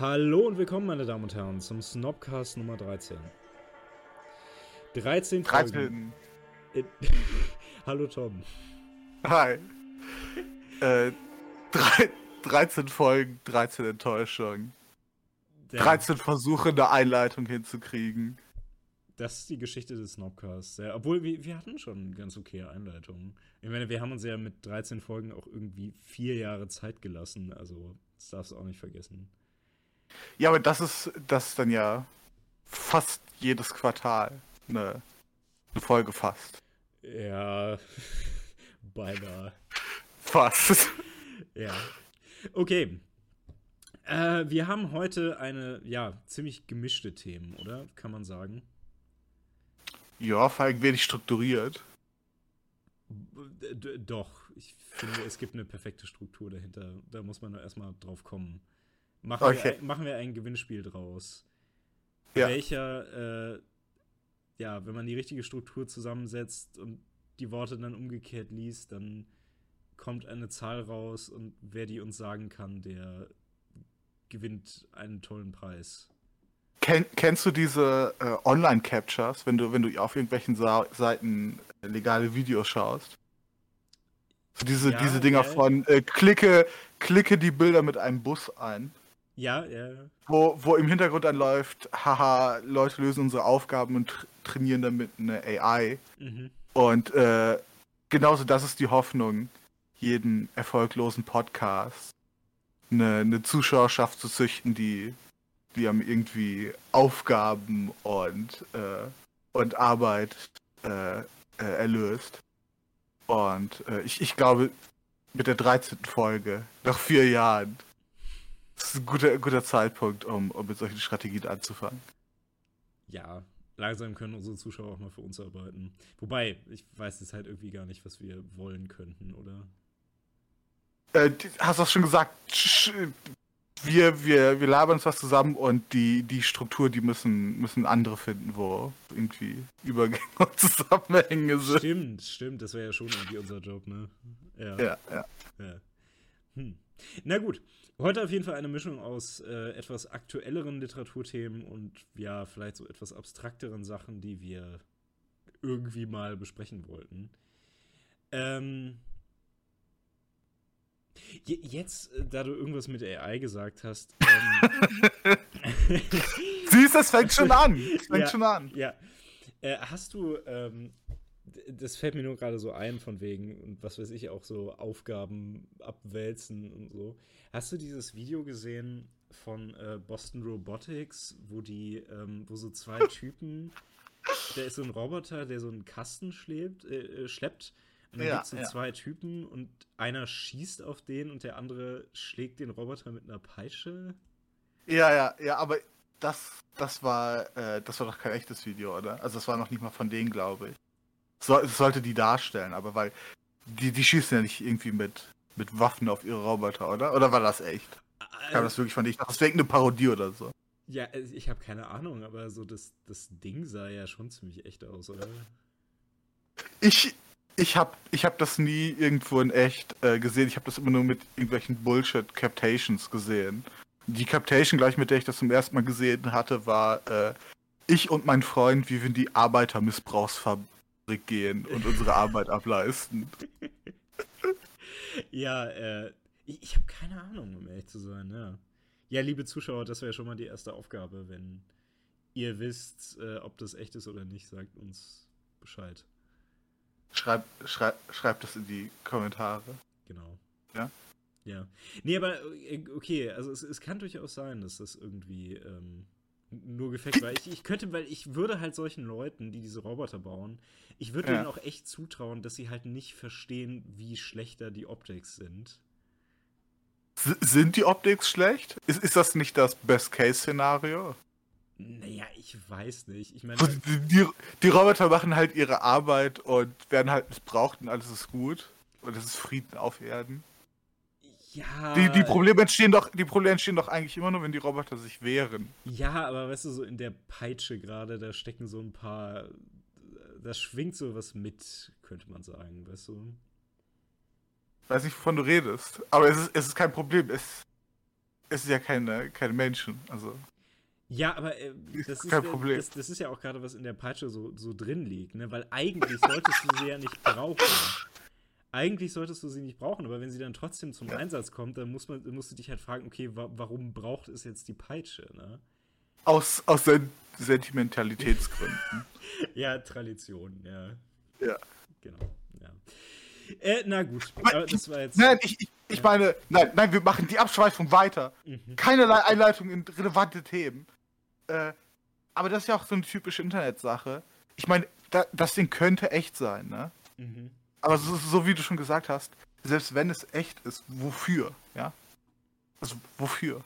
Hallo und willkommen, meine Damen und Herren, zum Snobcast Nummer 13. 13 Folgen. 13. Hallo Tom. Hi. äh, drei, 13 Folgen, 13 Enttäuschungen. Der- 13 Versuche, eine Einleitung hinzukriegen. Das ist die Geschichte des Snobcasts. Ja, obwohl, wir, wir hatten schon ganz okay Einleitungen. Ich meine, wir haben uns ja mit 13 Folgen auch irgendwie vier Jahre Zeit gelassen. Also, das darfst du auch nicht vergessen. Ja, aber das ist, das ist dann ja fast jedes Quartal eine, eine Folge fast. Ja, beinahe. Fast. Ja. Okay. Äh, wir haben heute eine, ja, ziemlich gemischte Themen, oder? Kann man sagen. Ja, vor allem wenig strukturiert. D doch, ich finde, es gibt eine perfekte Struktur dahinter. Da muss man nur erstmal drauf kommen. Machen, Okay. wir, machen wir ein Gewinnspiel draus. Ja. Welcher, äh, ja, wenn man die richtige Struktur zusammensetzt und die Worte dann umgekehrt liest, dann kommt eine Zahl raus und wer die uns sagen kann, der gewinnt einen tollen Preis. Ken, kennst du diese äh, Online-Captures, wenn du, wenn du auf irgendwelchen Sa Seiten legale Videos schaust? So diese, Ja, diese Dinger ja. von äh, klicke, klicke die Bilder mit einem Bus ein. Ja, ja. Wo, wo im Hintergrund dann läuft, haha, Leute lösen unsere Aufgaben und tr trainieren damit eine AI. Mhm. Und äh, genauso das ist die Hoffnung, jeden erfolglosen Podcast eine, eine Zuschauerschaft zu züchten, die, die haben irgendwie Aufgaben und, äh, und Arbeit äh, äh, erlöst. Und äh, ich, ich glaube, mit der 13. Folge, nach vier Jahren, das ist ein guter, guter Zeitpunkt, um, um mit solchen Strategien anzufangen. Ja, langsam können unsere Zuschauer auch mal für uns arbeiten. Wobei, ich weiß jetzt halt irgendwie gar nicht, was wir wollen könnten, oder? Äh, hast du auch schon gesagt, wir, wir, wir labern uns was zusammen und die, die Struktur, die müssen, müssen andere finden, wo irgendwie Übergänge und Zusammenhänge sind. Stimmt, stimmt, das wäre ja schon irgendwie unser Job, ne? Ja. Ja, ja. ja. Hm. Na gut, heute auf jeden Fall eine Mischung aus äh, etwas aktuelleren Literaturthemen und ja, vielleicht so etwas abstrakteren Sachen, die wir irgendwie mal besprechen wollten. Ähm. je- Jetzt, äh, da du irgendwas mit AI gesagt hast, ähm, Siehst, es fängt schon an. Es fängt Ja. schon an. Ja. Äh, hast du, ähm, das fällt mir nur gerade so ein, von wegen, und was weiß ich, auch so Aufgaben abwälzen und so. Hast du dieses Video gesehen von äh, Boston Robotics, wo die, ähm, wo so zwei Typen, da ist so ein Roboter, der so einen Kasten schlebt, äh, äh, schleppt. Und dann Ja, gibt es so ja. zwei Typen und einer schießt auf den und der andere schlägt den Roboter mit einer Peitsche. Ja, ja, ja, aber das, das war, äh, das war doch kein echtes Video, oder? Also das war noch nicht mal von denen, glaube ich. So, sollte die darstellen, aber weil die, die schießen ja nicht irgendwie mit, mit Waffen auf ihre Roboter, oder? Oder war das echt? Kam das wirklich von? Ich dachte, das wäre eine Parodie oder so. Ja, also ich habe keine Ahnung, aber so das, das Ding sah ja schon ziemlich echt aus, oder? Ich, ich habe ich hab das nie irgendwo in echt äh, gesehen. Ich habe das immer nur mit irgendwelchen Bullshit-Captations gesehen. Die Captation, gleich mit der ich das zum ersten Mal gesehen hatte, war äh, ich und mein Freund, wie wir in die Arbeitermissbrauchsfabrik gehen und unsere Arbeit ableisten. Ja, äh, ich, ich habe keine Ahnung, um ehrlich zu sein, ja. Ja, liebe Zuschauer, das wäre schon mal die erste Aufgabe, wenn ihr wisst, äh, ob das echt ist oder nicht, sagt uns Bescheid. Schreib, schreib, schreib das in die Kommentare. Genau. Ja? Ja. Nee, aber äh, okay, also es, es kann durchaus sein, dass das irgendwie ähm, nur gefällt, weil ich, ich könnte, weil ich würde halt solchen Leuten, die diese Roboter bauen, ich würde Ja. denen auch echt zutrauen, dass sie halt nicht verstehen, wie schlechter die Optics sind. S sind die Optics schlecht? Ist, ist das nicht das Best-Case-Szenario? Naja, ich weiß nicht. Ich meine, die, die Roboter machen halt ihre Arbeit und werden halt missbraucht und alles ist gut. Und es ist Frieden auf Erden. Ja. Die, die, Probleme entstehen doch, die Probleme entstehen doch eigentlich immer nur, wenn die Roboter sich wehren. Ja, aber weißt du, so in der Peitsche gerade, da stecken so ein paar. Da schwingt so was mit, könnte man sagen, weißt du? Weiß nicht, wovon du redest. Aber es ist, es ist kein Problem. Es, es ist ja keine, keine Menschen. Also. Ja, aber äh, das, ist, Kein äh, Problem. Das, das ist ja auch gerade, was in der Peitsche so, so drin liegt, ne? Weil eigentlich solltest du sie ja nicht brauchen. Eigentlich solltest du sie nicht brauchen, aber wenn sie dann trotzdem zum Ja. Einsatz kommt, dann muss man, musst du dich halt fragen, okay, wa warum braucht es jetzt die Peitsche, ne? Aus, aus Sen Sentimentalitätsgründen. Ja, Tradition, ja. Ja. Genau, ja. Äh, na gut, aber das war jetzt. Nein, ich, ich, ich meine, nein, nein, wir machen die Abschweifung weiter. Mhm. Keinerlei Einleitung in relevante Themen. Äh, aber das ist ja auch so eine typische Internetsache. Ich meine, da, das Ding könnte echt sein, ne? Mhm. Aber so, so wie du schon gesagt hast, selbst wenn es echt ist, wofür, ja? Also, wofür?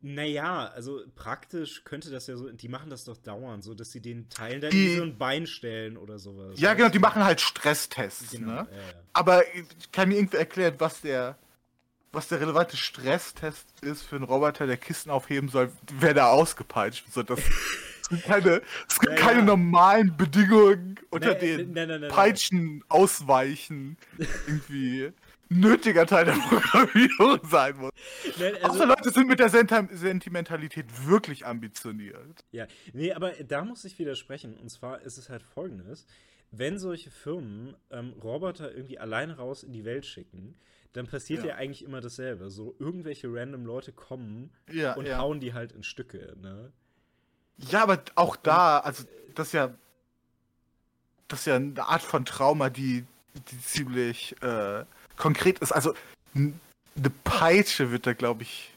Naja, also praktisch könnte das ja so, die machen das doch dauernd, so dass sie den Teilen dann Die- in so ein Bein stellen oder sowas. Ja, genau, die machen halt Stresstests, Genau, ne? ja, ja. Aber ich kann mir irgendwie erklären, was der, was der relevante Stresstest ist für einen Roboter, der Kisten aufheben soll, wenn er ausgepeitscht wird. So, das, es gibt keine, es gibt Ja, keine ja. normalen Bedingungen, unter Nee, denen nein, nein. Peitschen, Ausweichen irgendwie nötiger Teil der Programmierung sein muss. Nein, Außer also, Leute sind mit der Sentimentalität wirklich ambitioniert. ja, nee, aber da muss ich widersprechen. Und zwar ist es halt folgendes: Wenn solche Firmen ähm, Roboter irgendwie alleine raus in die Welt schicken, dann passiert ja, Ja. eigentlich immer dasselbe. So irgendwelche random Leute kommen Ja, und ja. hauen die halt in Stücke, ne? Ja, aber auch da, also das ist ja, das ist ja eine Art von Trauma, die, die ziemlich äh, konkret ist. Also eine Peitsche wird da, glaube ich,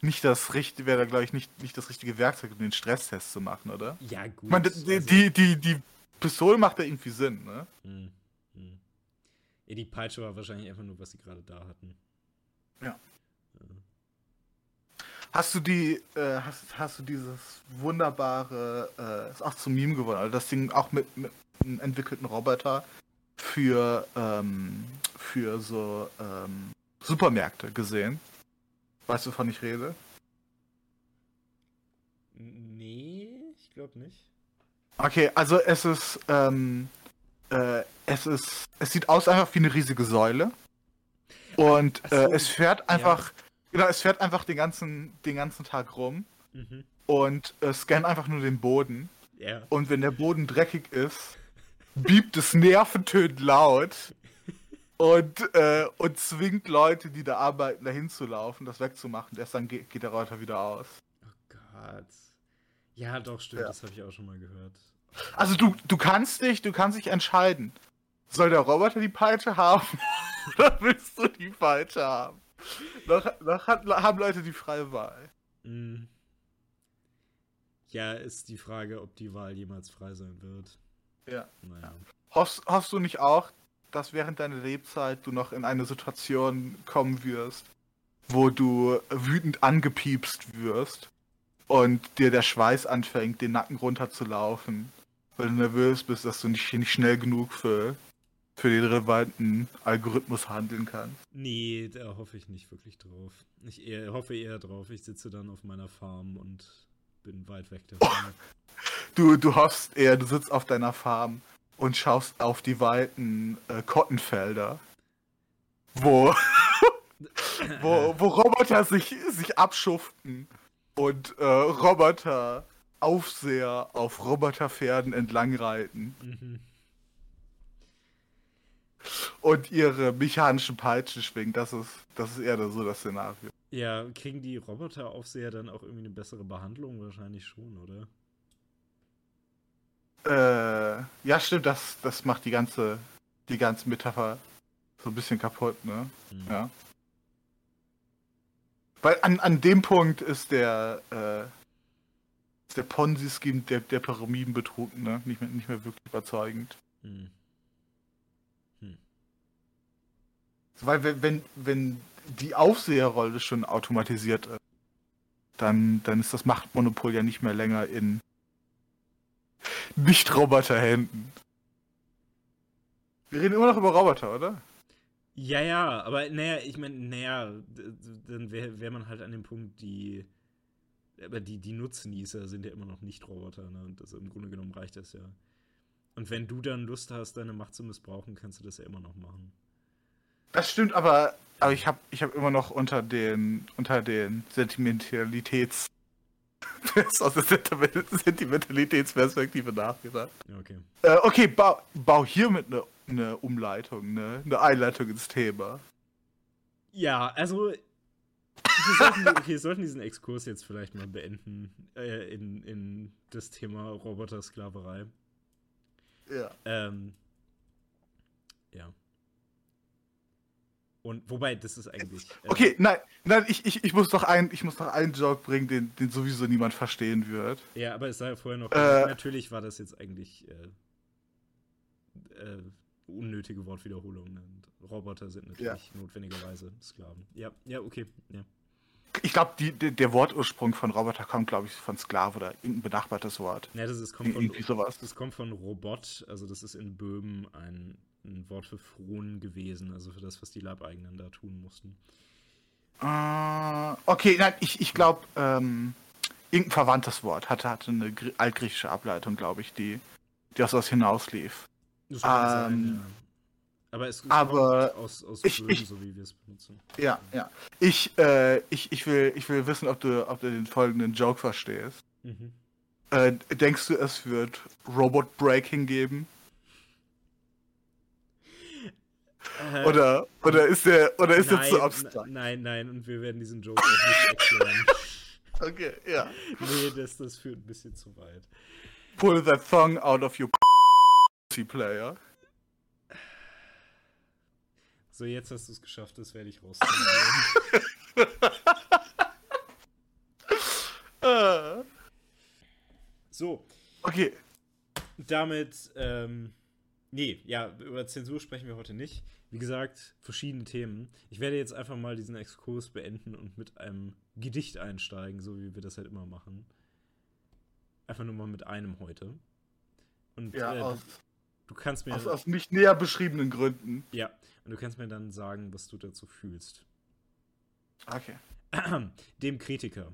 nicht das richtige, wäre da, glaube ich, nicht, nicht das richtige Werkzeug, um den Stresstest zu machen, oder? Ja, gut. Meine, die, also- die, die, die Pistole macht da irgendwie Sinn, ne? Hm, hm. Ja, die Peitsche war wahrscheinlich einfach nur, was sie gerade da hatten. Ja. Hast du die, äh, hast, hast du dieses wunderbare, äh, ist auch zum Meme geworden, also das Ding auch mit, mit einem entwickelten Roboter für, ähm, für so ähm, Supermärkte gesehen? Weißt du, wovon ich rede? Nee, ich glaube nicht. Okay, also es ist, ähm, äh, es ist, es sieht aus einfach wie eine riesige Säule. Und so, äh, es fährt einfach, genau, es fährt einfach den ganzen, den ganzen Tag rum Mhm. und äh, scannt einfach nur den Boden. Ja. Und wenn der Boden dreckig ist, biebt es nerventönend laut und, äh, und zwingt Leute, die da arbeiten, dahin zu laufen, das wegzumachen. Erst dann geht, geht der Roboter wieder aus. Oh Gott. Ja, doch, stimmt, Ja. das habe ich auch schon mal gehört. Also du, du kannst dich, du kannst dich entscheiden. Soll der Roboter die Peitsche haben oder willst du die Peitsche haben? Noch, noch hat, haben Leute die freie Wahl. Hm. Ja, ist die Frage, ob die Wahl jemals frei sein wird. Ja. Naja. Hoffst, hoffst du nicht auch, dass während deiner Lebzeit du noch in eine Situation kommen wirst, wo du wütend angepiepst wirst und dir der Schweiß anfängt, den Nacken runterzulaufen, weil du nervös bist, dass du nicht, nicht schnell genug für, für den relevanten Algorithmus handeln kannst? Nee, da hoffe ich nicht wirklich drauf. Ich eher, hoffe eher drauf, ich sitze dann auf meiner Farm und bin weit weg davon. Du, du hoffst eher, du sitzt auf deiner Farm und schaust auf die weiten äh, Kottenfelder, wo, wo, wo Roboter sich, sich abschuften und äh, Roboter Aufseher auf Roboterpferden entlang reiten Mhm. Und ihre mechanischen Peitschen schwingen. Das ist, das ist eher so das Szenario. Ja, kriegen die Roboteraufseher dann auch irgendwie eine bessere Behandlung? Wahrscheinlich schon, oder? Äh, ja, stimmt, das, das macht die ganze, die ganze Metapher so ein bisschen kaputt, ne? Hm. Ja. Weil an, an dem Punkt ist der, äh, ist der Ponzi-Scheme, der, der Pyramidenbetrug, ne? Nicht mehr, nicht mehr wirklich überzeugend. Hm. Weil wenn, wenn, die Aufseherrolle schon automatisiert ist, dann, dann ist das Machtmonopol ja nicht mehr länger in Nicht-Roboter-Händen. Wir reden immer noch über Roboter, oder? Ja, ja, aber naja, ich meine, naja, dann wäre wär man halt an dem Punkt, die. Aber die, die Nutznießer sind ja immer noch nicht Roboter, ne? Und das, im Grunde genommen reicht das ja. Und wenn du dann Lust hast, deine Macht zu missbrauchen, kannst du das ja immer noch machen. Das stimmt, aber Aber ich habe ich hab immer noch unter den, unter den Sentimentalitäts. aus der Sentimentalitätsperspektive nachgedacht. Okay. Äh, okay, bau, bau hiermit eine ne Umleitung, ne? Eine Einleitung ins Thema. Ja, also wir sollten, wir sollten diesen Exkurs jetzt vielleicht mal beenden äh, in, in das Thema Robotersklaverei. Ja. Ähm, ja. Und wobei, das ist eigentlich. Äh, okay, nein, nein, ich, ich, ich muss noch ein, ich muss noch einen Joke bringen, den, den sowieso niemand verstehen wird. Ja, aber es sei ja vorher noch. Äh, natürlich war das jetzt eigentlich äh, äh unnötige Wortwiederholungen. Roboter sind natürlich ja. notwendigerweise Sklaven. Ja, ja, okay, ja. Ich glaube, der Wortursprung von Roboter kommt, glaube ich, von Sklave oder irgendein benachbartes Wort. Ja, das ist, kommt von, sowas. Das kommt von Robot, also das ist in Böhmen ein ein Wort für Frohn gewesen, also für das, was die Leibeigenen da tun mussten. Uh, okay, nein, ich, ich glaube, ähm, irgendein verwandtes Wort hatte, hatte eine altgriechische Ableitung, glaube ich, die, die aus was hinauslief. Das kann ähm, sein, ja. Aber es aber aus, aus ich, Böden, ich, so wie wir es benutzen. Ja, ja. Ich, äh, ich, ich, will, ich will wissen, ob du, ob du den folgenden Joke verstehst. Mhm. Äh, denkst du, es wird Robot Breaking geben? Äh, oder, oder ist der, oder ist nein, der zu abstrakt? Nein, nein, und wir werden diesen Joke auch nicht erklären. Okay, ja. Nee, das, das führt ein bisschen zu weit. Pull that thong out of your player. So, jetzt hast du es geschafft, das werde ich raus. so. Okay. Damit, ähm, nee, ja, über Zensur sprechen wir heute nicht. Wie gesagt, verschiedene Themen. Ich werde jetzt einfach mal diesen Exkurs beenden und mit einem Gedicht einsteigen, so wie wir das halt immer machen. Einfach nur mal mit einem heute. Und ja, äh, aus, du kannst mir. Aus, aus nicht näher beschriebenen Gründen. Ja, und du kannst mir dann sagen, was du dazu fühlst. Okay. Dem Kritiker.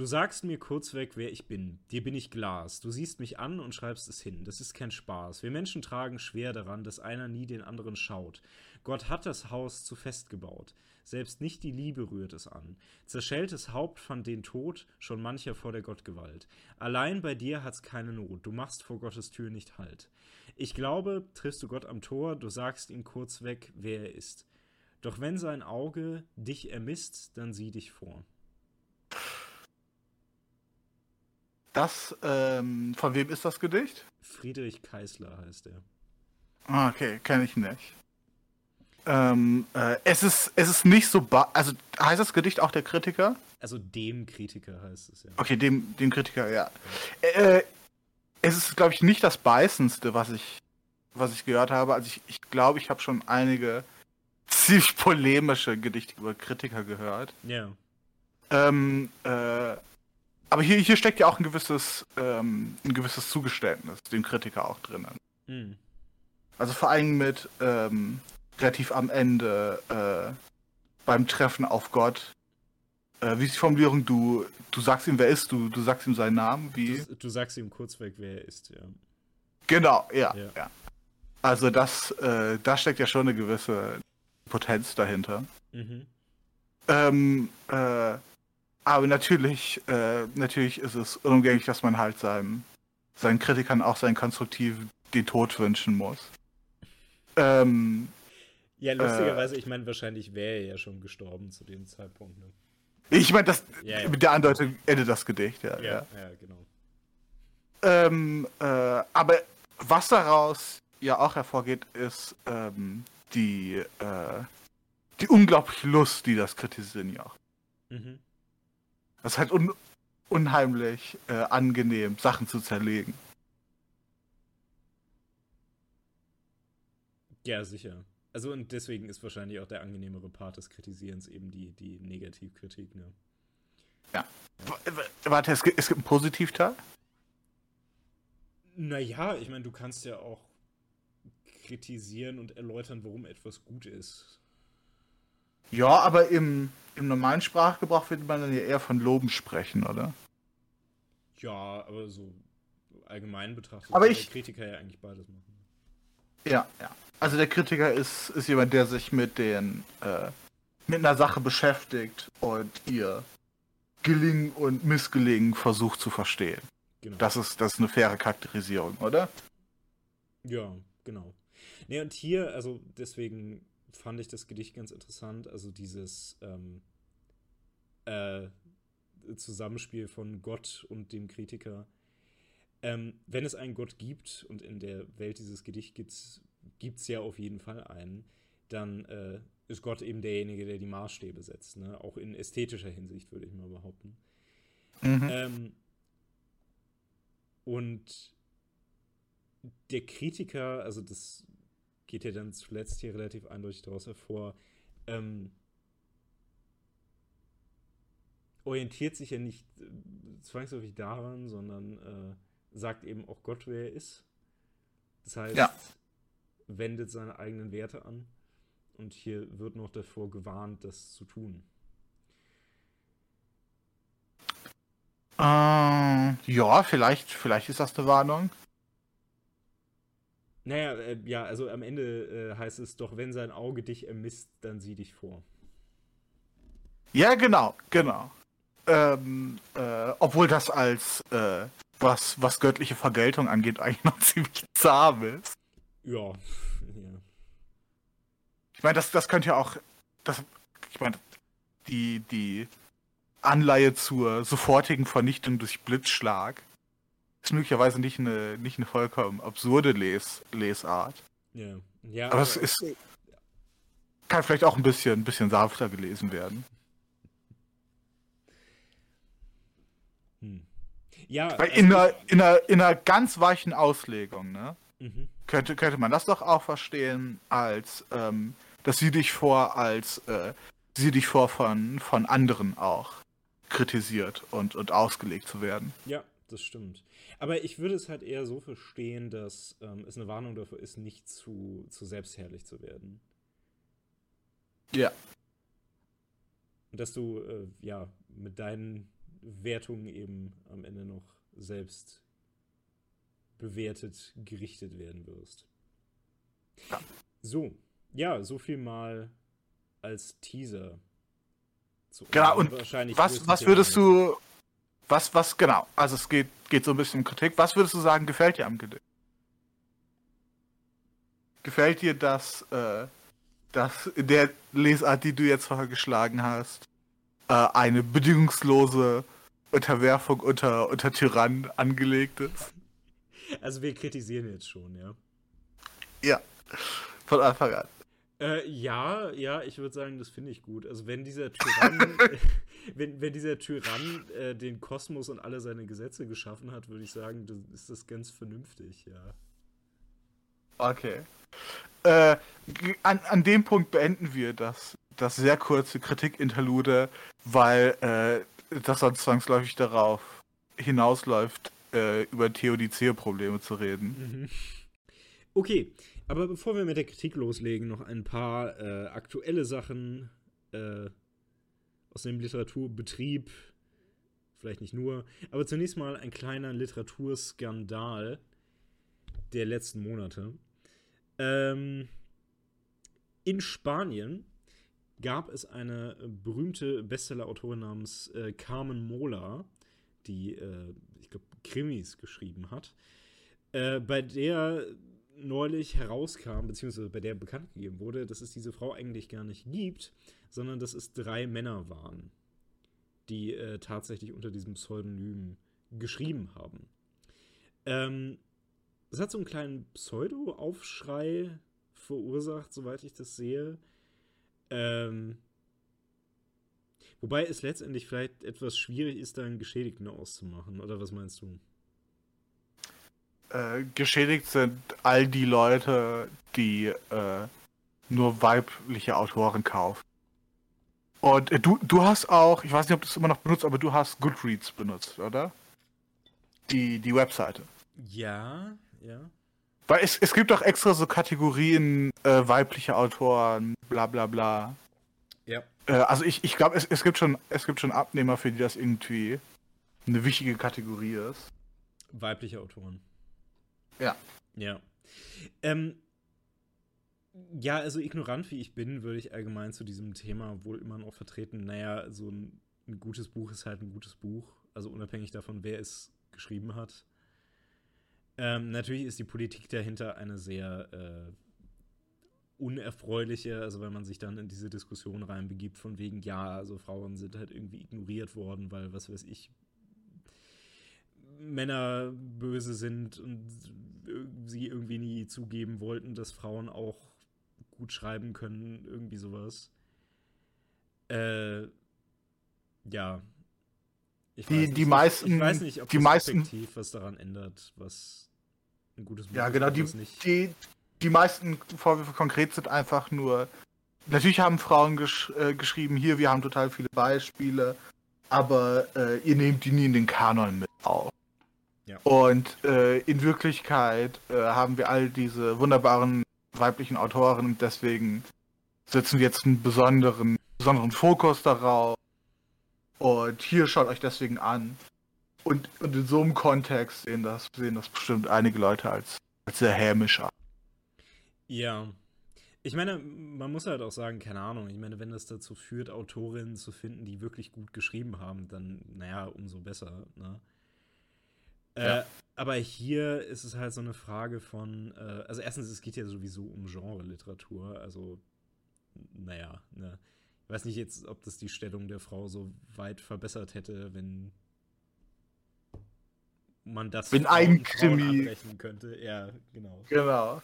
Du sagst mir kurzweg, wer ich bin. Dir bin ich Glas. Du siehst mich an und schreibst es hin. Das ist kein Spaß. Wir Menschen tragen schwer daran, dass einer nie den anderen schaut. Gott hat das Haus zu fest gebaut. Selbst nicht die Liebe rührt es an. Zerschelltes Haupt fand den Tod, schon mancher vor der Gottgewalt. Allein bei dir hat's keine Not. Du machst vor Gottes Tür nicht Halt. Ich glaube, triffst du Gott am Tor, du sagst ihm kurzweg, wer er ist. Doch wenn sein Auge dich ermisst, dann sieh dich vor. Das, ähm, von wem ist das Gedicht? Friedrich Keißler heißt er. Ah, okay, kenne ich nicht. Ähm, äh, es ist, es ist nicht so, also heißt das Gedicht auch der Kritiker? Also dem Kritiker heißt es ja. Okay, dem, dem Kritiker, ja. Äh, es ist, glaube ich, nicht das beißendste, was ich, was ich gehört habe. Also ich, ich glaube, ich habe schon einige ziemlich polemische Gedichte über Kritiker gehört. Ja. Ähm, äh, aber hier, hier steckt ja auch ein gewisses, ähm, ein gewisses Zugeständnis dem Kritiker auch drinnen. Mhm. Also vor allem mit ähm, relativ am Ende äh, beim Treffen auf Gott. Äh, wie ist die Formulierung? Du, du sagst ihm, wer ist, du, du sagst ihm seinen Namen, wie? Du, du sagst ihm kurzweg, wer er ist, ja. Genau, ja, ja. ja. Also das, äh, da steckt ja schon eine gewisse Potenz dahinter. Mhm. Ähm, äh, aber natürlich, äh, natürlich ist es unumgänglich, dass man halt seinem, seinen Kritikern auch seinen konstruktiven den Tod wünschen muss. Ähm, ja, lustigerweise, äh, ich meine, wahrscheinlich wäre er ja schon gestorben zu dem Zeitpunkt. Ne? Ich meine, das ja, ja. mit der Andeutung endet das Gedicht, ja. Ja, ja, genau. Ähm, äh, aber was daraus ja auch hervorgeht, ist ähm, die, äh, die unglaubliche Lust, die das Kritisieren ja auch. Mhm. Das ist halt un unheimlich äh, angenehm, Sachen zu zerlegen. Ja, sicher. Also und deswegen ist wahrscheinlich auch der angenehmere Part des Kritisierens eben die, die Negativkritik, ne? Ja. Warte, es gibt, es gibt einen Positivteil? Naja, ich meine, du kannst ja auch kritisieren und erläutern, warum etwas gut ist. Ja, aber im, im normalen Sprachgebrauch würde man dann ja eher von Loben sprechen, oder? Ja, aber so allgemein betrachtet aber ich, der Kritiker ja eigentlich beides machen. Ja, ja. Also der Kritiker ist, ist jemand, der sich mit den, äh, mit einer Sache beschäftigt und ihr Gelingen und Missgelingen versucht zu verstehen. Genau. Das, ist, das ist eine faire Charakterisierung, oder? Ja, genau. Ne, und hier, also deswegen fand ich das Gedicht ganz interessant. Also dieses ähm, äh, Zusammenspiel von Gott und dem Kritiker. Ähm, wenn es einen Gott gibt, und in der Welt dieses Gedicht gibt es ja auf jeden Fall einen, dann äh, ist Gott eben derjenige, der die Maßstäbe setzt. Ne? Auch in ästhetischer Hinsicht, würde ich mal behaupten. Mhm. Ähm, und der Kritiker, also das geht ja dann zuletzt hier relativ eindeutig daraus hervor, ähm, orientiert sich ja nicht äh, zwangsläufig daran, sondern äh, sagt eben auch Gott, wer er ist. Das heißt, ja. wendet seine eigenen Werte an. Und hier wird noch davor gewarnt, das zu tun. Äh, ja, vielleicht, vielleicht ist das eine Warnung. Naja, äh, ja, also am Ende äh, heißt es doch, wenn sein Auge dich ermisst, dann sieh dich vor. Ja, genau, genau. Ähm, äh, obwohl das als äh, was, was göttliche Vergeltung angeht, eigentlich noch ziemlich zahm ist. Ja, ich meine, das, das könnte ja auch. Das, ich meine, die, die Anleihe zur sofortigen Vernichtung durch Blitzschlag ist möglicherweise nicht eine, nicht eine vollkommen absurde Les, Lesart. Ja. ja aber, aber es ist. Kann vielleicht auch ein bisschen, ein bisschen sanfter gelesen werden. Hm. Ja. Weil also in, einer, in, einer, in einer ganz weichen Auslegung, ne? Mhm. Könnte, könnte man das doch auch verstehen als ähm, dass sie dich vor als äh, sie dich vor von, von anderen auch kritisiert und, und ausgelegt zu werden. Ja, das stimmt. Aber ich würde es halt eher so verstehen, dass ähm, es eine Warnung dafür ist, nicht zu, zu selbstherrlich zu werden. Ja. Und dass du äh, ja mit deinen Wertungen eben am Ende noch selbst bewertet, gerichtet werden wirst. Ja. So, ja, so viel mal als Teaser. genau, und was, was würdest du, was, was, genau, also es geht, geht so ein bisschen um Kritik. Was würdest du sagen, gefällt dir am Gedicht? Gefällt dir das, äh, dass in der Lesart, die du jetzt vorgeschlagen hast, äh, eine bedingungslose Unterwerfung unter, unter Tyrannen angelegt ist? Also wir kritisieren jetzt schon, ja. Ja, von Anfang an. Äh, ja, ja, ich würde sagen, das finde ich gut. Also wenn dieser Tyrann, wenn, wenn dieser Tyrann äh, den Kosmos und alle seine Gesetze geschaffen hat, würde ich sagen, das ist das ganz vernünftig, ja. Okay. Äh, an, an dem Punkt beenden wir das, das sehr kurze Kritik-Interlude, weil äh, das sonst zwangsläufig darauf hinausläuft, äh, über Theodizee-Probleme zu reden. Mhm. Okay, aber bevor wir mit der Kritik loslegen, noch ein paar äh, aktuelle Sachen äh, aus dem Literaturbetrieb. Vielleicht nicht nur, aber zunächst mal ein kleiner Literaturskandal der letzten Monate. Ähm, in Spanien gab es eine berühmte Bestseller-Autorin namens äh, Carmen Mola, die, äh, ich glaube, Krimis geschrieben hat, äh, bei der neulich herauskam, beziehungsweise bei der bekannt gegeben wurde, dass es diese Frau eigentlich gar nicht gibt, sondern dass es drei Männer waren, die äh, tatsächlich unter diesem Pseudonym geschrieben haben. Ähm, es hat so einen kleinen Pseudo-Aufschrei verursacht, soweit ich das sehe. Ähm, wobei es letztendlich vielleicht etwas schwierig ist, da einen Geschädigten auszumachen, oder was meinst du? Äh, geschädigt sind all die Leute, die äh, nur weibliche Autoren kaufen. Und äh, du, du hast auch, ich weiß nicht, ob du es immer noch benutzt, aber du hast Goodreads benutzt, oder? Die, die Webseite. Ja, ja. Weil es, es gibt auch extra so Kategorien äh, weibliche Autoren, bla bla bla. Ja. Äh, also ich, ich glaube, es, es, gibt schon, es gibt schon Abnehmer, für die das irgendwie eine wichtige Kategorie ist. Weibliche Autoren. Ja. Ja. Ähm, Ja, also ignorant wie ich bin, würde ich allgemein zu diesem Thema wohl immer noch vertreten. Naja, so ein, ein gutes Buch ist halt ein gutes Buch. Also unabhängig davon, wer es geschrieben hat. Ähm, natürlich ist die Politik dahinter eine sehr äh, unerfreuliche, also wenn man sich dann in diese Diskussion reinbegibt, von wegen, ja, also Frauen sind halt irgendwie ignoriert worden, weil, was weiß ich, Männer böse sind und sie irgendwie nie zugeben wollten, dass Frauen auch gut schreiben können, irgendwie sowas. Äh, ja. Ich die, nicht, die meisten, ich weiß nicht, ob die das meisten, was daran ändert, was ein gutes Buch Ja, genau, die, die, die meisten Vorwürfe konkret sind einfach nur, natürlich haben Frauen gesch äh, geschrieben, hier, wir haben total viele Beispiele, aber äh, ihr nehmt die nie in den Kanon mit auf. Ja. Und äh, in Wirklichkeit äh, haben wir all diese wunderbaren weiblichen Autoren und deswegen setzen wir jetzt einen besonderen, besonderen Fokus darauf. Und hier schaut euch deswegen an. Und, und in so einem Kontext sehen das, sehen das bestimmt einige Leute als, als sehr hämisch an. Ja. Ich meine, man muss halt auch sagen, keine Ahnung, ich meine, wenn das dazu führt, Autorinnen zu finden, die wirklich gut geschrieben haben, dann, naja, umso besser, ne? Ja. Äh, aber hier ist es halt so eine Frage von, äh, also erstens, es geht ja sowieso um Genre-Literatur, also, naja, ne. Ich weiß nicht jetzt, ob das die Stellung der Frau so weit verbessert hätte, wenn man das wenn ein Krimi abbrechen könnte. Ja, genau. Genau.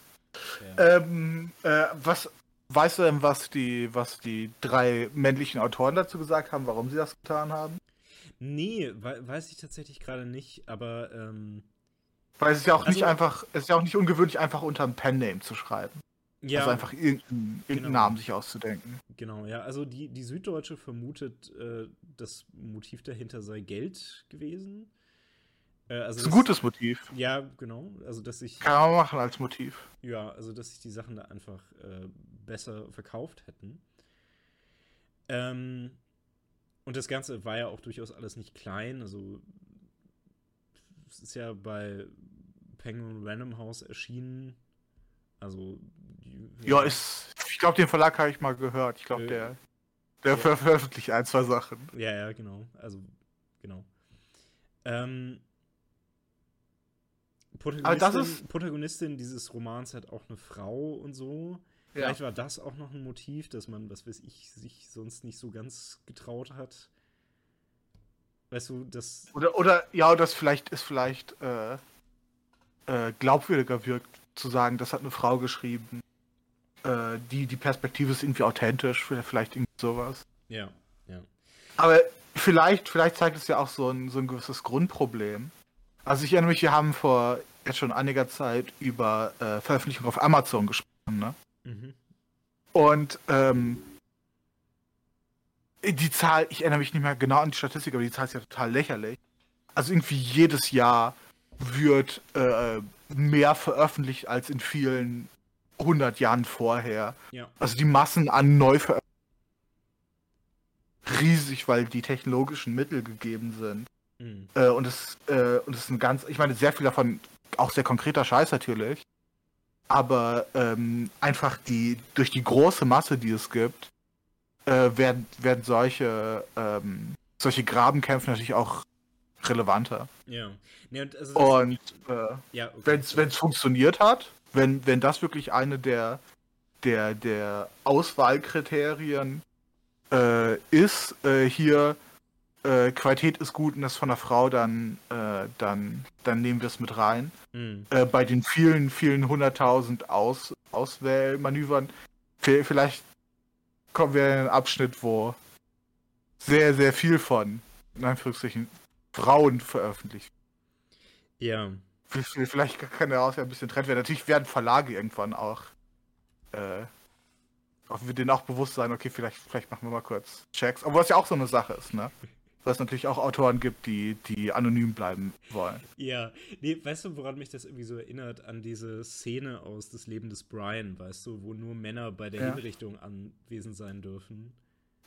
Ja. Ähm, äh, was weißt du denn, was die, was die drei männlichen Autoren dazu gesagt haben, warum sie das getan haben? Nee, we weiß ich tatsächlich gerade nicht, aber. Ähm, Weil es ist ja auch also, nicht einfach, es ist ja auch nicht ungewöhnlich, einfach unter einem Pen-Name zu schreiben. Ja. Also einfach irgendeinen, irgendeinen genau. Namen sich auszudenken. Genau, ja. Also die, die Süddeutsche vermutet, äh, das Motiv dahinter sei Geld gewesen. Äh, also das ist ein gutes Motiv. Ja, genau. Also dass sich. Kann man machen als Motiv. Ja, also dass sich die Sachen da einfach äh, besser verkauft hätten. Ähm, und das Ganze war ja auch durchaus alles nicht klein. Also es ist ja bei Penguin Random House erschienen. Also ja, ist. Ich glaube, den Verlag habe ich mal gehört. Ich glaube, äh, der, der ja. veröffentlicht ein, zwei Sachen. Ja, ja, genau. Also genau. Ähm, Protagonistin, ist... Protagonistin dieses Romans hat auch eine Frau und so. Vielleicht war das auch noch ein Motiv, dass man, was weiß ich, sich sonst nicht so ganz getraut hat. Weißt du, das. Oder, oder ja, das vielleicht ist vielleicht äh, äh, glaubwürdiger wirkt, zu sagen, das hat eine Frau geschrieben. Äh, die, die Perspektive ist irgendwie authentisch, vielleicht irgendwie sowas. Ja, ja. Aber vielleicht, vielleicht zeigt es ja auch so ein, so ein gewisses Grundproblem. Also ich erinnere mich, wir haben vor jetzt schon einiger Zeit über äh, Veröffentlichung auf Amazon gesprochen, ne? Mhm. Und ähm, die Zahl, ich erinnere mich nicht mehr genau an die Statistik, aber die Zahl ist ja total lächerlich. Also irgendwie jedes Jahr wird äh, mehr veröffentlicht als in vielen hundert Jahren vorher. Ja. Also die Massen an Neuveröffentlichungen riesig, weil die technologischen Mittel gegeben sind. Mhm. Äh, und es äh, und es ist ein ganz, ich meine, sehr viel davon auch sehr konkreter Scheiß natürlich aber ähm, einfach die durch die große Masse, die es gibt, äh, werden, werden solche ähm, solche Grabenkämpfe natürlich auch relevanter. Ja. Nee, und also und äh, ja, okay. wenn es funktioniert hat, wenn, wenn das wirklich eine der, der, der Auswahlkriterien äh, ist, äh, hier äh, Qualität ist gut und das von der Frau, dann, äh, dann, dann nehmen wir es mit rein. Mhm. Äh, bei den vielen, vielen hunderttausend Aus Auswählmanövern, vielleicht kommen wir in einen Abschnitt, wo sehr, sehr viel von, in Anführungszeichen, Frauen veröffentlicht. Ja. Vielleicht kann daraus ja ein bisschen Trend werden. Natürlich werden Verlage irgendwann auch, äh, auch wir denen auch bewusst sein, okay, vielleicht, vielleicht machen wir mal kurz Checks. Obwohl es ja auch so eine Sache ist, ne? Weil es natürlich auch Autoren gibt, die, die anonym bleiben wollen. Ja, nee, weißt du, woran mich das irgendwie so erinnert? An diese Szene aus Das Leben des Brian, weißt du, wo nur Männer bei der ja. Hinrichtung anwesend sein dürfen.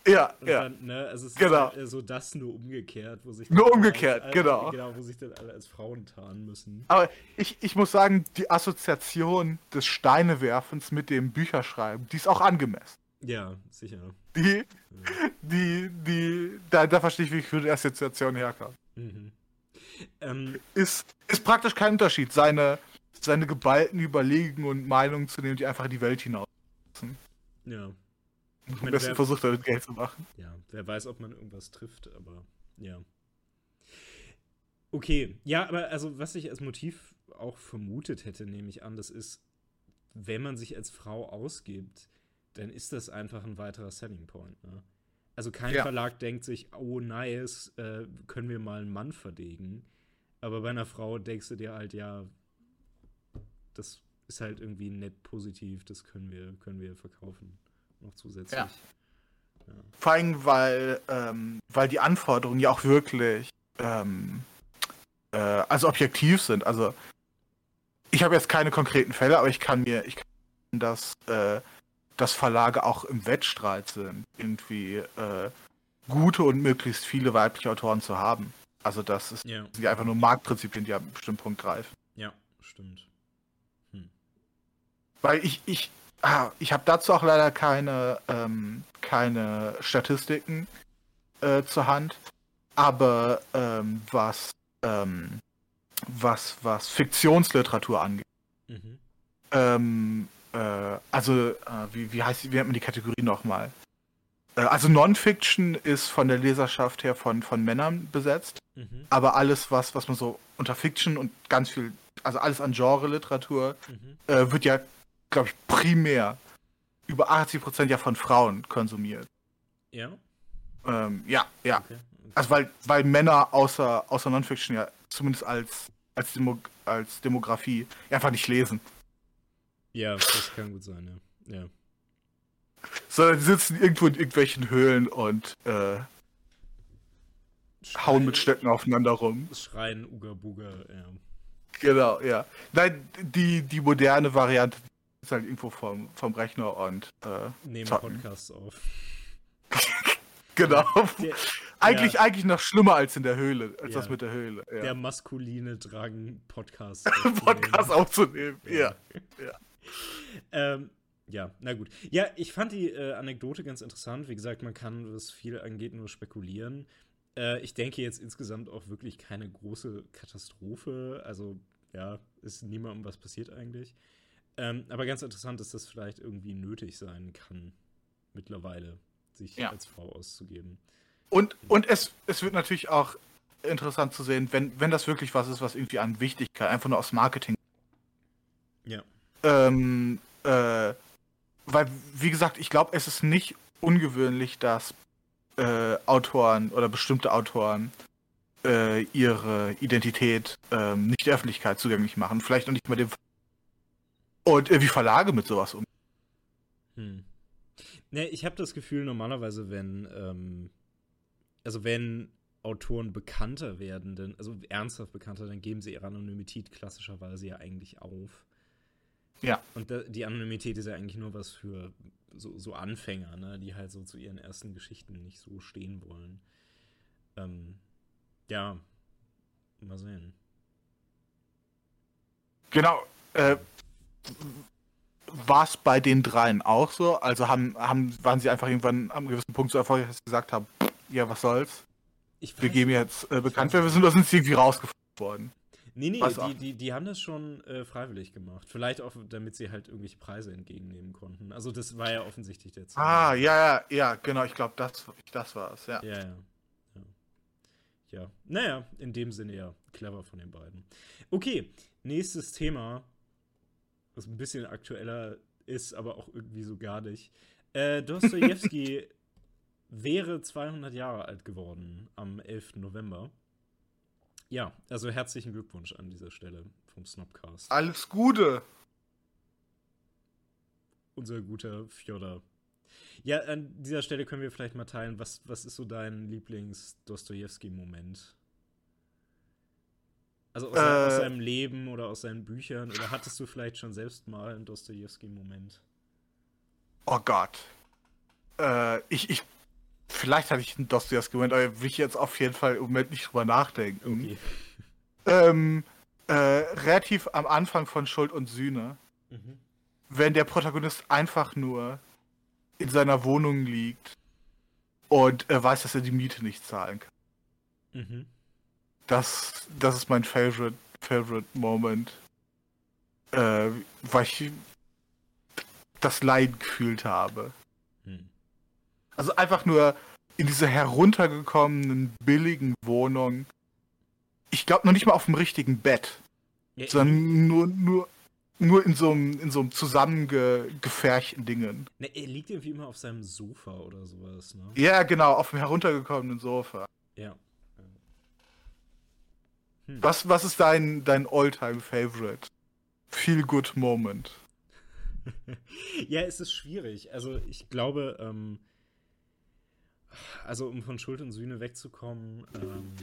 Ja, Und ja. dann, ne, also es Genau. ist halt, äh, so das nur umgekehrt, wo sich Nur dann alle umgekehrt, als, genau. Genau, wo sich dann alle als Frauen tarnen müssen. Aber ich, ich muss sagen, die Assoziation des Steinewerfens mit dem Bücherschreiben, die ist auch angemessen. Ja, sicher. Die, die, die, da, da verstehe ich, wie die Assoziation herkommt. Mhm. Ähm, Ist, ist praktisch kein Unterschied, seine, seine geballten Überlegungen und Meinungen zu nehmen, die einfach in die Welt hinaus. ja. Am meine, besten wer- versucht damit Geld zu machen. Ja, wer weiß, ob man irgendwas trifft, aber ja. Okay, ja, aber also was ich als Motiv auch vermutet hätte, nehme ich an, das ist, wenn man sich als Frau ausgibt, dann ist das einfach ein weiterer Selling Point. Ne? Also kein Ja. Verlag denkt sich, oh nice, äh, können wir mal einen Mann verdegen. Aber bei einer Frau denkst du dir halt, ja, das ist halt irgendwie nett positiv, das können wir, können wir verkaufen. Noch zusätzlich. Ja. Vor allem, weil, ähm, weil die Anforderungen ja auch wirklich ähm, äh, also objektiv sind. Also ich habe jetzt keine konkreten Fälle, aber ich kann mir, ich kann dass, äh, dass Verlage auch im Wettstreit sind, irgendwie äh, gute und möglichst viele weibliche Autoren zu haben. Also das ist Ja, sind ja einfach nur Marktprinzipien, die an einem bestimmten Punkt greifen. ja, stimmt. Weil ich, ich, ah, ich habe dazu auch leider keine, ähm, keine Statistiken äh, zur Hand. Aber ähm, was, ähm, was, was Fiktionsliteratur angeht, Mhm. Äh, also, äh, wie, wie heißt, wie nennt man die Kategorie nochmal? Äh, also Non-Fiction ist von der Leserschaft her von, von Männern besetzt. Mhm. Aber alles, was, was man so unter Fiction und ganz viel, also alles an Genre-Literatur, Mhm. äh, wird ja, glaube ich, primär über 80% ja von Frauen konsumiert. Ja? Ähm, ja, ja. Okay. Also weil, weil Männer außer, außer Non-Fiction ja zumindest als, als, Demo, als Demografie einfach nicht lesen. Ja, das kann gut sein, ja. Ja. Sondern die sitzen irgendwo in irgendwelchen Höhlen und äh, hauen mit Stöcken aufeinander rum. Schreien Uga Buga, ja. Genau, ja. Nein, die, die moderne Variante ist halt irgendwo vom, vom Rechner und äh, Nehmen Zocken. Podcasts auf. genau. Der, Eigentlich, der, eigentlich noch schlimmer als in der Höhle, als Ja. das mit der Höhle. Ja. der maskuline Drang, Podcasts Podcast aufzunehmen. Ja. Ähm, ja, na gut. Ja, ich fand die äh, Anekdote ganz interessant. Wie gesagt, man kann, was viel angeht, nur spekulieren. Äh, ich denke jetzt insgesamt auch wirklich keine große Katastrophe. Also, ja, ist niemandem was passiert eigentlich. Ähm, aber ganz interessant, dass das vielleicht irgendwie nötig sein kann, mittlerweile, sich Ja. als Frau auszugeben. Und, und es, es wird natürlich auch interessant zu sehen, wenn, wenn das wirklich was ist, was irgendwie an Wichtigkeit, einfach nur aus Marketing. Ja. Ähm, äh, weil, wie gesagt, ich glaube, es ist nicht ungewöhnlich, dass äh, Autoren oder bestimmte Autoren äh, ihre Identität ähm, nicht der Öffentlichkeit zugänglich machen. Vielleicht noch nicht mal dem. Und äh, wie Verlage mit sowas um. Hm. Ne, ich habe das Gefühl, normalerweise, wenn, ähm, also wenn Autoren bekannter werden, dann, also ernsthaft bekannter, dann geben sie ihre Anonymität klassischerweise ja eigentlich auf. Ja. Und die Anonymität ist ja eigentlich nur was für so, so Anfänger, ne, die halt so zu ihren ersten Geschichten nicht so stehen wollen. Ähm, ja, mal sehen. Genau. Äh, war es bei den dreien auch so? Also haben, haben, waren sie einfach irgendwann am gewissen Punkt so erfolgreich, dass sie gesagt haben, ja, was soll's? Ich Wir geben jetzt äh, bekannt, wir sind, oder sind sie irgendwie rausgefunden worden? Nee, nee, die, die, die haben das schon äh, freiwillig gemacht. Vielleicht auch, damit sie halt irgendwelche Preise entgegennehmen konnten. Also das war ja offensichtlich der Ziel. Ah, ja, ja, ja, genau, ich glaube, das, das war's, ja. Ja, ja. Ja. ja. Naja, in dem Sinne ja clever von den beiden. Okay, nächstes Thema, was ein bisschen aktueller ist, aber auch irgendwie so gar nicht. Äh, Dostoevsky wäre 200 Jahre alt geworden am 11. November. Ja, also herzlichen Glückwunsch an dieser Stelle vom Snobcast. Alles Gute! unser guter Fjodor. Ja, an dieser Stelle können wir vielleicht mal teilen, was, was ist so dein Lieblings-Dostojewski-Moment? Also aus, Äh. aus seinem Leben oder aus seinen Büchern? Oder hattest du vielleicht schon selbst mal einen Dostojewski-Moment? Oh Gott. Äh, ich, ich, vielleicht hatte ich einen Dostoevsky gemeint, aber will ich jetzt auf jeden Fall im Moment nicht drüber nachdenken. Okay. Ähm, äh, relativ am Anfang von Schuld und Sühne, Mhm. wenn der Protagonist einfach nur in seiner Wohnung liegt und er weiß, dass er die Miete nicht zahlen kann. Mhm. Das, das ist mein favorite, favorite Moment. Äh, weil ich das Leid gefühlt habe. Also einfach nur in dieser heruntergekommenen, billigen Wohnung. Ich glaube noch nicht mal auf dem richtigen Bett, Ja, sondern nur, nur, nur in so einem, in so einem zusammengefärchten Dingen. ne, er liegt irgendwie immer auf seinem Sofa oder sowas, ne? Ja, genau, auf dem heruntergekommenen Sofa. Ja. Hm. Was, was ist dein, dein All-Time-Favorite? Feel Good Moment. ja, es ist schwierig. Also ich glaube, ähm, also um von Schuld und Sühne wegzukommen, ähm,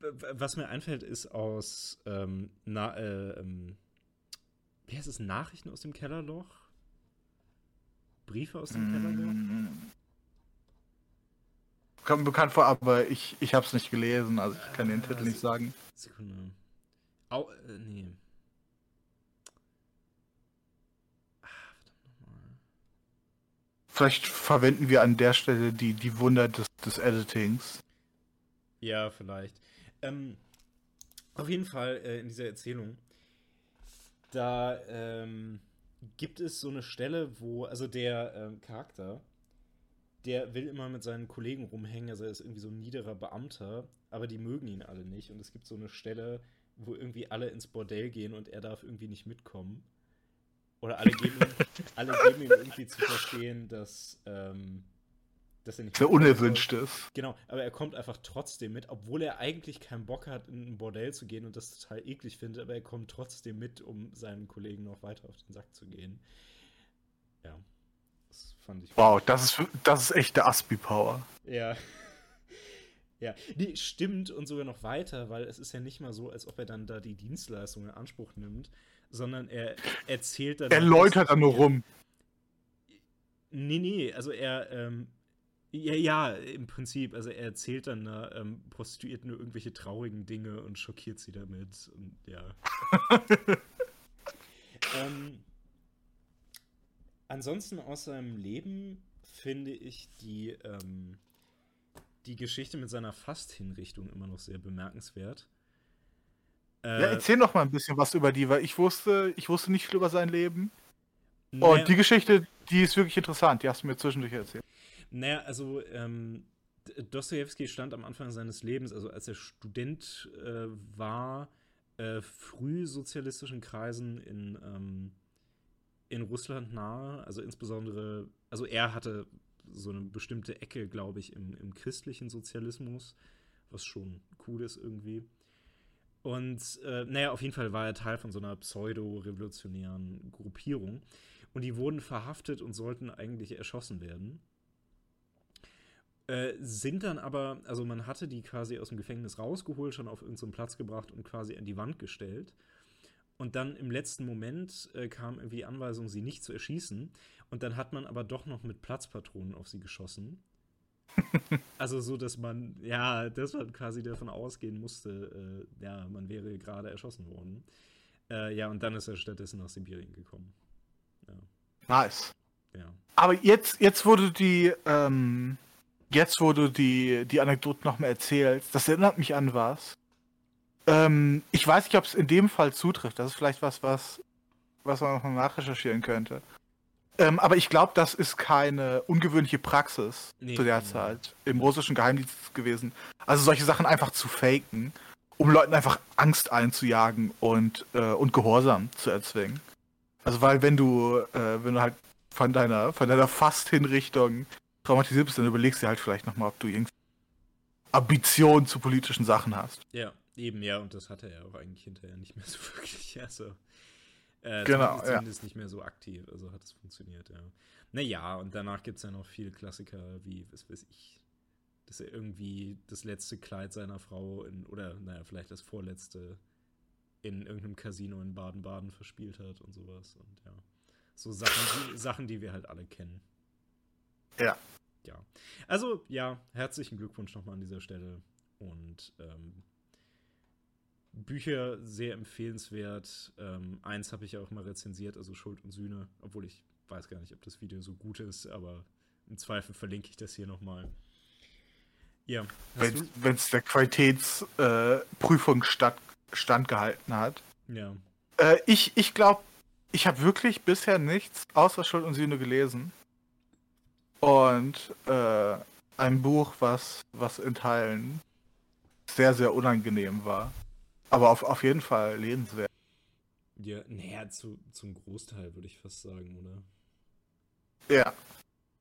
was mir einfällt, ist aus ähm, na, äh, ähm, wie heißt es, Nachrichten aus dem Kellerloch? Briefe aus dem Kellerloch? Mm. Kommt bekannt vor, aber ich, ich habe es nicht gelesen, also ich kann den Titel nicht sagen. Sekunde. Au, äh, nee. Ah, verdammt nochmal. Vielleicht verwenden wir an der Stelle die, die Wunder des, des Editings. Ja, vielleicht. Ähm, auf jeden Fall äh, in dieser Erzählung, da ähm, gibt es so eine Stelle, wo, also der ähm, Charakter, der will immer mit seinen Kollegen rumhängen, also er ist irgendwie so ein niederer Beamter, aber die mögen ihn alle nicht. Und es gibt so eine Stelle, wo irgendwie alle ins Bordell gehen und er darf irgendwie nicht mitkommen. Oder alle geben ihm, alle geben ihm irgendwie zu verstehen, dass, ähm, dass er nicht Der unerwünscht ist. Genau, aber er kommt einfach trotzdem mit, obwohl er eigentlich keinen Bock hat, in ein Bordell zu gehen und das total eklig findet, aber er kommt trotzdem mit, um seinen Kollegen noch weiter auf den Sack zu gehen. Ja, das fand ich. Wow, das ist, das ist echt der Aspi-Power. Ja. Ja, die stimmt und sogar noch weiter, weil es ist ja nicht mal so, als ob er dann da die Dienstleistung in Anspruch nimmt, sondern er erzählt dann. Er läutert da nur rum. Nee, nee, also er, ähm, ja, ja, im Prinzip, also er erzählt dann einer ähm, Prostituierten nur irgendwelche traurigen Dinge und schockiert sie damit und ja. ähm, ansonsten aus seinem Leben finde ich die, ähm, die Geschichte mit seiner Fast-Hinrichtung immer noch sehr bemerkenswert. Äh, Ja, erzähl noch mal ein bisschen was über die, weil ich wusste, ich wusste nicht viel über sein Leben. naja- Und die Geschichte, die ist wirklich interessant. Die hast du mir zwischendurch erzählt. Naja, also ähm, Dostoevsky stand am Anfang seines Lebens, also als er Student äh, war, äh, frühsozialistischen Kreisen in, ähm, in Russland nahe. Also insbesondere, also er hatte so eine bestimmte Ecke, glaube ich, im, im christlichen Sozialismus, was schon cool ist irgendwie. Und äh, naja, auf jeden Fall war er Teil von so einer pseudo-revolutionären Gruppierung. Und die wurden verhaftet und sollten eigentlich erschossen werden. Äh, sind dann aber, also man hatte die quasi aus dem Gefängnis rausgeholt, schon auf irgendeinen Platz gebracht und quasi an die Wand gestellt. Und dann im letzten Moment äh, kam irgendwie die Anweisung, sie nicht zu erschießen. Und dann hat man aber doch noch mit Platzpatronen auf sie geschossen. Also so, dass man, ja, dass man quasi davon ausgehen musste, äh, ja, man wäre gerade erschossen worden. Äh, ja, und dann ist er stattdessen nach Sibirien gekommen. Nice. Ja. Aber jetzt, jetzt wurde die, ähm, jetzt wurde die, die Anekdote noch mal erzählt. Das erinnert mich an was. Ähm, ich weiß nicht, ob es in dem Fall zutrifft. Das ist vielleicht was, was, was man noch mal nachrecherchieren könnte. Ähm, aber ich glaube, das ist keine ungewöhnliche Praxis Nee, zu der nee. Zeit im russischen Geheimdienst gewesen. Also solche Sachen einfach zu faken, um Leuten einfach Angst einzujagen und, äh, und Gehorsam zu erzwingen. Also weil wenn du, äh, wenn du halt von deiner, von deiner Fast-Hinrichtung traumatisiert bist, dann überlegst du dir halt vielleicht nochmal, ob du irgendwie Ambitionen zu politischen Sachen hast. Ja, eben, ja, und das hatte er auch eigentlich hinterher nicht mehr so wirklich. Also, äh, Genau, zumindest, ja. nicht mehr so aktiv. Also hat es funktioniert, ja. Naja, und danach gibt es ja noch viele Klassiker, wie, was weiß ich, dass er irgendwie das letzte Kleid seiner Frau in, oder, naja, vielleicht das vorletzte in irgendeinem Casino in Baden-Baden verspielt hat und sowas. Und ja, so Sachen, die, Sachen, die wir halt alle kennen. Ja. Ja. Also, ja, herzlichen Glückwunsch nochmal an dieser Stelle. Und ähm, Bücher sehr empfehlenswert. Ähm, eins habe ich ja auch mal rezensiert, also Schuld und Sühne, obwohl ich weiß gar nicht, ob das Video so gut ist, aber im Zweifel verlinke ich das hier nochmal. Ja. Wenn es der Qualitätsprüfung äh, statt, standgehalten hat. Ja. Äh, ich ich glaube, ich habe wirklich bisher nichts außer Schuld und Sühne gelesen. Und äh, ein Buch, was, was in Teilen sehr, sehr unangenehm war. Aber auf, auf jeden Fall lesenswert. Ja, naja, zu, zum Großteil würde ich fast sagen, oder? Ja.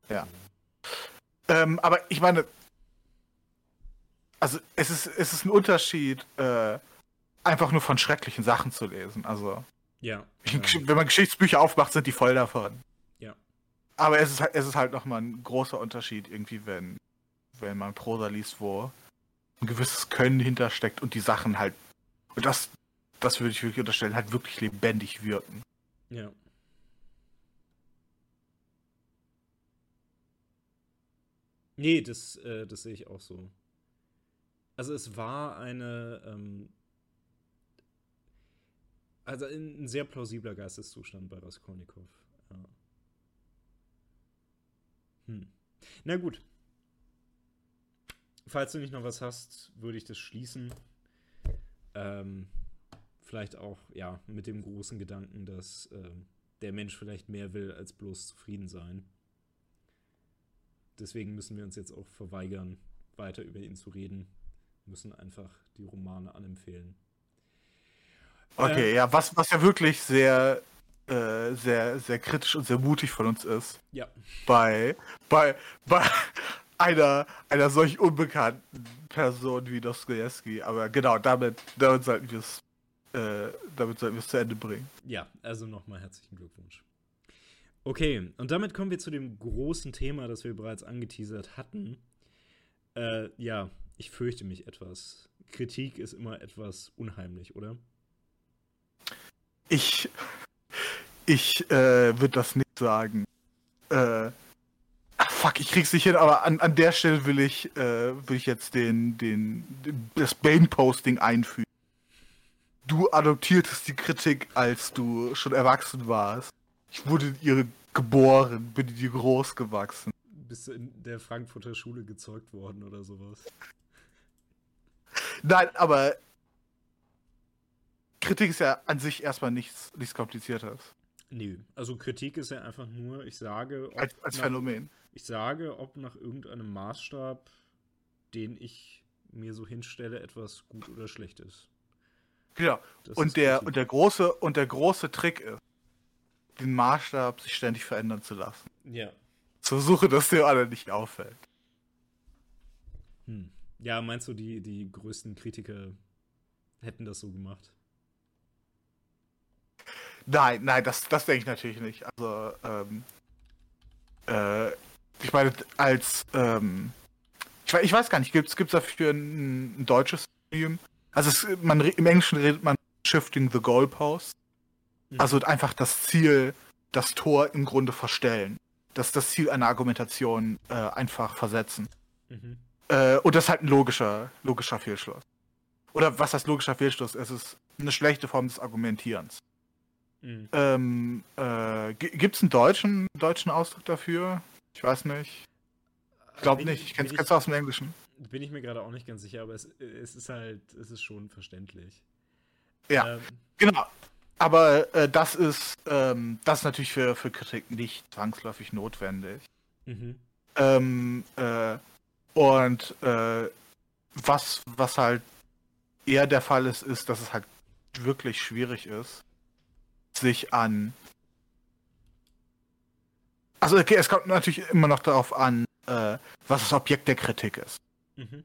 Ja. Ähm, aber ich meine, also es ist, es ist ein Unterschied, äh, einfach nur von schrecklichen Sachen zu lesen. Also, ja, ja. wenn man Geschichtsbücher aufmacht, sind die voll davon. Ja. Aber es ist, es ist halt nochmal ein großer Unterschied, irgendwie, wenn, wenn man Prosa liest, wo ein gewisses Können hintersteckt und die Sachen halt, und das, das würde ich wirklich unterstellen, halt wirklich lebendig wirken. Ja. Nee, das, äh, das sehe ich auch so. Also es war eine, ähm, also ein sehr plausibler Geisteszustand bei Raskolnikow. Ja. Hm. Na gut. Falls du nicht noch was hast, würde ich das schließen. Ähm, vielleicht auch, ja, mit dem großen Gedanken, dass ähm, der Mensch vielleicht mehr will als bloß zufrieden sein deswegen müssen wir uns jetzt auch verweigern, weiter über ihn zu reden. Wir müssen einfach die Romane anempfehlen. Okay, ähm, ja, was, was ja wirklich sehr, äh, sehr, sehr kritisch und sehr mutig von uns ist. Ja. Bei, bei, bei einer, einer solch unbekannten Person wie Dostoevsky. Aber genau, damit, damit sollten wir es äh, damit sollten wir es zu Ende bringen. Ja, also nochmal herzlichen Glückwunsch. Okay, und damit kommen wir zu dem großen Thema, das wir bereits angeteasert hatten. Äh, ja, ich fürchte mich etwas. Kritik ist immer etwas unheimlich, oder? Ich, ich äh, würde das nicht sagen. Äh, fuck, ich krieg's nicht hin, aber an, an der Stelle will ich, äh, will ich jetzt den, den, den das Bane-Posting einfügen. Du adoptiertest die Kritik, als du schon erwachsen warst. Ich wurde in ihr geboren, bin in ihr groß gewachsen. Bist du in der Frankfurter Schule gezeugt worden oder sowas? Nein, aber Kritik ist ja an sich erstmal nichts, nichts Kompliziertes. Nö, also Kritik ist ja einfach nur, ich sage. als, als nach, Phänomen. Ich sage, ob nach irgendeinem Maßstab, den ich mir so hinstelle, etwas gut oder schlecht ist. Genau. und der, und der große, und der große Trick ist, den Maßstab sich ständig verändern zu lassen. Ja. Zur Suche, dass dir alle nicht auffällt. Hm. Ja, meinst du, die, die größten Kritiker hätten das so gemacht? Nein, nein, das, das denke ich natürlich nicht. Also, ähm, äh, ich meine, als, ähm, ich, ich weiß gar nicht, gibt es dafür ein, ein deutsches Medium? Also, es, man, im Englischen redet man Shifting the Goalpost. Mhm. Also einfach das Ziel, das Tor im Grunde verstellen. Das das Ziel einer Argumentation äh, einfach versetzen. Mhm. Äh, und das ist halt ein logischer, logischer Fehlschluss. Oder was heißt logischer Fehlschluss? Es ist eine schlechte Form des Argumentierens. Mhm. Ähm, äh, Gibt es einen deutschen, deutschen Ausdruck dafür? Ich weiß nicht. Ich glaube nicht. Ich kenne es aus dem Englischen. Bin ich mir gerade auch nicht ganz sicher, aber es, es ist halt, es ist schon verständlich. Ja, ähm, genau. Aber äh, das ist ähm, das ist natürlich für, für Kritik nicht zwangsläufig notwendig. Mhm. Ähm, äh, und äh, was, was halt eher der Fall ist, ist, dass es halt wirklich schwierig ist, sich an. Also okay, es kommt natürlich immer noch darauf an, äh, was das Objekt der Kritik ist. Mhm.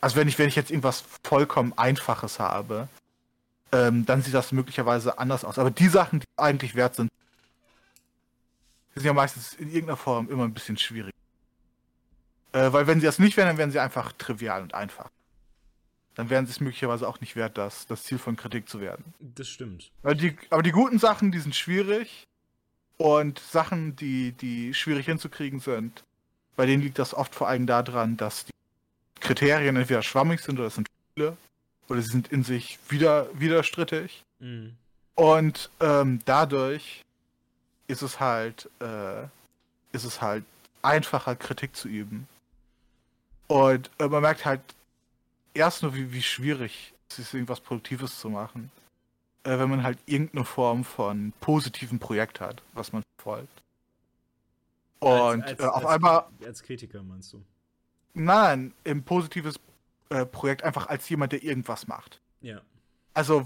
Also wenn ich, wenn ich jetzt irgendwas vollkommen Einfaches habe, ähm, dann sieht das möglicherweise anders aus. Aber die Sachen, die eigentlich wert sind, sind ja meistens in irgendeiner Form immer ein bisschen schwierig. Äh, weil wenn sie das nicht wären, dann wären sie einfach trivial und einfach. Dann wären sie es möglicherweise auch nicht wert, das, das Ziel von Kritik zu werden. Das stimmt. Die, aber die guten Sachen, die sind schwierig. Und Sachen, die, die schwierig hinzukriegen sind, bei denen liegt das oft vor allem daran, dass die Kriterien entweder schwammig sind oder es sind viele oder sie sind in sich wieder, widerstrittig. Mhm. Und ähm, dadurch ist es halt, äh, ist es halt einfacher, Kritik zu üben. Und äh, man merkt halt erst nur, wie, wie schwierig es ist, irgendwas Produktives zu machen, äh, wenn man halt irgendeine Form von positivem Projekt hat, was man verfolgt. Und als, als, äh, auf als, einmal, Als Kritiker meinst du? nein, im positives äh, Projekt einfach als jemand, der irgendwas macht. Ja. Also,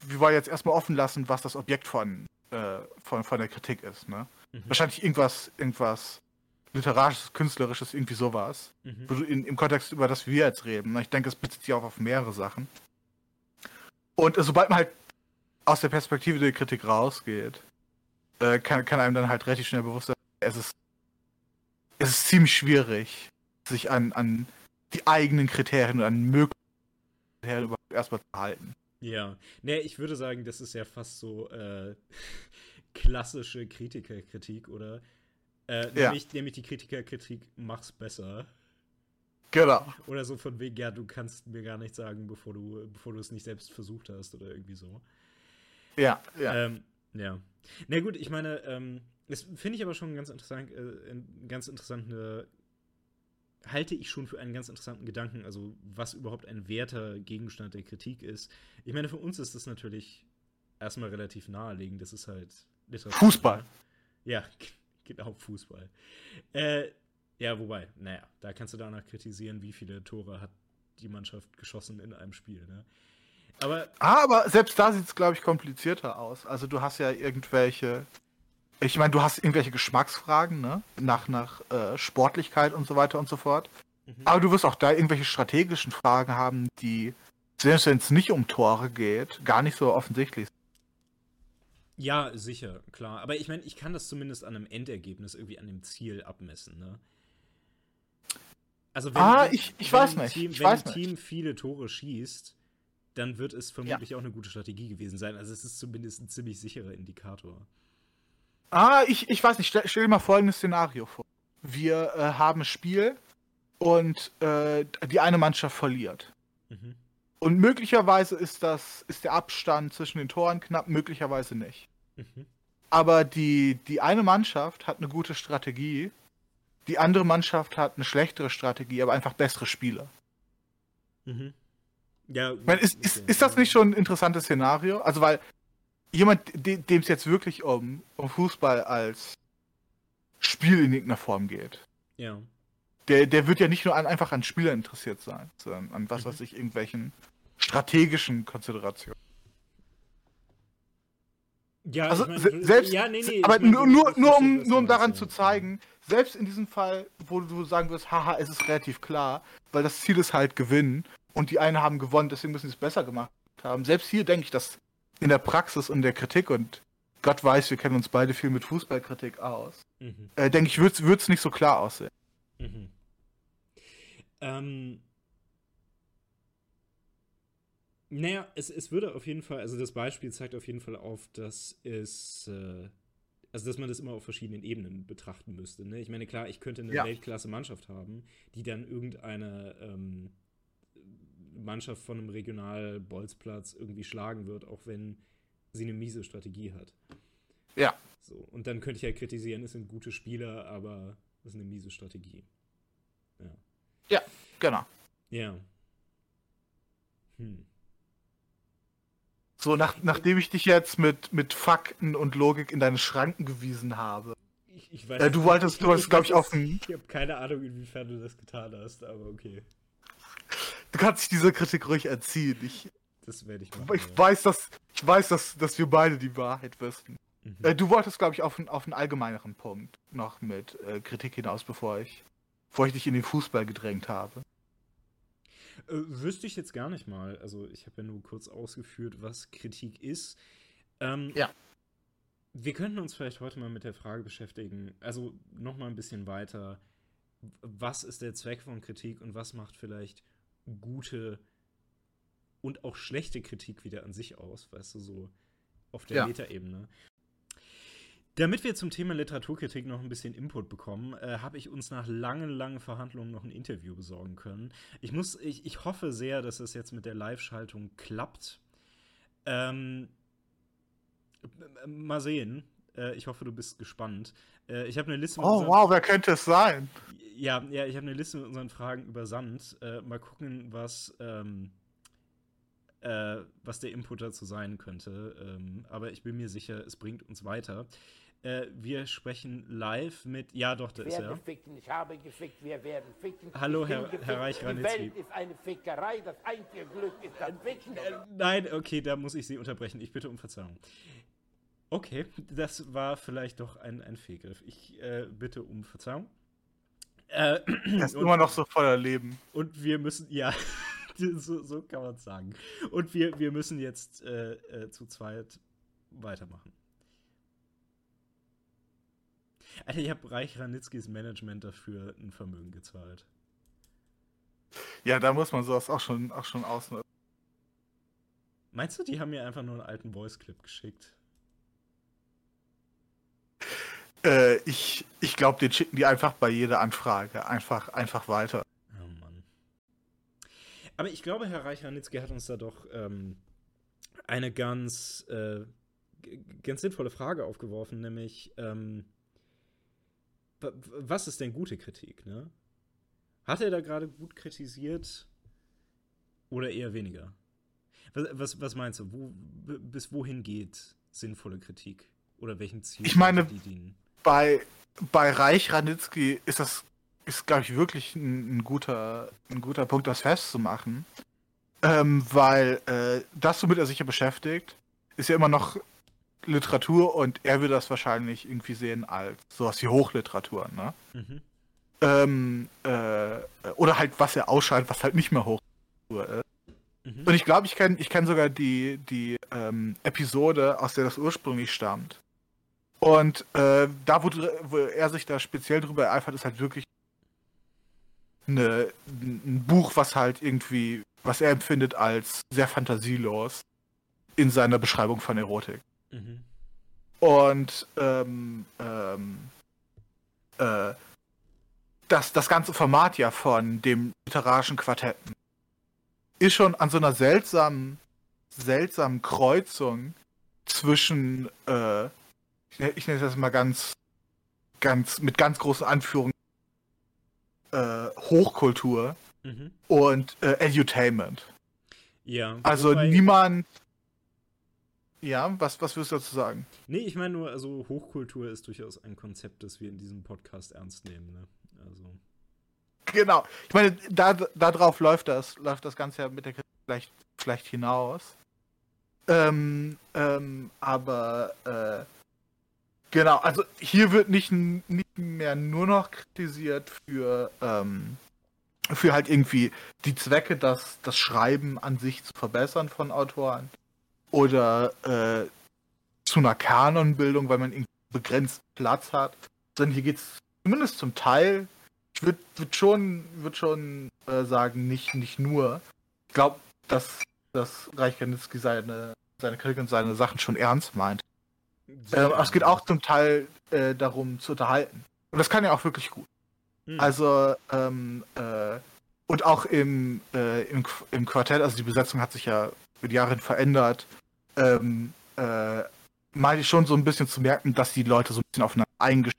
wir wollen jetzt erstmal offen lassen, was das Objekt von, äh, von, von der Kritik ist. Ne? Mhm. Wahrscheinlich irgendwas, irgendwas literarisches, künstlerisches, irgendwie sowas. Mhm. In, Im Kontext, über das wir jetzt reden. ne? Ich denke, es bezieht sich auch auf mehrere Sachen. Und sobald man halt aus der Perspektive der Kritik rausgeht, äh, kann, kann einem dann halt relativ schnell bewusst sein, es ist, es ist ziemlich schwierig, sich an, an die eigenen Kriterien und an möglichen Kriterien überhaupt erstmal zu halten. Ja. Nee, ich würde sagen, das ist ja fast so äh, klassische Kritikerkritik, oder? Äh, Ja. nämlich, nämlich die Kritikerkritik, mach's besser. Genau. Oder so von wegen, ja, du kannst mir gar nichts sagen, bevor du, bevor du es nicht selbst versucht hast oder irgendwie so. Ja, ja. Ähm, ja. Na gut, ich meine, ähm, das finde ich aber schon ganz interessant, äh, ganz interessante, halte ich schon für einen ganz interessanten Gedanken, also was überhaupt ein werter Gegenstand der Kritik ist. Ich meine, für uns ist das natürlich erstmal relativ naheliegend, das ist halt Literatur. Fußball. Ja, genau, Fußball. Äh, ja, wobei, naja, da kannst du danach kritisieren, wie viele Tore hat die Mannschaft geschossen in einem Spiel, ne? Aber Ah, aber selbst da sieht es, glaube ich, komplizierter aus. Also du hast ja irgendwelche. Ich meine, du hast irgendwelche Geschmacksfragen, ne? Nach, nach äh, Sportlichkeit und so weiter und so fort. Mhm. Aber du wirst auch da irgendwelche strategischen Fragen haben, die, selbst wenn es nicht um Tore geht, gar nicht so offensichtlich sind. Ja, sicher, klar. Aber ich meine, ich kann das zumindest an einem Endergebnis irgendwie an dem Ziel abmessen, ne? Also Ah, ich- ich weiß ein nicht, Team, ich wenn weiß ein nicht. Team viele Tore schießt, dann wird es vermutlich auch eine gute Strategie gewesen sein. Also es ist zumindest ein ziemlich sicherer Indikator. Ah, ich, ich weiß nicht. Stell, stell dir mal folgendes Szenario vor. Wir äh, haben ein Spiel und äh, die eine Mannschaft verliert. Mhm. Und möglicherweise ist das, ist der Abstand zwischen den Toren knapp, möglicherweise nicht. Mhm. Aber die, die eine Mannschaft hat eine gute Strategie, die andere Mannschaft hat eine schlechtere Strategie, aber einfach bessere Spieler. Mhm. Ja, meine, ist, ist, ist das nicht schon ein interessantes Szenario? Also, weil jemand, de, dem es jetzt wirklich um, um Fußball als Spiel in irgendeiner Form geht, Ja. der, der wird ja nicht nur an, einfach an Spielern interessiert sein, sondern an was Mhm. weiß ich, irgendwelchen strategischen Konsiderationen. Ja, Also ich mein, se- selbst, ja, nee, nee, aber ich mein, nur, nur, nur, um, nur um daran zu zeigen, selbst in diesem Fall, wo du sagen wirst, haha, es ist relativ klar, weil das Ziel ist halt gewinnen und die einen haben gewonnen, deswegen müssen sie es besser gemacht haben. Selbst hier denke ich, dass in der Praxis und der Kritik und Gott weiß, wir kennen uns beide viel mit Fußballkritik aus, Mhm. äh, denke ich, würde es nicht so klar aussehen. Mhm. Ähm, naja, es, es würde auf jeden Fall, also das Beispiel zeigt auf jeden Fall auf, dass es, äh, also dass man das immer auf verschiedenen Ebenen betrachten müsste. Ne? Ich meine, klar, ich könnte eine Ja. Weltklasse-Mannschaft haben, die dann irgendeine ähm, Mannschaft von einem Regional-Bolzplatz irgendwie schlagen wird, auch wenn sie eine miese Strategie hat. Ja. So, und dann könnte ich ja kritisieren, es sind gute Spieler, aber es ist eine miese Strategie. Ja. Genau. Ja. Hm. So, nach, nachdem ich dich jetzt mit, mit Fakten und Logik in deine Schranken gewiesen habe. Ich, ich weiß, Äh, du wolltest- du wolltest, glaub ich, ein- Ich habe keine Ahnung, inwiefern du das getan hast, aber okay. Du kannst dich dieser Kritik ruhig entziehen. Ich, Das werde ich machen. ich ja. weiß, dass, ich weiß dass, dass wir beide die Wahrheit wissen. Mhm. Äh, du wolltest, glaube ich, auf, einen- auf einen allgemeineren Punkt noch mit äh, Kritik hinaus, bevor ich, bevor ich dich in den Fußball gedrängt habe. Äh, wüsste ich jetzt gar nicht mal. Also, ich habe ja nur kurz ausgeführt, was Kritik ist. Ähm, Ja. Wir könnten uns vielleicht heute mal mit der Frage beschäftigen, also noch mal ein bisschen weiter. Was ist der Zweck von Kritik und was macht vielleicht gute und auch schlechte Kritik wieder an sich aus, weißt du, so auf der Ja. Metaebene? Damit wir zum Thema Literaturkritik noch ein bisschen Input bekommen, äh, habe ich uns nach langen, langen Verhandlungen noch ein Interview besorgen können. Ich muss, ich, ich hoffe sehr, dass es jetzt mit der Live-Schaltung klappt. Ähm, mal sehen. Äh, ich hoffe, du bist gespannt. Äh, ich habe eine Liste. Oh wow, wer könnte es sein? Ja, ja, ich habe eine Liste mit unseren Fragen übersandt. Äh, mal gucken, was. Ähm, äh, was der Input dazu sein könnte. Ähm, aber ich bin mir sicher, es bringt uns weiter. Äh, wir sprechen live mit. Ja, doch, da ist er. Ficken, ich habe gefickt, wir werden ficken. Hallo, Herr, Herr Reich Die Welt ist eine Fickerei, das einzige Glück ist das Ficken. Äh, nein, okay, da muss ich Sie unterbrechen. Ich bitte um Verzeihung. Okay, das war vielleicht doch ein, ein Fehlgriff. Ich äh, bitte um Verzeihung. Äh, er ist und, immer noch so voller Leben. Und wir müssen, ja, so, so, kann man es sagen. Und wir, wir müssen jetzt äh, äh, zu zweit weitermachen. Alter, ich habe Reich Ranitzkis Management dafür ein Vermögen gezahlt. Ja, da muss man sowas auch schon, auch schon ausnutzen. Meinst du, die haben mir einfach nur einen alten Voice-Clip geschickt? Äh, ich ich glaube, den schicken die einfach bei jeder Anfrage einfach, einfach weiter. Aber ich glaube, Herr Reich-Ranitzky hat uns da doch ähm, eine ganz, äh, ganz sinnvolle Frage aufgeworfen, nämlich, ähm, was ist denn gute Kritik, ne? Hat er da gerade gut kritisiert oder eher weniger? Was, was, was meinst du? Wo, bis wohin geht sinnvolle Kritik? Oder welchen Ziel ich meine, die dienen? Bei, bei Reich Ranitzky ist das ist, glaube ich, wirklich ein, ein, guter, ein guter Punkt, das festzumachen. Ähm, weil äh, das, womit er sich ja beschäftigt, ist ja immer noch Literatur und er würde das wahrscheinlich irgendwie sehen als sowas wie Hochliteratur, ne? Mhm. Ähm, äh, oder halt, was er ausschaltet, was halt nicht mehr Hochliteratur ist. Mhm. Und ich glaube, ich kenne ich kenn sogar die, die ähm, Episode, aus der das ursprünglich stammt. Und äh, da, wo, wo, er sich da speziell drüber ereifert, ist halt wirklich eine, ein Buch, was halt irgendwie, was er empfindet als sehr fantasielos in seiner Beschreibung von Erotik. Mhm. Und ähm, ähm, äh, das, das ganze Format ja von dem literarischen Quartetten ist schon an so einer seltsamen, seltsamen Kreuzung zwischen, äh, ich nenne das mal ganz, ganz, mit ganz großen Anführungen, äh, Hochkultur mhm. und äh, Edutainment. Ja. Also niemand. Ja, was, was würdest du dazu sagen? Nee, ich meine nur, also Hochkultur ist durchaus ein Konzept, das wir in diesem Podcast ernst nehmen. Ne? Also. Genau. Ich meine, da, darauf läuft das, läuft das Ganze ja mit der Kritik vielleicht, vielleicht hinaus. Ähm, ähm, aber äh, Genau, also hier wird nicht, nicht mehr nur noch kritisiert für, ähm, für halt irgendwie die Zwecke, das, das Schreiben an sich zu verbessern von Autoren oder äh, zu einer Kanonbildung, weil man irgendwie begrenzt Platz hat, sondern hier geht es zumindest zum Teil, ich würde würd schon, würd schon äh, sagen, nicht, nicht nur. Ich glaube, dass, dass Reich Kanitzky seine, seine Kritik und seine Sachen schon ernst meint. Ähm, es geht auch zum Teil äh, darum zu unterhalten. Und das kann ja auch wirklich gut. Hm. Also, ähm, äh, und auch im, äh, im, im Quartett, also die Besetzung hat sich ja über die Jahre verändert, ähm, äh, meine ich schon so ein bisschen zu merken, dass die Leute so ein bisschen aufeinander eingestellt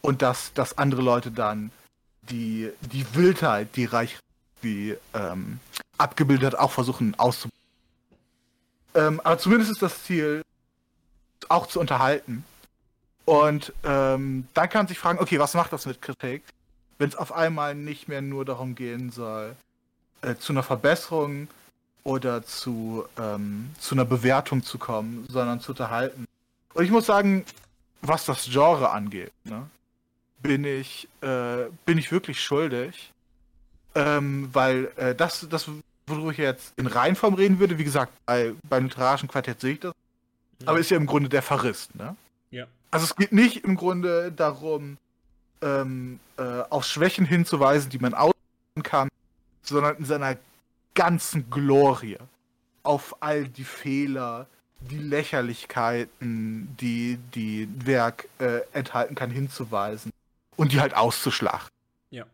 und dass, dass andere Leute dann die, die Wildheit, die Reich wie ähm, abgebildet hat, auch versuchen auszubauen. Ähm, aber zumindest ist das Ziel, auch zu unterhalten. Und ähm, dann kann man sich fragen, okay, was macht das mit Kritik, wenn es auf einmal nicht mehr nur darum gehen soll, äh, zu einer Verbesserung oder zu, ähm, zu einer Bewertung zu kommen, sondern zu unterhalten. Und ich muss sagen, was das Genre angeht, ne, bin ich äh, bin ich wirklich schuldig, ähm, weil äh, das das worüber ich jetzt in Reihenform reden würde, wie gesagt, bei, beim literarischen Quartett sehe ich das aber ist ja im Grunde der Verriss, ne? Ja. Also es geht nicht im Grunde darum, ähm, äh, auf Schwächen hinzuweisen, die man ausüben kann, sondern in seiner ganzen Glorie auf all die Fehler, die Lächerlichkeiten, die die Werk äh, enthalten kann, hinzuweisen und die halt auszuschlachten. Ja.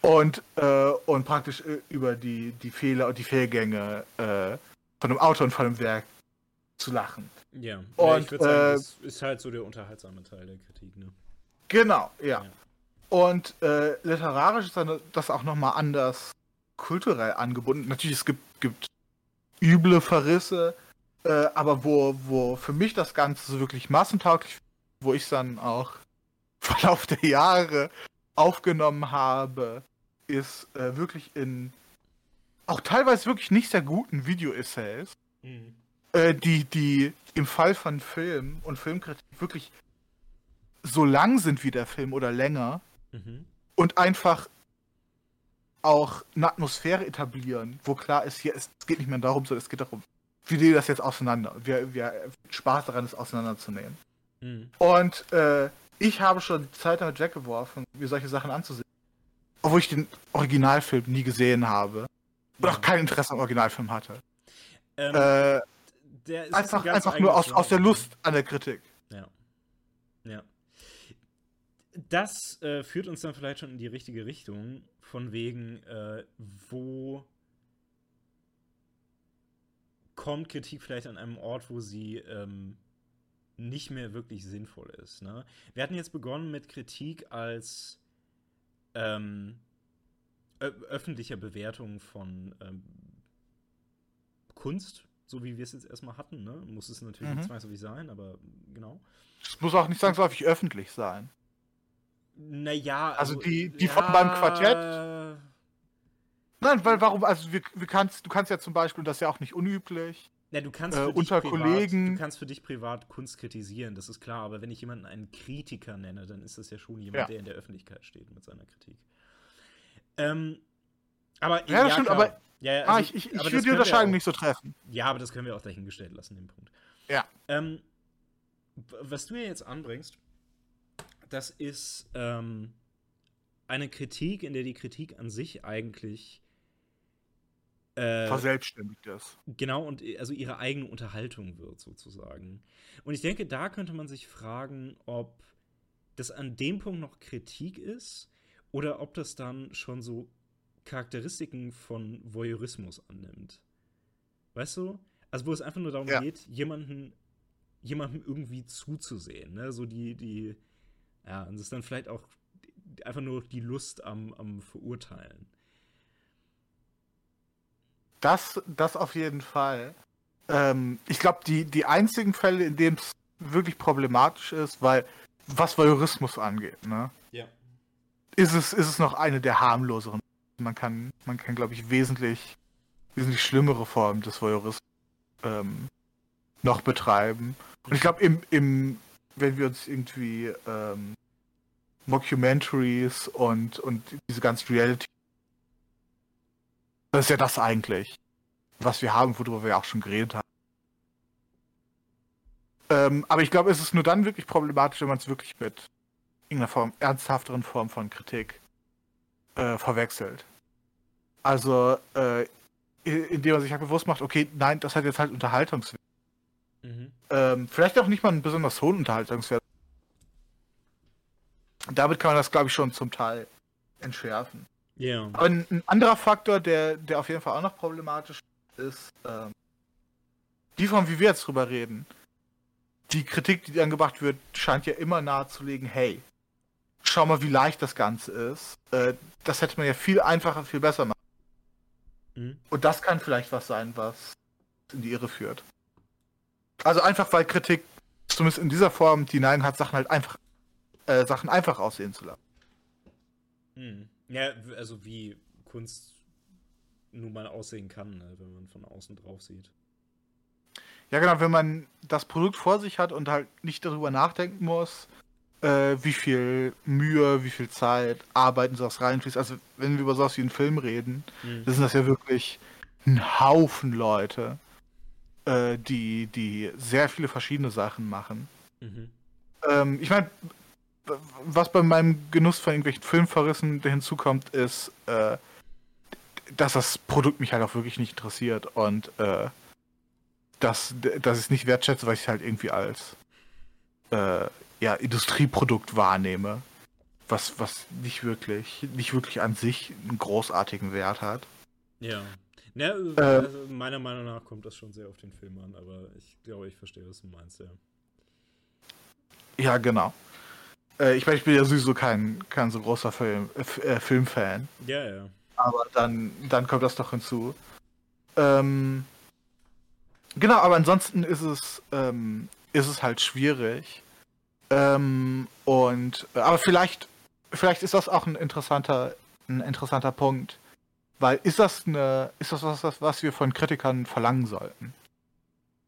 Und, äh, und praktisch äh, über die, die Fehler und die Fehlgänge äh, von dem Autor und von dem Werk zu lachen. Ja. Und, ich würde sagen, äh, das ist halt so der unterhaltsame Teil der Kritik, ne? Genau, ja. Ja. Und äh, literarisch ist dann das auch nochmal anders kulturell angebunden. Natürlich, es gibt, gibt üble Verrisse, äh, aber wo, wo für mich das Ganze so wirklich massentauglich, wo ich dann auch im Verlauf der Jahre aufgenommen habe, ist äh, wirklich in auch teilweise wirklich nicht sehr guten Video-Essays, Mhm. Äh, die, die im Fall von Film und Filmkritik wirklich so lang sind wie der Film oder länger Mhm. und einfach auch eine Atmosphäre etablieren, wo klar ist, hier, es geht nicht mehr darum, sondern es geht darum, wir nehmen das jetzt auseinander. Wir, wir Spaß daran, es auseinanderzunehmen. Mhm. Und äh, ich habe schon Zeit damit weggeworfen, mir solche Sachen anzusehen. Obwohl ich den Originalfilm nie gesehen habe. Und auch kein Interesse am Originalfilm hatte. Ähm, Äh, der ist einfach einfach nur aus, aus der. Lust an der Kritik. Ja. Ja. Das äh, führt uns dann vielleicht schon in die richtige Richtung, von wegen, äh, wo kommt Kritik vielleicht an einem Ort, wo sie ähm, nicht mehr wirklich sinnvoll ist. Ne? Wir hatten jetzt begonnen mit Kritik als ähm, öffentlicher Bewertung von ähm, Kunst, so wie wir es jetzt erstmal hatten. Ne? Muss es natürlich Mhm. nicht zwangsläufig sein, aber genau. Es muss auch nicht zwangsläufig öffentlich sein. Naja, Also die- die von beim Quartett? Nein, weil warum, also wir, wir kannst, du kannst ja zum Beispiel, das ist ja auch nicht unüblich, Na, du kannst Äh, für dich unter privat, Kollegen- Du kannst für dich privat Kunst kritisieren, das ist klar. Aber wenn ich jemanden einen Kritiker nenne, dann ist das ja schon jemand, Ja. der in der Öffentlichkeit steht mit seiner Kritik. Ähm, aber Ja, das stimmt, klar. aber- ja, ah, also- ich, ich, ich das würde die Unterscheidung nicht so treffen. Ja, aber das können wir auch dahingestellt lassen, den Punkt. Ja. Ähm, was du ja jetzt anbringst, das ist ähm, eine Kritik, in der die Kritik an sich eigentlich äh, Verselbstständigt ist. Genau, und also ihre eigene Unterhaltung wird sozusagen. Und ich denke, da könnte man sich fragen, ob das an dem Punkt noch Kritik ist oder ob das dann schon so Charakteristiken von Voyeurismus annimmt. Weißt du? Also wo es einfach nur darum Ja. geht, jemanden, jemandem irgendwie zuzusehen. Ne? So die, die, ja, und es ist dann vielleicht auch einfach nur die Lust am, am Verurteilen. Das, das auf jeden Fall. Ähm, ich glaube, die, die einzigen Fälle, in denen es wirklich problematisch ist, weil was Voyeurismus angeht, ne, Ja. ist es, ist es noch eine der harmloseren. Man kann, man kann, glaube ich, wesentlich, wesentlich schlimmere Formen des Voyeurismus ähm, noch betreiben. Und ich glaube, im, im, wenn wir uns irgendwie ähm, Mockumentaries und, und diese ganzen Reality das ist ja das eigentlich, was wir haben, worüber wir auch schon geredet haben. Ähm, aber ich glaube, es ist nur dann wirklich problematisch, wenn man es wirklich mit irgendeiner Form, ernsthafteren Form von Kritik äh, verwechselt. Also, äh, indem man sich halt bewusst macht, okay, nein, das hat jetzt halt Unterhaltungswert. Mhm. Ähm, vielleicht auch nicht mal einen besonders hohen Unterhaltungswert. Damit kann man das, glaube ich, schon zum Teil entschärfen. Ja. Aber ein, ein anderer Faktor, der, der auf jeden Fall auch noch problematisch ist, ähm, die Form, wie wir jetzt drüber reden. Die Kritik, die angebracht wird, scheint ja immer nahezulegen, hey, schau mal, wie leicht das Ganze ist. Äh, das hätte man ja viel einfacher, viel besser machen. Mhm. Und das kann vielleicht was sein, was in die Irre führt. Also einfach, weil Kritik, zumindest in dieser Form, die Neigung hat, Sachen halt einfach, äh, Sachen einfach aussehen zu lassen. Hm. Ja, also wie Kunst nun mal aussehen kann, ne, wenn man von außen drauf sieht. Ja, genau, wenn man das Produkt vor sich hat und halt nicht darüber nachdenken muss, äh, wie viel Mühe, wie viel Zeit, Arbeit in sowas reinfließt. Also, wenn wir über sowas wie einen Film reden, Hm. dann sind das ja wirklich ein Haufen Leute, äh, die, die sehr viele verschiedene Sachen machen. Mhm. Ähm, ich meine, was bei meinem Genuss von irgendwelchen Filmverrissen hinzukommt, ist, äh, dass das Produkt mich halt auch wirklich nicht interessiert und äh, dass, dass ich es nicht wertschätze, weil ich es halt irgendwie als äh, ja, Industrieprodukt wahrnehme. Was, was nicht wirklich, nicht wirklich an sich einen großartigen Wert hat. Ja. Ja, also meiner Meinung nach kommt das schon sehr auf den Film an, aber ich glaube, ich verstehe, was du meinst, ja. Ja, genau. Äh, ich meine, ich bin ja sowieso kein, kein so großer Film, äh, Filmfan. Ja, ja. Aber dann, dann kommt das doch hinzu. Ähm, genau, aber ansonsten ist es, ähm, ist es halt schwierig. Ähm, und aber vielleicht, vielleicht ist das auch ein interessanter, ein interessanter Punkt. Weil ist das eine, ist das was, was wir von Kritikern verlangen sollten?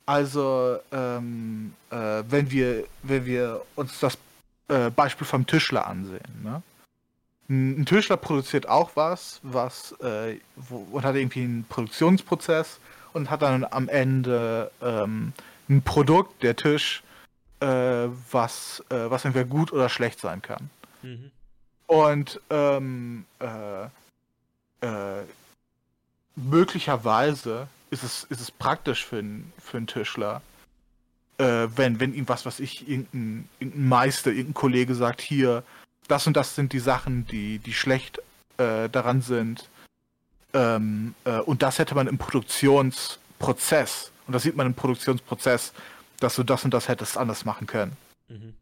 Also, ähm, äh, wenn wir, wenn wir uns das äh, Beispiel vom Tischler ansehen, ne? Ein Tischler produziert auch was, was äh, wo, und hat irgendwie einen Produktionsprozess und hat dann am Ende ähm, ein Produkt, der Tisch, was, äh, was entweder gut oder schlecht sein kann. Mhm. Und ähm, äh, äh, möglicherweise ist es, ist es praktisch für, ein, für einen Tischler, äh, wenn, wenn ihm was, was ich, irgendein, irgendein Meister, irgendein Kollege sagt, hier, das und das sind die Sachen, die, die schlecht äh, daran sind. Ähm, äh, und das hätte man im Produktionsprozess, und das sieht man im Produktionsprozess, dass du das und das hättest anders machen können. Mhm.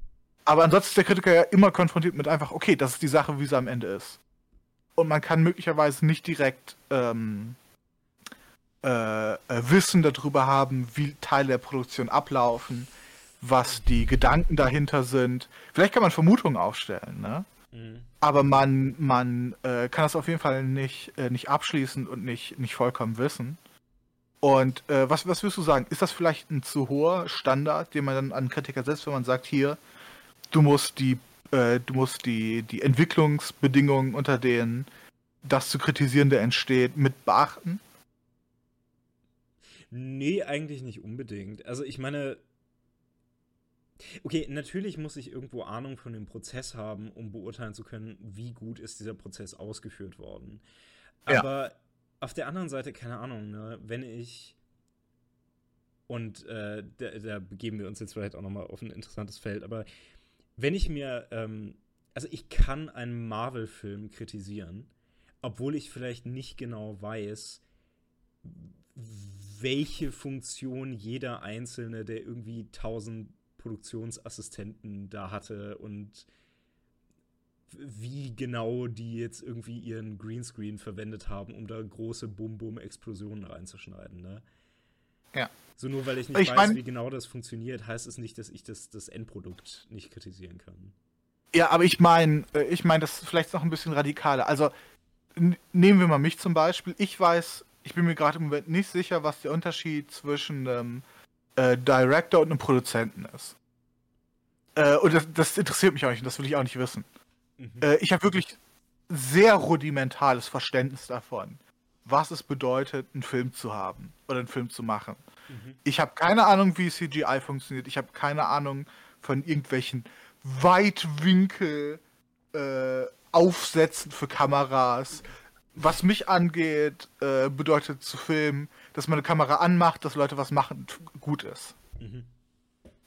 Aber ansonsten ist der Kritiker ja immer konfrontiert mit einfach, okay, das ist die Sache, wie sie am Ende ist. Und man kann möglicherweise nicht direkt ähm, äh, äh, Wissen darüber haben, wie Teile der Produktion ablaufen, was die Gedanken dahinter sind. Vielleicht kann man Vermutungen aufstellen, ne? Mhm. Aber man, man äh, kann das auf jeden Fall nicht, äh, nicht abschließen und nicht, nicht vollkommen wissen. Und äh, was, was würdest du sagen? Ist das vielleicht ein zu hoher Standard, den man dann an Kritiker setzt, wenn man sagt, hier, du musst die, äh, du musst die, die Entwicklungsbedingungen, unter denen das zu kritisierende entsteht, mit beachten? Nee, eigentlich nicht unbedingt. Also ich meine, okay, natürlich muss ich irgendwo Ahnung von dem Prozess haben, um beurteilen zu können, wie gut ist dieser Prozess ausgeführt worden. Aber ja. Auf der anderen Seite, keine Ahnung, ne, wenn ich und äh, da, da, begeben wir uns jetzt vielleicht auch nochmal auf ein interessantes Feld, aber wenn ich mir, ähm, also ich kann einen Marvel-Film kritisieren, obwohl ich vielleicht nicht genau weiß, welche Funktion jeder einzelne der irgendwie tausend Produktionsassistenten da hatte und wie genau die jetzt irgendwie ihren Greenscreen verwendet haben, um da große Bum-Bum-Explosionen reinzuschneiden, ne? Ja. So nur weil ich nicht ich weiß, mein, wie genau das funktioniert, heißt es nicht, dass ich das, das Endprodukt nicht kritisieren kann. Ja, aber ich meine, äh, ich meine, das ist vielleicht noch ein bisschen radikaler. Also nehmen wir mal mich zum Beispiel. Ich weiß ich bin mir gerade im Moment nicht sicher, was der Unterschied zwischen einem äh, Director und einem Produzenten ist. Äh, und das, das, interessiert mich auch nicht und das will ich auch nicht wissen. Mhm. Äh, ich habe wirklich sehr rudimentales Verständnis davon, was es bedeutet, einen Film zu haben oder einen Film zu machen. Mhm. Ich habe keine Ahnung, wie CGI funktioniert. Ich habe keine Ahnung von irgendwelchen Weitwinkel äh, für Kameras, was mich angeht, äh, bedeutet zu filmen, dass man eine Kamera anmacht, dass Leute was machen, gut ist. Mhm.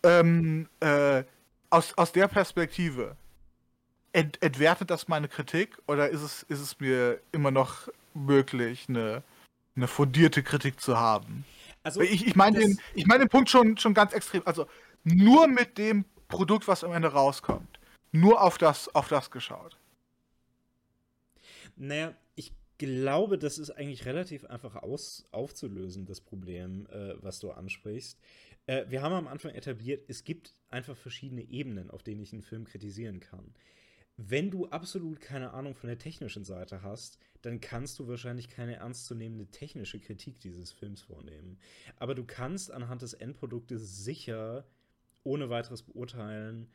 Ähm, äh, aus, aus der Perspektive, ent, entwertet das meine Kritik oder ist es, ist es mir immer noch möglich, eine, eine fundierte Kritik zu haben? Also, ich, ich meine den, ich mein den Punkt schon, schon ganz extrem. Also nur mit dem Produkt, was am Ende rauskommt. Nur auf das, auf das geschaut. Naja, glaube, das ist eigentlich relativ einfach aus, aufzulösen, das Problem, äh, was du ansprichst. Äh, wir haben am Anfang etabliert, es gibt einfach verschiedene Ebenen, auf denen ich einen Film kritisieren kann. Wenn du absolut keine Ahnung von der technischen Seite hast, dann kannst du wahrscheinlich keine ernstzunehmende technische Kritik dieses Films vornehmen. Aber du kannst anhand des Endproduktes sicher ohne weiteres beurteilen,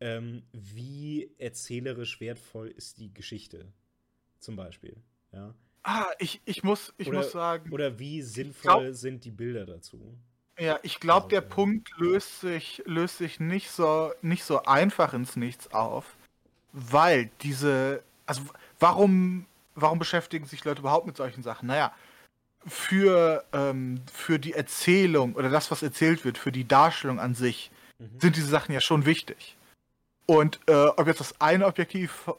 ähm, wie erzählerisch wertvoll ist die Geschichte. Zum Beispiel. Ja. Ah, ich, ich, muss, ich oder, muss sagen. Oder wie sinnvoll glaub, sind die Bilder dazu? Ja, ich glaube, also, der ja. Punkt löst sich, löst sich nicht, so, nicht so einfach ins Nichts auf, weil diese. Also, warum, warum beschäftigen sich Leute überhaupt mit solchen Sachen? Naja, für, ähm, für die Erzählung oder das, was erzählt wird, für die Darstellung an sich, Mhm. sind diese Sachen ja schon wichtig. Und äh, ob jetzt das eine Objektiv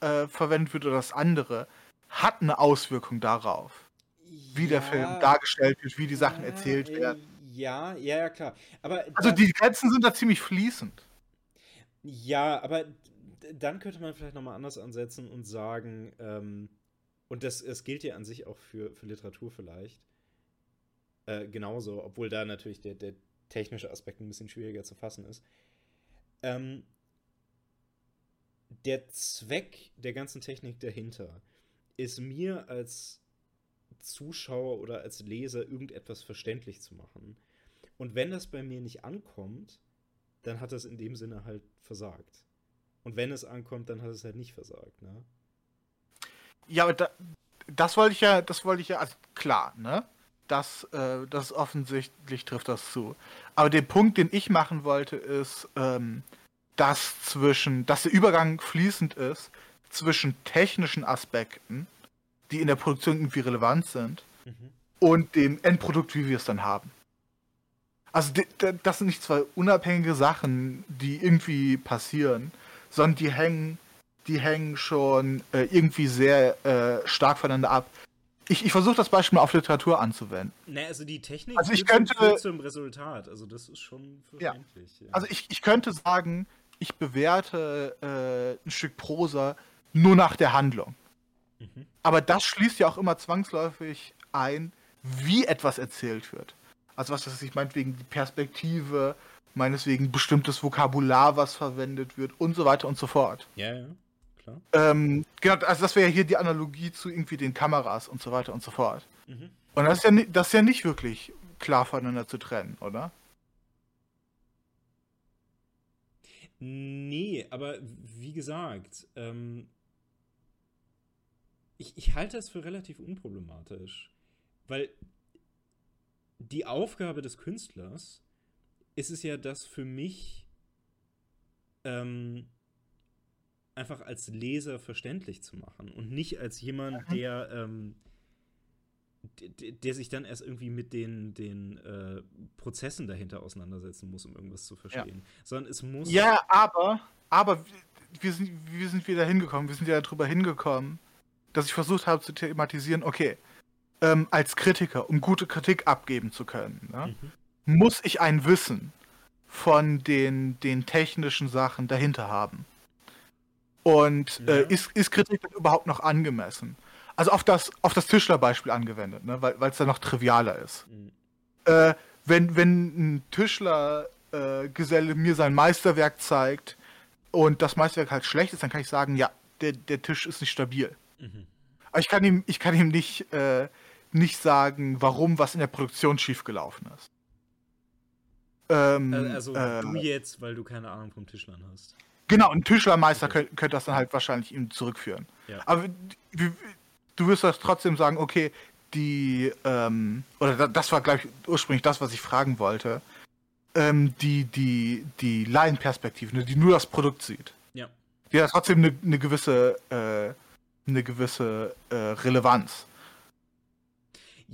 äh, verwendet wird oder das andere, hat eine Auswirkung darauf, wie der Film dargestellt wird, wie die Sachen ja, erzählt äh, werden. Ja, ja, ja, klar. Aber Also die Grenzen sind da ziemlich fließend. Ja, aber dann könnte man vielleicht nochmal anders ansetzen und sagen, ähm, und das, das gilt ja an sich auch für, für Literatur vielleicht, äh, genauso, obwohl da natürlich der, der technische Aspekt ein bisschen schwieriger zu fassen ist. Ähm, der Zweck der ganzen Technik dahinter ist mir als Zuschauer oder als Leser irgendetwas verständlich zu machen. Und wenn das bei mir nicht ankommt, dann hat es in dem Sinne halt versagt. Und wenn es ankommt, dann hat es halt nicht versagt, ne? Ja, aber da, das wollte ich ja, das wollte ich ja, also klar, ne? Das, äh, das offensichtlich trifft das zu. Aber der Punkt, den ich machen wollte, ist, ähm, dass zwischen, dass der Übergang fließend ist zwischen technischen Aspekten, die in der Produktion irgendwie relevant sind, Mhm. und dem Endprodukt, wie wir es dann haben. Also das sind nicht zwei unabhängige Sachen, die irgendwie passieren, sondern die hängen, die hängen schon äh, irgendwie sehr äh, stark voneinander ab. Ich, ich versuche das Beispiel mal auf Literatur anzuwenden. Ne, also die Technik Also ich zum- könnte- führt zum Resultat. Also das ist schon Ja. verständlich. Ja. Also ich, ich könnte sagen, ich bewerte äh, ein Stück Prosa nur nach der Handlung. Mhm. Aber das schließt ja auch immer zwangsläufig ein, wie etwas erzählt wird. Also was das ich meinetwegen die Perspektive, meineswegen bestimmtes Vokabular, was verwendet wird und so weiter und so fort. ja, ja, klar. Ähm, genau, also das wäre ja hier die Analogie zu irgendwie den Kameras und so weiter und so fort. Mhm. Und das ist ja, das ist ja nicht wirklich klar voneinander zu trennen, oder? Nee, aber wie gesagt, ähm, ich, ich halte das für relativ unproblematisch. Weil die Aufgabe des Künstlers ist es ja, das für mich ähm, einfach als Leser verständlich zu machen und nicht als jemand, der, ähm, der sich dann erst irgendwie mit den, den äh, Prozessen dahinter auseinandersetzen muss, um irgendwas zu verstehen. Sondern es muss. Ja, aber, aber wir sind, wir sind wieder hingekommen, wir sind ja darüber hingekommen, dass ich versucht habe zu thematisieren, okay, ähm, als Kritiker, um gute Kritik abgeben zu können, ne, Mhm. Muss ich ein Wissen von den, den technischen Sachen dahinter haben. Und Ja. äh, ist, ist Kritik dann überhaupt noch angemessen? Also auf das, auf das Tischlerbeispiel angewendet, ne, weil es dann noch trivialer ist. Mhm. Äh, wenn, wenn ein Tischlergeselle äh, mir sein Meisterwerk zeigt und das Meisterwerk halt schlecht ist, dann kann ich sagen, ja, der, der Tisch ist nicht stabil. Mhm. Aber ich kann ihm, ich kann ihm nicht, äh, nicht sagen, warum was in der Produktion schiefgelaufen ist. Ähm, Also äh, du jetzt, weil du keine Ahnung vom Tischlern hast. Genau, ein Tischlermeister Okay. könnte könnt das dann halt wahrscheinlich ihm zurückführen. Ja. Aber du wirst das trotzdem sagen, okay, die, ähm, oder da- das war, glaube ich, ursprünglich das, was ich fragen wollte. Ähm, die, die, die Laienperspektive, ne, die nur das Produkt sieht. Ja. Die hat trotzdem eine, eine gewisse, äh, eine gewisse äh, Relevanz.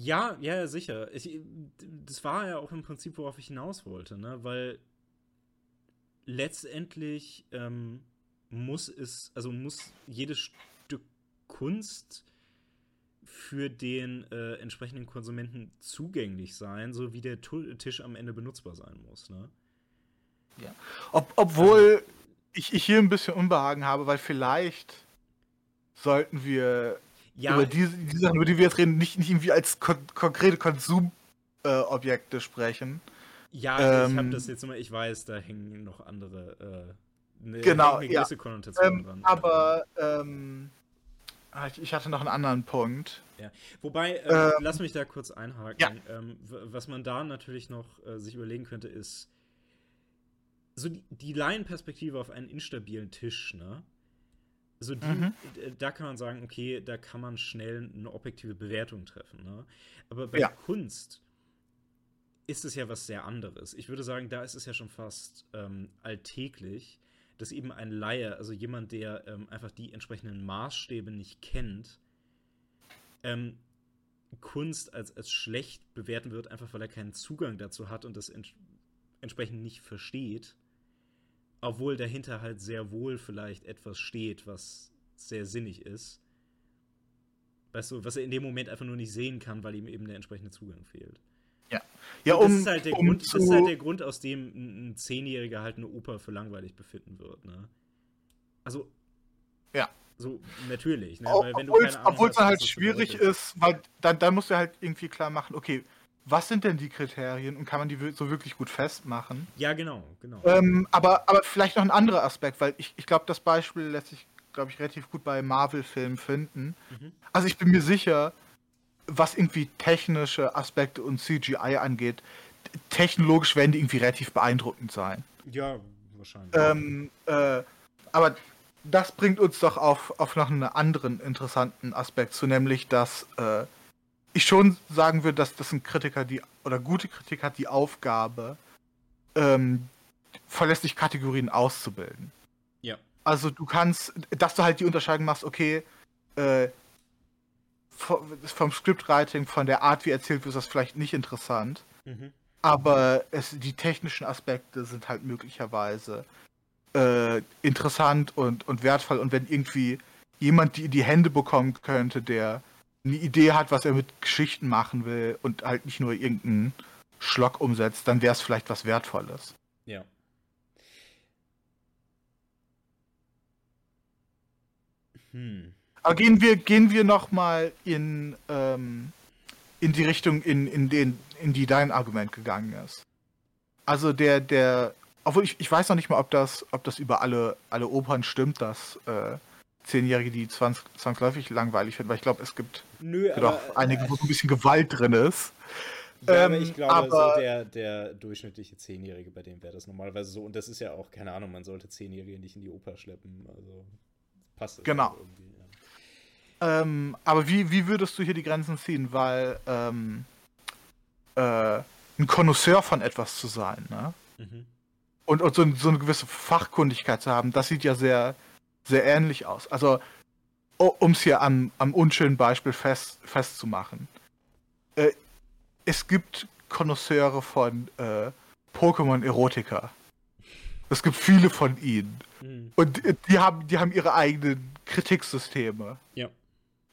Ja, ja, ja, sicher. Ich, das war ja auch im Prinzip, worauf ich hinaus wollte, ne? Weil letztendlich ähm, muss es, also muss jedes Stück Kunst für den äh, entsprechenden Konsumenten zugänglich sein, so wie der Tisch am Ende benutzbar sein muss, ne? Ob, obwohl ich, ich hier ein bisschen Unbehagen habe, weil vielleicht sollten wir Ja, über diese, die Sachen, über die wir jetzt reden, nicht, nicht irgendwie als kon konkrete Konsumobjekte äh, sprechen. ja, ich habe ähm, das jetzt immer, ich weiß, da hängen noch andere, äh, ne, Genau, eine ja. gewisse Konnotation Ähm, dran. aber ähm, ah, ich, hatte noch einen anderen Punkt. Wobei, äh, Ähm, lass mich da kurz einhaken. ja. Ähm, was man da natürlich noch äh, sich überlegen könnte, ist so die, die Laienperspektive auf einen instabilen Tisch, ne? So die, Mhm. da kann man sagen, okay, da kann man schnell eine objektive Bewertung treffen, ne? Aber bei Ja. Kunst ist es ja was sehr anderes. Ich würde sagen, da ist es ja schon fast ähm, alltäglich, dass eben ein Laie, also jemand, der ähm, einfach die entsprechenden Maßstäbe nicht kennt, ähm, Kunst als, als schlecht bewerten wird, einfach weil er keinen Zugang dazu hat und das ents entsprechend nicht versteht. Obwohl dahinter halt sehr wohl vielleicht etwas steht, was sehr sinnig ist. Weißt du, was er in dem Moment einfach nur nicht sehen kann, weil ihm eben der entsprechende Zugang fehlt. Ja. Ja, Und um, das, ist halt der um Grund, das ist halt der Grund, aus dem ein Zehnjähriger halt eine Oper für langweilig befinden wird, ne? Also. Ja. So, natürlich, ne? Obwohl es halt schwierig ist, weil dann, dann musst du halt irgendwie klar machen, okay, was sind denn die Kriterien und kann man die so wirklich gut festmachen? Ja, genau, genau. Ähm, aber, aber vielleicht noch ein anderer Aspekt, weil ich, ich glaube, das Beispiel lässt sich, glaube ich, relativ gut bei Marvel-Filmen finden. Mhm. Also ich bin mir sicher, was irgendwie technische Aspekte und CGI angeht, technologisch werden die irgendwie relativ beeindruckend sein. ja, wahrscheinlich. Ähm, äh, aber das bringt uns doch auf, auf noch einen anderen interessanten Aspekt zu, nämlich, dass äh, ich schon sagen würde, dass das ein Kritiker, die oder gute Kritik hat die Aufgabe, ähm, verlässlich Kategorien auszubilden. Ja. Also du kannst, dass du halt die Unterscheidung machst, okay, äh, vo- vom Scriptwriting, von der Art, wie erzählt wird, ist das vielleicht nicht interessant. Mhm. Aber es, die technischen Aspekte sind halt möglicherweise äh, interessant und, und wertvoll. Und wenn irgendwie jemand die in die Hände bekommen könnte, der eine Idee hat, was er mit Geschichten machen will und halt nicht nur irgendeinen Schlock umsetzt, dann wäre es vielleicht was Wertvolles. Ja. Hm. Aber gehen wir, gehen wir nochmal in, ähm, in die Richtung, in, in, den, in die dein Argument gegangen ist. Also der, der, obwohl ich, ich weiß noch nicht mal, ob das, ob das über alle, alle Opern stimmt, dass äh, Zehnjährige die zwangs, zwangsläufig langweilig finden, weil ich glaube, es gibt Nö, ja doch einige, wo so ein bisschen Gewalt drin ist. Ja, aber Ähm, ich glaube, aber- so der, der durchschnittliche Zehnjährige, bei dem wäre das normalerweise so. Und das ist ja auch, keine Ahnung, man sollte Zehnjährige nicht in die Oper schleppen. Also passt das Genau. irgendwie. Ja. Ähm, aber wie, wie würdest du hier die Grenzen ziehen? Weil ähm, äh, ein Connoisseur von etwas zu sein, ne? Mhm. und, und so, so eine gewisse Fachkundigkeit zu haben, das sieht ja sehr, sehr ähnlich aus. Also, um es hier am, am unschönen Beispiel fest, festzumachen. Äh, es gibt Konnoisseure von äh, Pokémon-Erotika. Es gibt viele von ihnen. Mhm. Und äh, die haben, die haben ihre eigenen Kritiksysteme. Ja.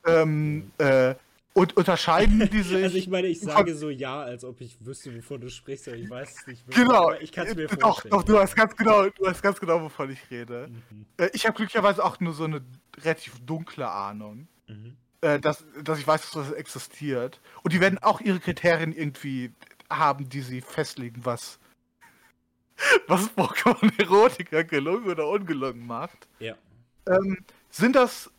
Ähm, äh, und unterscheiden die sich. Also ich meine, ich sage so ja, als ob ich wüsste, wovon du sprichst, aber ich weiß es nicht wirklich. Genau. Ich kann es mir Doch, vorstellen. doch, du weißt ganz genau, du weißt ganz genau, wovon ich rede. Mhm. Äh, Ich habe glücklicherweise auch nur so eine relativ dunkle Ahnung, Mhm. äh, dass, dass ich weiß, dass das existiert. Und die werden auch ihre Kriterien irgendwie haben, die sie festlegen, was, was Pokémon Erotika gelungen oder ungelungen macht. Ja. Ähm, sind das,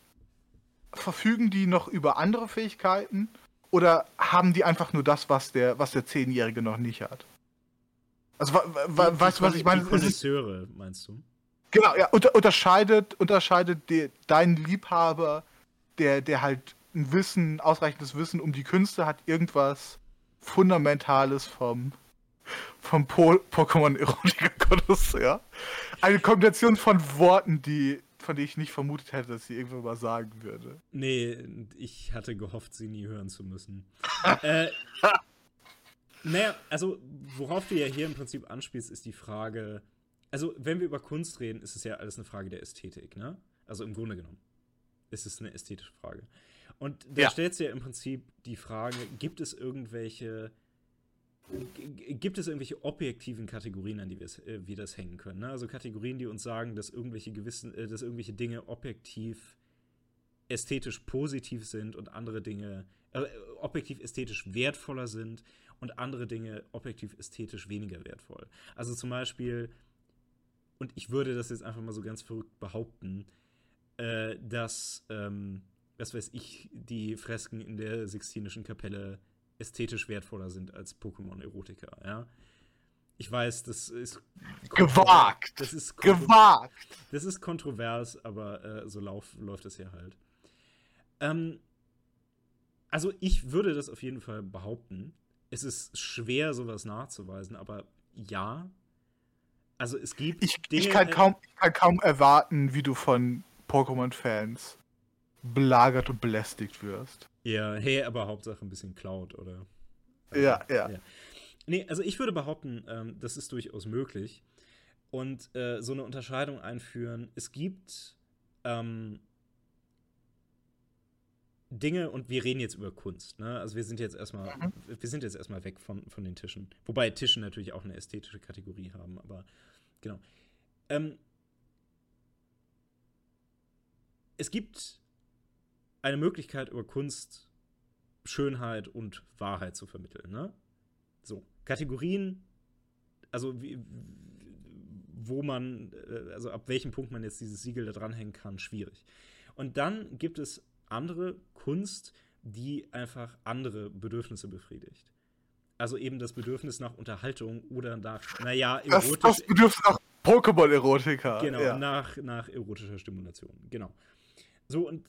verfügen die noch über andere Fähigkeiten? Oder haben die einfach nur das, was der, was der Zehnjährige noch nicht hat? Also, weißt du, was ich meine? Die Konnoisseure, meinst du? Genau, ja, unter, unterscheidet, unterscheidet die, dein Liebhaber, der, der halt ein Wissen, ausreichendes Wissen um die Künste hat, irgendwas Fundamentales vom, vom po Pokémon Erotica Connoisseur. Eine Kombination von Worten, die, von denen ich nicht vermutet hätte, dass sie irgendwann mal sagen würde. Nee, ich hatte gehofft, sie nie hören zu müssen. äh, naja, also worauf du ja hier im Prinzip anspielst, ist die Frage, also wenn wir über Kunst reden, ist es ja alles eine Frage der Ästhetik, ne? Also im Grunde genommen ist es eine ästhetische Frage. Und da Ja. stellt sich ja im Prinzip die Frage, gibt es irgendwelche gibt es irgendwelche objektiven Kategorien, an die wir, äh, wir das hängen können? Ne? Also Kategorien, die uns sagen, dass irgendwelche gewissen, äh, dass irgendwelche Dinge objektiv ästhetisch positiv sind und andere Dinge äh, objektiv ästhetisch wertvoller sind und andere Dinge objektiv ästhetisch weniger wertvoll. Also zum Beispiel, und ich würde das jetzt einfach mal so ganz verrückt behaupten, äh, dass, ähm, was weiß ich, die Fresken in der Sixtinischen Kapelle ästhetisch wertvoller sind als Pokémon-Erotika, ja. Ich weiß, das ist Gewagt! Das ist Gewagt! das ist kontrovers, aber äh, so lauf, läuft es ja halt. Ähm, also ich würde das auf jeden Fall behaupten. Es ist schwer, sowas nachzuweisen, aber ja. Also es gibt Ich, Dinge. ich, kann äh, kaum, ich kann kaum erwarten, wie du von Pokémon-Fans belagert und belästigt wirst. Ja, hey, aber Hauptsache ein bisschen Cloud, oder? Ja, ja. ja. Nee, also ich würde behaupten, ähm, das ist durchaus möglich. Und äh, so eine Unterscheidung einführen. Es gibt ähm, Dinge und wir reden jetzt über Kunst. Ne? Also wir sind jetzt erstmal, mhm. wir sind jetzt erstmal weg von, von den Tischen. Wobei Tischen natürlich auch eine ästhetische Kategorie haben, aber genau. Ähm, es gibt eine Möglichkeit, über Kunst Schönheit und Wahrheit zu vermitteln. Ne? So, Kategorien, also wie, wo man, äh, also ab welchem Punkt man jetzt dieses Siegel da dranhängen kann, schwierig. Und dann gibt es andere Kunst, die einfach andere Bedürfnisse befriedigt. Also eben das Bedürfnis nach Unterhaltung oder nach, naja, erotisch. Das, das Bedürfnis nach Pokémon-Erotika. Genau, ja. nach, nach erotischer Stimulation. Genau. So, und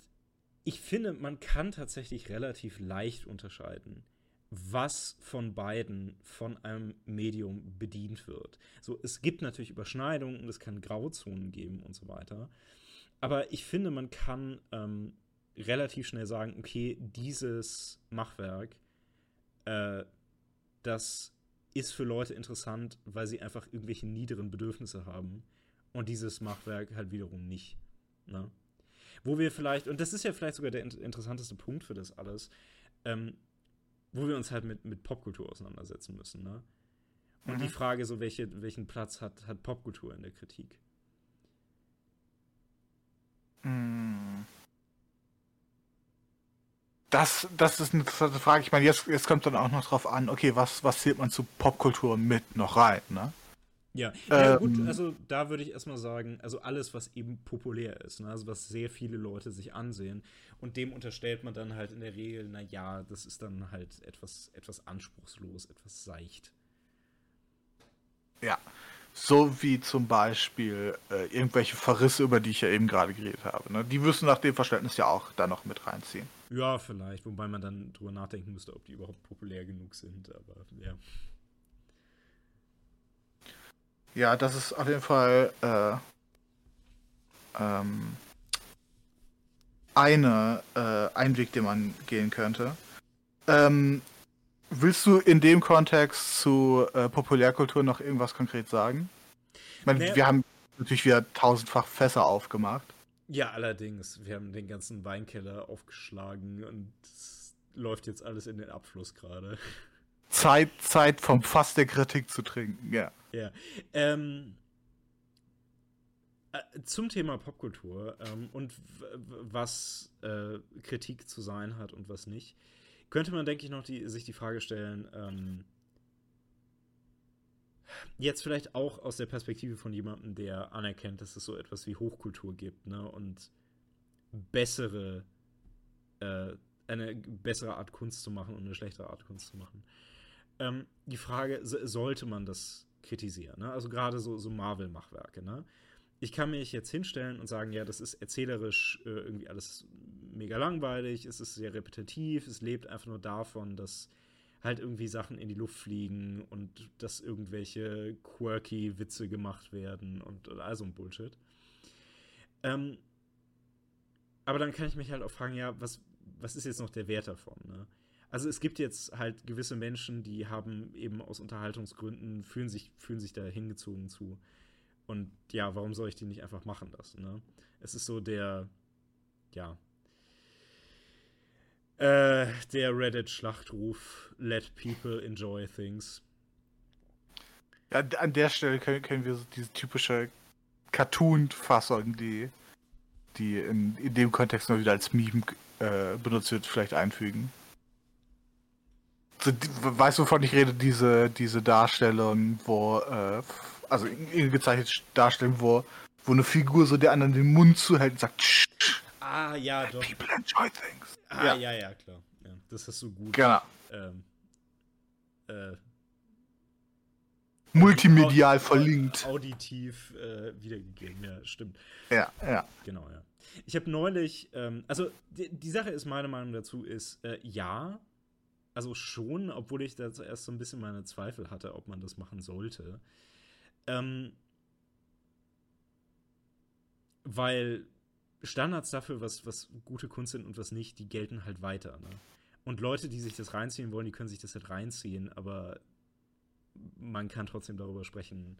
ich finde, man kann tatsächlich relativ leicht unterscheiden, was von beiden von einem Medium bedient wird. So, es gibt natürlich Überschneidungen und es kann Grauzonen geben und so weiter. Aber ich finde, man kann ähm, relativ schnell sagen, okay, dieses Machwerk, äh, das ist für Leute interessant, weil sie einfach irgendwelche niederen Bedürfnisse haben. Und dieses Machwerk halt wiederum nicht. Ne? Wo wir vielleicht, und das ist ja vielleicht sogar der interessanteste Punkt für das alles, ähm, wo wir uns halt mit, mit Popkultur auseinandersetzen müssen, ne? Und mhm. die Frage, so welche, welchen Platz hat, hat Popkultur in der Kritik? Hm. Das, das ist eine interessante Frage. Ich meine, jetzt, jetzt kommt dann auch noch drauf an, okay, was, was zählt man zu Popkultur mit noch rein, ne? Ja, ja ähm, gut, also da würde ich erstmal sagen, also alles, was eben populär ist, ne? also was sehr viele Leute sich ansehen und dem unterstellt man dann halt in der Regel, naja, das ist dann halt etwas, etwas anspruchslos, etwas seicht. Ja, so wie zum Beispiel äh, irgendwelche Verrisse, über die ich ja eben gerade geredet habe. Ne? Die müssen nach dem Verständnis ja auch da noch mit reinziehen. Ja, vielleicht, wobei man dann drüber nachdenken müsste, ob die überhaupt populär genug sind, aber ja. Ja, das ist auf jeden Fall äh, ähm, eine, äh, ein Weg, den man gehen könnte. Ähm, willst du in dem Kontext zu äh, Populärkultur noch irgendwas konkret sagen? Ich meine, nee. wir haben natürlich wieder tausendfach Fässer aufgemacht. Ja, allerdings. Wir haben den ganzen Weinkeller aufgeschlagen und es läuft jetzt alles in den Abfluss gerade. Zeit, Zeit vom Fass der Kritik zu trinken, ja. Ja. Ähm, äh, zum Thema Popkultur ähm, und was äh, Kritik zu sein hat und was nicht, könnte man, denke ich, noch die, sich die Frage stellen, ähm, jetzt vielleicht auch aus der Perspektive von jemandem, der anerkennt, dass es so etwas wie Hochkultur gibt, ne, und bessere, äh, eine bessere Art Kunst zu machen und eine schlechtere Art Kunst zu machen ähm, die Frage, sollte man das kritisieren? Ne? Also gerade so, so Marvel-Machwerke. Ne? Ich kann mich jetzt hinstellen und sagen, ja, das ist erzählerisch äh, irgendwie alles mega langweilig, es ist sehr repetitiv, es lebt einfach nur davon, dass halt irgendwie Sachen in die Luft fliegen und dass irgendwelche quirky Witze gemacht werden und, und all so ein Bullshit. Ähm, aber dann kann ich mich halt auch fragen, ja, was, was ist jetzt noch der Wert davon? Ne? Also es gibt jetzt halt gewisse Menschen, die haben eben aus Unterhaltungsgründen, fühlen sich, fühlen sich da hingezogen zu. Und ja, warum soll ich die nicht einfach machen lassen? Ne? Es ist so der, ja, äh, der Reddit-Schlachtruf, let people enjoy things. Ja, an der Stelle können, können wir so diese typische Cartoon-Fassung, die, die in, in dem Kontext nur wieder als Meme äh, benutzt wird, vielleicht einfügen weißt du, wovon ich rede? Diese, diese Darstellung, wo, äh, also gezeichnete Darstellung, wo, wo eine Figur so der anderen den Mund zuhält und sagt, Shh, Ah, ja, doch. People enjoy things. Ah, ja, ja, ja klar. Ja, das hast du gut. Genau. Ähm, äh, Multimedial verlinkt. Auditiv äh, wiedergegeben, ja, stimmt. Ja, ja. Genau, ja. Ich habe neulich, ähm, also die, die, Sache ist, meine Meinung dazu ist, äh, ja, also schon, obwohl ich da zuerst so ein bisschen meine Zweifel hatte, ob man das machen sollte. Ähm, weil Standards dafür, was, was gute Kunst sind und was nicht, die gelten halt weiter. Ne? Und Leute, die sich das reinziehen wollen, die können sich das halt reinziehen, aber man kann trotzdem darüber sprechen,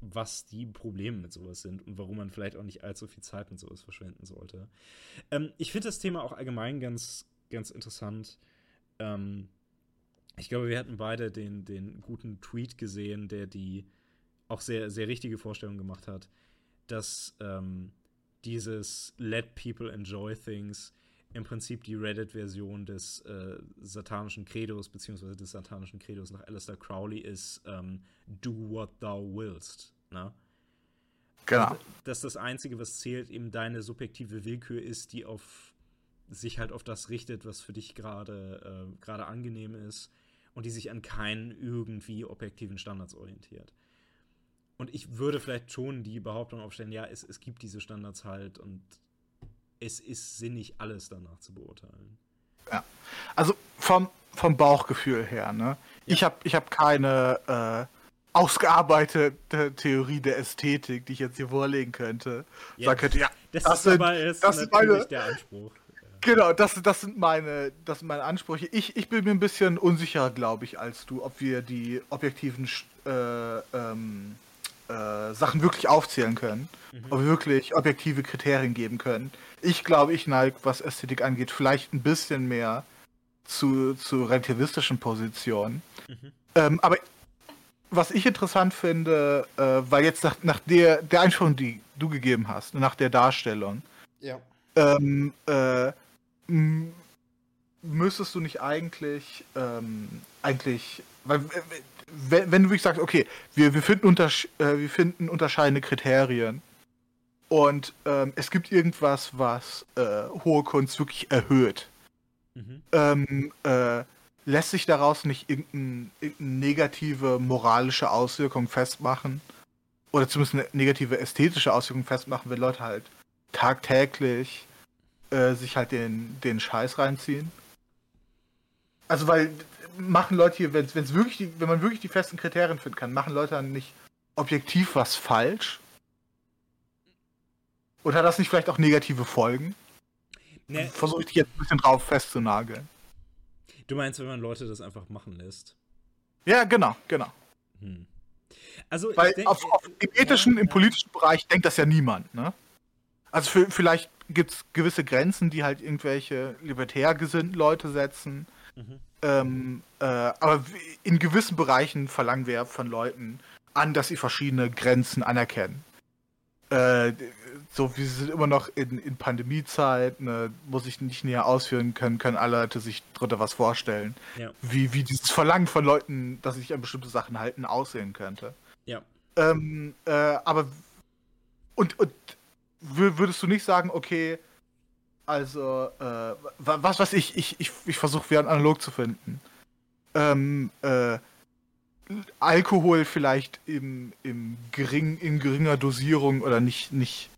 was die Probleme mit sowas sind und warum man vielleicht auch nicht allzu viel Zeit mit sowas verschwenden sollte. Ähm, ich finde das Thema auch allgemein ganz, ganz interessant. Ähm, ich glaube, wir hatten beide den, den guten Tweet gesehen, der die auch sehr, sehr richtige Vorstellung gemacht hat, dass ähm, dieses Let People Enjoy Things im Prinzip die Reddit-Version des äh, satanischen Credos, beziehungsweise des satanischen Credos nach Alistair Crowley ist ähm, Do what thou willst. Ne? Genau. Dass das Einzige, was zählt, eben deine subjektive Willkür ist, die auf sich halt auf das richtet, was für dich gerade äh, gerade angenehm ist und die sich an keinen irgendwie objektiven Standards orientiert. Und ich würde vielleicht schon die Behauptung aufstellen, ja, es, es gibt diese Standards halt und es ist sinnig, alles danach zu beurteilen. Ja. Also vom, vom Bauchgefühl her, ne? Ja. Ich habe ich hab keine äh, ausgearbeitete Theorie der Ästhetik, die ich jetzt hier vorlegen könnte. Ja, Sag könnte, ja, das, das ist sind, aber ist das natürlich meine, der Anspruch. Genau, das, das, sind meine, das sind meine Ansprüche. Ich, ich bin mir ein bisschen unsicher, glaube ich, als du, ob wir die objektiven äh, ähm, äh, Sachen wirklich aufzählen können. Mhm. Ob wir wirklich objektive Kriterien geben können. Ich glaube, ich neige, was Ästhetik angeht, vielleicht ein bisschen mehr zu, zu relativistischen Positionen. Mhm. Ähm, aber was ich interessant finde, äh, weil jetzt nach, nach der, der Einführung, die du gegeben hast, nach der Darstellung, ja. ähm, äh, müsstest du nicht eigentlich, ähm, eigentlich, weil, wenn, wenn du wirklich sagst, okay, wir, wir, finden, untersch äh, wir finden unterscheidende Kriterien und ähm, es gibt irgendwas, was äh, hohe Kunst wirklich erhöht, mhm. ähm, äh, lässt sich daraus nicht irgendeine irgendein negative moralische Auswirkung festmachen? Oder zumindest eine negative ästhetische Auswirkung festmachen, wenn Leute halt tagtäglich äh, sich halt den, den Scheiß reinziehen. Also weil machen Leute hier, wenn es wirklich die, wenn man wirklich die festen Kriterien finden kann, machen Leute dann nicht objektiv was falsch? Und hat das nicht vielleicht auch negative Folgen? Nee. Versuche ich dich jetzt ein bisschen drauf festzunageln. Du meinst, wenn man Leute das einfach machen lässt? Ja, genau, genau. Hm. Also, Weil denk, auf, auf, im ethischen, ja, im politischen ja. Bereich denkt das ja niemand, ne? Also für, vielleicht gibt es gewisse Grenzen, die halt irgendwelche libertär gesinnten Leute setzen. Mhm. Ähm, äh, aber in gewissen Bereichen verlangen wir von Leuten an, dass sie verschiedene Grenzen anerkennen. Äh, so, wir sind immer noch in, in Pandemiezeit, ne, muss ich nicht näher ausführen können, können alle Leute sich drunter was vorstellen. Ja. Wie, wie dieses Verlangen von Leuten, dass sie sich an bestimmte Sachen halten, aussehen könnte. Ja. Ähm, äh, aber und, und würdest du nicht sagen, okay, also, äh, was, was ich, ich, ich, ich versuche wieder analog zu finden. Ähm, äh, Alkohol vielleicht im, im gering, in geringer Dosierung oder nicht, nicht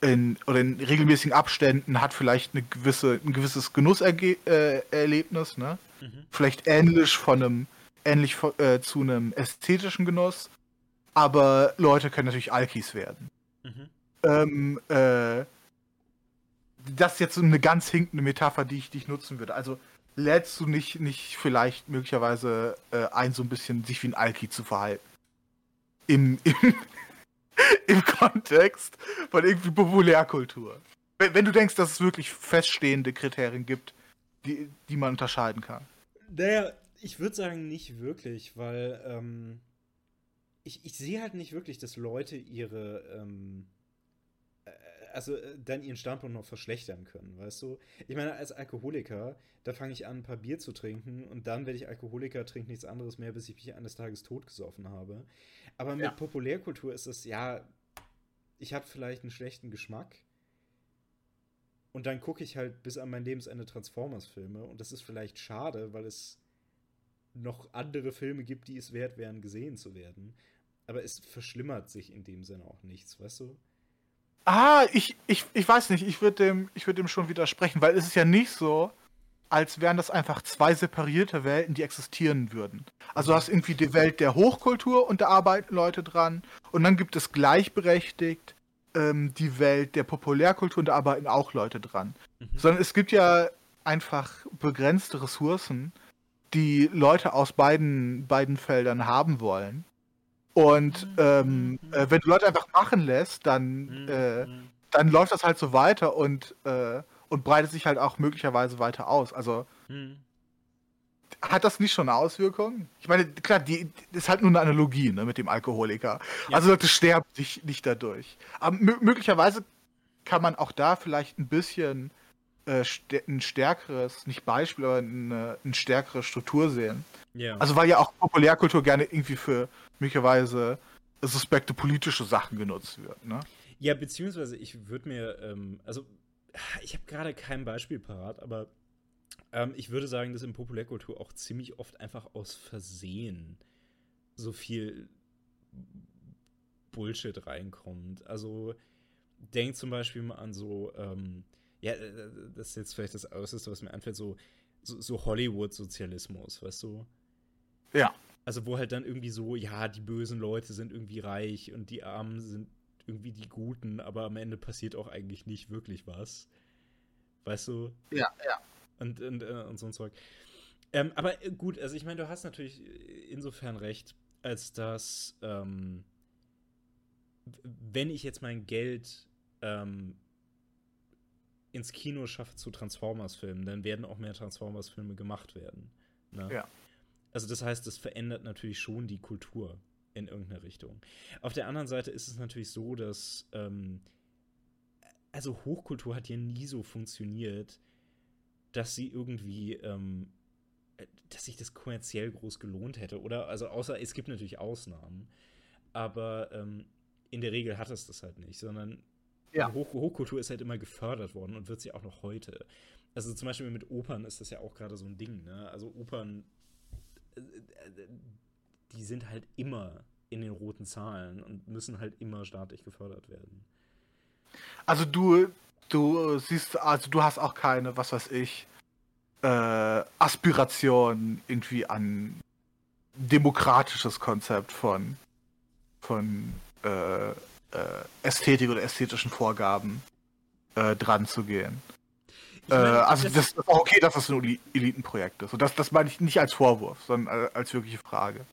in, oder in regelmäßigen Abständen hat vielleicht eine gewisse, ein gewisses Genusserlebnis, äh, ne? Mhm. Vielleicht ähnlich von einem, ähnlich äh, zu einem ästhetischen Genuss, aber Leute können natürlich Alkis werden. Mhm. Ähm, äh, das ist jetzt so eine ganz hinkende Metapher, die ich, die ich nutzen würde. Also lädst du nicht, nicht vielleicht möglicherweise äh, ein, so ein bisschen sich wie ein Alki zu verhalten? Im, im, im Kontext von irgendwie Populärkultur. Wenn, wenn, du denkst, dass es wirklich feststehende Kriterien gibt, die, die man unterscheiden kann. Naja, ich würde sagen, nicht wirklich, weil ähm, ich, ich sehe halt nicht wirklich, dass Leute ihre. Ähm also äh, dann ihren Standpunkt noch verschlechtern können, weißt du? Ich meine, als Alkoholiker, da fange ich an, ein paar Bier zu trinken und dann werde ich Alkoholiker, trinke nichts anderes mehr, bis ich mich eines Tages totgesoffen habe. Aber mit ja. Populärkultur ist es, ja, ich habe vielleicht einen schlechten Geschmack und dann gucke ich halt bis an mein Lebensende Transformers-Filme und das ist vielleicht schade, weil es noch andere Filme gibt, die es wert wären, gesehen zu werden. Aber es verschlimmert sich in dem Sinne auch nichts, weißt du? Ah, ich, ich, ich weiß nicht, ich würde dem, würd dem schon widersprechen, weil es ist ja nicht so, als wären das einfach zwei separierte Welten, die existieren würden. Also du hast irgendwie die Welt der Hochkultur und da arbeiten Leute dran und dann gibt es gleichberechtigt ähm, die Welt der Populärkultur und da arbeiten auch Leute dran. Mhm. Sondern es gibt ja einfach begrenzte Ressourcen, die Leute aus beiden, beiden Feldern haben wollen. Und Mhm. ähm, äh, wenn du Leute einfach machen lässt, dann, Mhm. äh, Mhm. dann läuft das halt so weiter und, äh, und breitet sich halt auch möglicherweise weiter aus. Also Mhm. hat das nicht schon eine Auswirkung? Ich meine, klar, die, die ist halt nur eine Analogie ne, mit dem Alkoholiker. Ja. Also Leute sterben nicht, nicht dadurch. Aber mö möglicherweise kann man auch da vielleicht ein bisschen äh, stä- ein stärkeres, nicht Beispiel, aber eine, eine stärkere Struktur sehen. Ja. Also weil ja auch Populärkultur gerne irgendwie für möglicherweise suspekte politische Sachen genutzt wird. Ne? Ja, beziehungsweise ich würde mir, ähm, also ich habe gerade kein Beispiel parat, aber ähm, ich würde sagen, dass in Populärkultur auch ziemlich oft einfach aus Versehen so viel Bullshit reinkommt. Also denk zum Beispiel mal an so, ähm, ja, äh, das ist jetzt vielleicht das Äußerste, was mir einfällt, so, so, so Hollywood-Sozialismus, weißt du? Ja. Also wo halt dann irgendwie so, ja, die bösen Leute sind irgendwie reich und die Armen sind irgendwie die Guten, aber am Ende passiert auch eigentlich nicht wirklich was. Weißt du? Ja, ja. Und, und, äh, und so ein Zeug. Ähm, aber äh, gut, also ich meine, du hast natürlich insofern recht, als dass, ähm, wenn ich jetzt mein Geld ähm, ins Kino schaffe zu Transformers-Filmen, dann werden auch mehr Transformers-Filme gemacht werden. Ne? Ja. Also das heißt, das verändert natürlich schon die Kultur in irgendeine Richtung. Auf der anderen Seite ist es natürlich so, dass ähm, also Hochkultur hat ja nie so funktioniert, dass sie irgendwie, ähm, äh, dass sich das kommerziell groß gelohnt hätte, oder? Also außer es gibt natürlich Ausnahmen, aber ähm, in der Regel hat es das halt nicht, sondern Ja. Hoch Hochkultur ist halt immer gefördert worden und wird sie auch noch heute. Also zum Beispiel mit Opern ist das ja auch gerade so ein Ding, ne? Also Opern, die sind halt immer in den roten Zahlen und müssen halt immer staatlich gefördert werden. Also du, du siehst, also du hast auch keine, was weiß ich, äh, Aspiration irgendwie an demokratisches Konzept von, von äh, äh, Ästhetik oder ästhetischen Vorgaben äh, dran zu gehen. Äh, also das- das ist auch okay, dass das ein Eli- Elitenprojekt ist. Und das, das meine ich nicht als Vorwurf, sondern als wirkliche Frage.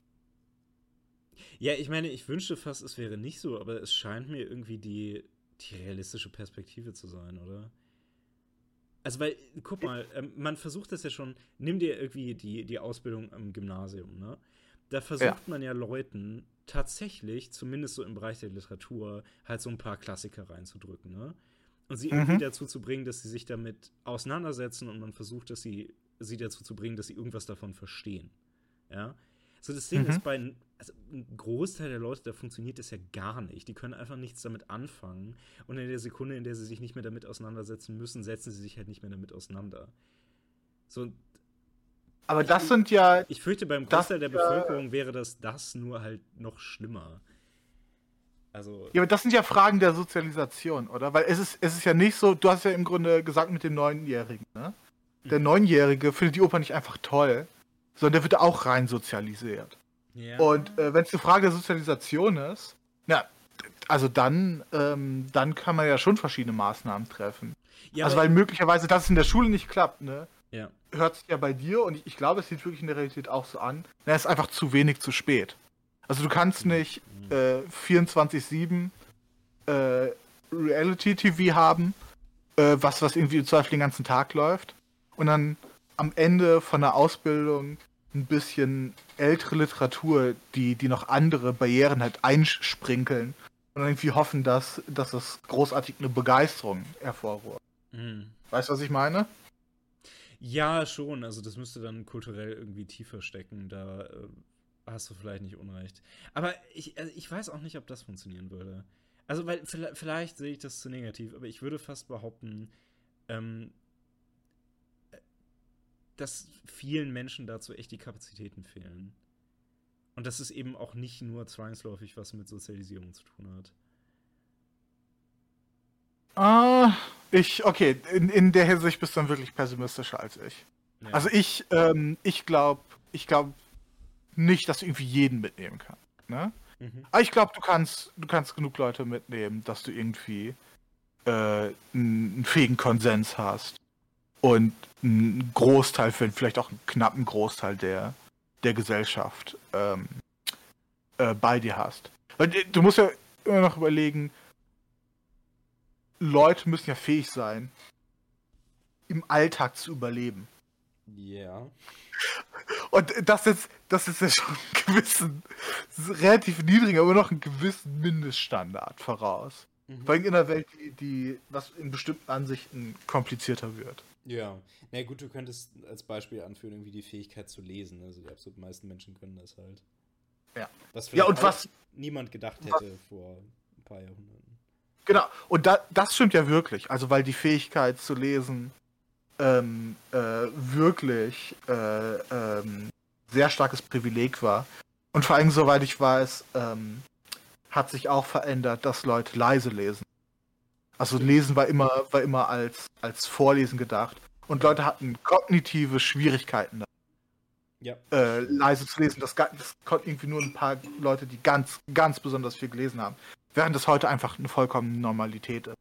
Ja, ich meine, ich wünschte fast, es wäre nicht so, aber es scheint mir irgendwie die, die realistische Perspektive zu sein, oder? Also, weil, guck mal, ähm, man versucht das ja schon, nimm dir irgendwie die, die Ausbildung am Gymnasium, ne? Da versucht Ja. man ja Leuten tatsächlich, zumindest so im Bereich der Literatur, halt so ein paar Klassiker reinzudrücken, ne? Und sie irgendwie Mhm. dazu zu bringen, dass sie sich damit auseinandersetzen und man versucht, dass sie, sie dazu zu bringen, dass sie irgendwas davon verstehen. Ja? So, das Ding Mhm. ist, bei also ein Großteil der Leute, da funktioniert das ja gar nicht. Die können einfach nichts damit anfangen. Und in der Sekunde, in der sie sich nicht mehr damit auseinandersetzen müssen, setzen sie sich halt nicht mehr damit auseinander. So, Aber das sind ja ich fürchte, beim Das- Großteil der äh, Bevölkerung wäre das das nur halt noch schlimmer. Also, Ja, aber das sind ja Fragen der Sozialisation, oder? Weil es ist, es ist ja nicht so, du hast ja im Grunde gesagt mit dem Neunjährigen, ne? Der Neunjährige findet die Oper nicht einfach toll, sondern der wird auch rein sozialisiert. ja. Und äh, wenn es eine Frage der Sozialisation ist, na, also dann, ähm, dann kann man ja schon verschiedene Maßnahmen treffen. ja, also weil möglicherweise, dass es in der Schule nicht klappt, ne? ja. Hört sich ja bei dir und ich, ich glaube, es sieht wirklich in der Realität auch so an. Na, es ist einfach zu wenig zu spät. Also du kannst nicht äh, 24-7 äh, Reality-TV haben, äh, was, was irgendwie im Zweifel den ganzen Tag läuft. Und dann am Ende von der Ausbildung ein bisschen ältere Literatur, die, die noch andere Barrieren halt einsprinkeln. Und irgendwie hoffen, dass, dass das großartig eine Begeisterung hervorruft. Mhm. Weißt du, was ich meine? Ja, schon. Also das müsste dann kulturell irgendwie tiefer stecken. Da äh, hast du vielleicht nicht unrecht. Aber ich, also ich weiß auch nicht, ob das funktionieren würde. Also, weil vielleicht, vielleicht sehe ich das zu negativ, aber ich würde fast behaupten, ähm, äh, dass vielen Menschen dazu echt die Kapazitäten fehlen. Und dass es eben auch nicht nur zwangsläufig was mit Sozialisierung zu tun hat. Ah, ich, okay, in, in der Hinsicht bist du dann wirklich pessimistischer als ich. Ja. Also ich, ähm, ich glaube, ich glaube nicht, dass du irgendwie jeden mitnehmen kannst. Ne? Mhm. Aber ich glaube, du kannst, du kannst genug Leute mitnehmen, dass du irgendwie äh, einen, fähigen Konsens hast. Und einen Großteil, vielleicht auch einen knappen Großteil der, der Gesellschaft ähm, äh, bei dir hast. Weil äh, du musst ja immer noch überlegen, Leute müssen ja fähig sein, im Alltag zu überleben. Ja. Und das ist, das ist ja schon einen gewissen, relativ niedriger, aber noch einen gewissen Mindeststandard voraus. Mhm. Vor allem in einer Welt, die, die, was in bestimmten Ansichten komplizierter wird. Ja. Na gut, du könntest als Beispiel anführen, irgendwie die Fähigkeit zu lesen. Also die absolut meisten Menschen können das halt. Ja. Was Ja, und was- niemand gedacht was- hätte vor ein paar Jahrhunderten. Genau, und da, das stimmt ja wirklich. Also, weil die Fähigkeit zu lesen ähm, äh, wirklich äh, ähm, sehr starkes Privileg war. Und vor allem, soweit ich weiß, ähm, hat sich auch verändert, dass Leute leise lesen. Also Lesen war immer, war immer als, als Vorlesen gedacht. Und Leute hatten kognitive Schwierigkeiten, Ja. äh, leise zu lesen. Das, das konnten irgendwie nur ein paar Leute, die ganz, ganz besonders viel gelesen haben. Während das heute einfach eine vollkommene Normalität ist.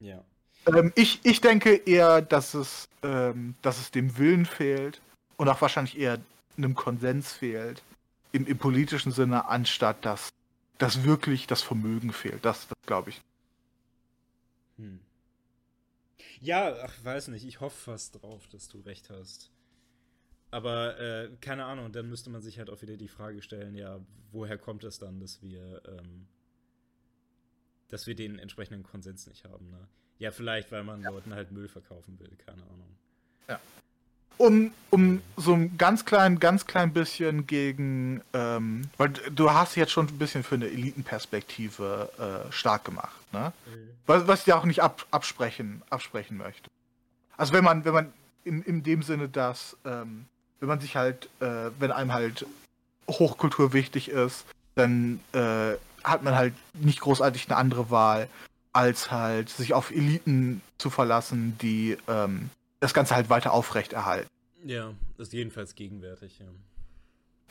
Ja. Ähm, ich, ich denke eher, dass es, ähm, dass es dem Willen fehlt und auch wahrscheinlich eher einem Konsens fehlt im, im politischen Sinne, anstatt dass, dass wirklich das Vermögen fehlt. Das, das glaube ich. Hm. Ja, ach, weiß nicht. Ich hoffe fast drauf, dass du recht hast. Aber äh, keine Ahnung, dann müsste man sich halt auch wieder die Frage stellen, ja, woher kommt es dann, dass wir, ähm, dass wir den entsprechenden Konsens nicht haben, ne? Ja, vielleicht, weil man Leuten halt Müll verkaufen will, keine Ahnung. Um, um so ein ganz klein, ganz klein bisschen gegen, ähm, weil du hast dich jetzt schon ein bisschen für eine Elitenperspektive äh, stark gemacht, ne? Was, was ich dir auch nicht ab, absprechen, absprechen möchte. Also wenn man, wenn man in, in dem Sinne, dass, ähm, wenn man sich halt, äh, wenn einem halt Hochkultur wichtig ist, dann äh, hat man halt nicht großartig eine andere Wahl, als halt sich auf Eliten zu verlassen, die ähm, das Ganze halt weiter aufrechterhalten. Ja, ist jedenfalls gegenwärtig, ja.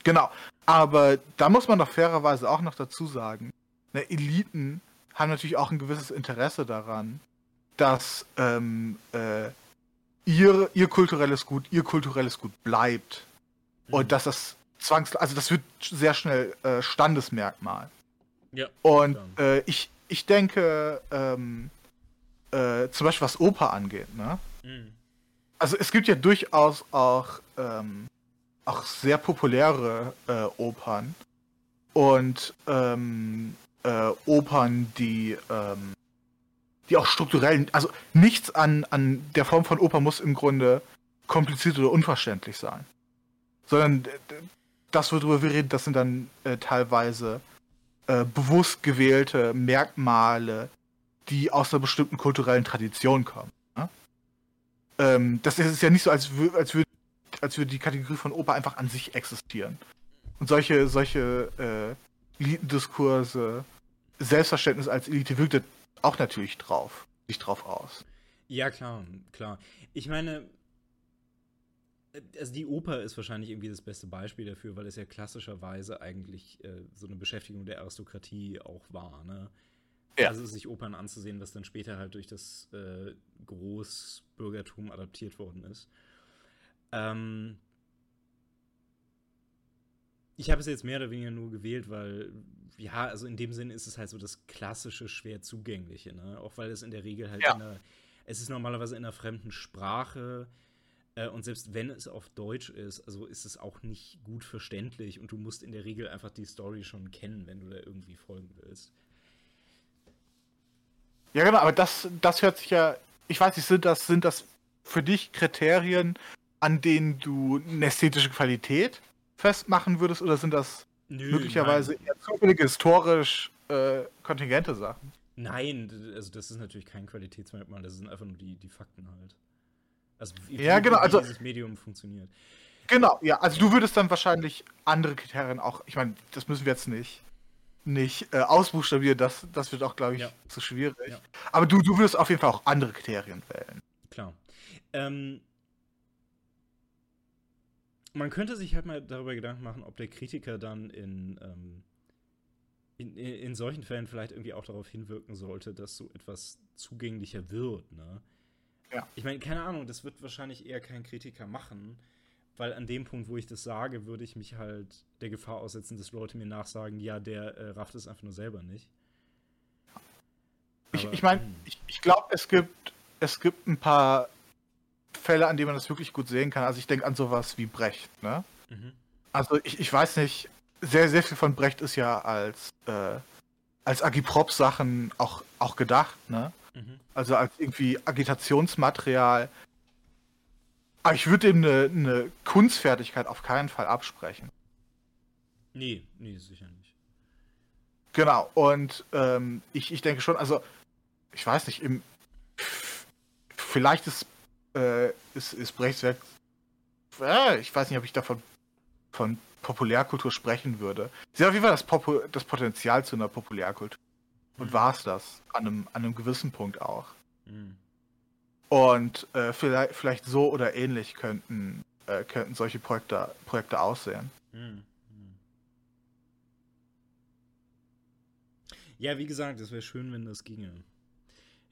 Genau. Aber da muss man doch fairerweise auch noch dazu sagen, ne, Eliten haben natürlich auch ein gewisses Interesse daran, dass ähm, äh, ihr, ihr kulturelles Gut, ihr kulturelles Gut bleibt. Mhm. Und dass das zwangs, also das wird sehr schnell äh, Standesmerkmal. Ja. Und äh, ich, ich denke, ähm, äh, zum Beispiel was Oper angeht, ne? Mhm. Also es gibt ja durchaus auch, ähm, auch sehr populäre äh, Opern und ähm, äh, Opern, die, ähm, die auch strukturell, also nichts an, an der Form von Oper muss im Grunde kompliziert oder unverständlich sein. Sondern das, worüber wir reden, das sind dann äh, teilweise äh, bewusst gewählte Merkmale, die aus einer bestimmten kulturellen Tradition kommen. Ne? Ähm, das ist ja nicht so, als, als, würde, als würde die Kategorie von Oper einfach an sich existieren. Und solche, solche äh, Elitendiskurse, Selbstverständnis als Elite wirkt auch natürlich drauf, sich drauf aus. Ja, klar, klar. Ich meine, also die Oper ist wahrscheinlich irgendwie das beste Beispiel dafür, weil es ja klassischerweise eigentlich äh, so eine Beschäftigung der Aristokratie auch war, ne? Ja. Also sich Opern anzusehen, was dann später halt durch das äh, Großbürgertum adaptiert worden ist. Ähm, ich habe es jetzt mehr oder weniger nur gewählt, weil, ja, also in dem Sinne ist es halt so das klassische, schwer zugängliche, ne? Auch weil es in der Regel halt Ja. in einer, es ist normalerweise in einer fremden Sprache äh, und selbst wenn es auf Deutsch ist, also ist es auch nicht gut verständlich und du musst in der Regel einfach die Story schon kennen, wenn du da irgendwie folgen willst. Ja, genau, aber das, das hört sich ja, ich weiß nicht, sind das, sind das für dich Kriterien, an denen du eine ästhetische Qualität festmachen würdest, oder sind das Nö, möglicherweise nein. eher zufällige historisch äh, kontingente Sachen? Nein, also das ist natürlich kein Qualitätsmerkmal, das sind einfach nur die, die Fakten halt. Also wie, Ja, genau, also- dieses Medium funktioniert. Genau, ja, also du würdest dann wahrscheinlich andere Kriterien auch, ich meine, das müssen wir jetzt nicht, nicht äh, ausbuchstabieren, das, das wird auch, glaube ich, Ja. zu schwierig. Ja. Aber du, du würdest auf jeden Fall auch andere Kriterien wählen. Klar. Ähm, man könnte sich halt mal darüber Gedanken machen, ob der Kritiker dann in, ähm, in, in solchen Fällen vielleicht irgendwie auch darauf hinwirken sollte, dass so etwas zugänglicher wird, ne? Ja. Ich meine, keine Ahnung, das wird wahrscheinlich eher kein Kritiker machen, weil an dem Punkt, wo ich das sage, würde ich mich halt der Gefahr aussetzen, dass Leute mir nachsagen, ja, der äh, rafft es einfach nur selber nicht. Ich, Aber, ich meine, hm. ich, ich glaube, es gibt, es gibt ein paar Fälle, an denen man das wirklich gut sehen kann. Also ich denke an sowas wie Brecht, ne? Mhm. Also ich, ich weiß nicht, sehr, sehr viel von Brecht ist ja als, äh, als Agiprop-Sachen auch, auch gedacht, ne? Mhm. Also als irgendwie Agitationsmaterial. Aber ich würde ihm eine, eine Kunstfertigkeit auf keinen Fall absprechen. Nee, nee, sicher nicht. Genau, und ähm, ich, ich denke schon, also, ich weiß nicht, im, vielleicht ist, äh, ist, ist Brechts Werk, äh, ich weiß nicht, ob ich davon von Populärkultur sprechen würde. Sie hat auf jeden Fall das, Popu das Potenzial zu einer Populärkultur. Und war es das, an einem, an einem gewissen Punkt auch. Mhm. Und äh, vielleicht, vielleicht so oder ähnlich könnten, äh, könnten solche Projekte, Projekte aussehen. Mhm. Ja, wie gesagt, es wäre schön, wenn das ginge.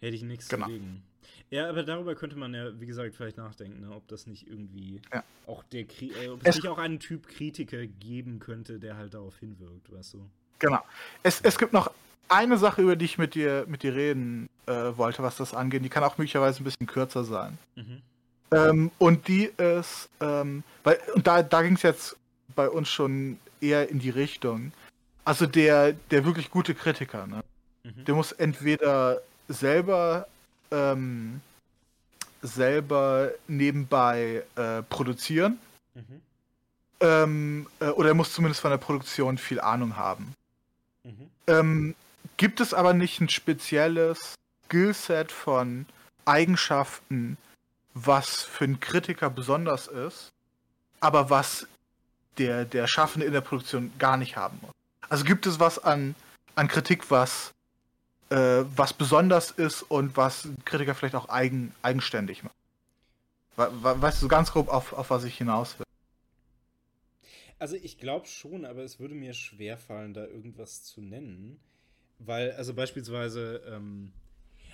Hätte ich nichts Genau. dagegen. Ja, aber darüber könnte man ja, wie gesagt, vielleicht nachdenken, ne, ob das nicht irgendwie Ja. auch der Kri äh, ob es Es- nicht auch einen Typ Kritiker geben könnte, der halt darauf hinwirkt, weißt du? Genau. Es, es gibt noch eine Sache, über die ich mit dir, mit dir reden äh, wollte, was das angeht. Die kann auch möglicherweise ein bisschen kürzer sein. Mhm. Ähm, und die ist, ähm, weil, und da, da ging es jetzt bei uns schon eher in die Richtung. Also der, der wirklich gute Kritiker, ne? Mhm. Der muss entweder selber ähm, selber nebenbei äh, produzieren Mhm. ähm, äh, oder er muss zumindest von der Produktion viel Ahnung haben. Mhm. Ähm, gibt es aber nicht ein spezielles Skillset von Eigenschaften, was für einen Kritiker besonders ist, aber was der, der Schaffende in der Produktion gar nicht haben muss? Also gibt es was an, an Kritik, was, äh, was besonders ist und was Kritiker vielleicht auch eigen, eigenständig macht? We- we- Weißt du ganz grob, auf, auf was ich hinaus will? Also ich glaube schon, aber es würde mir schwer fallen, da irgendwas zu nennen. Weil, also beispielsweise, ähm,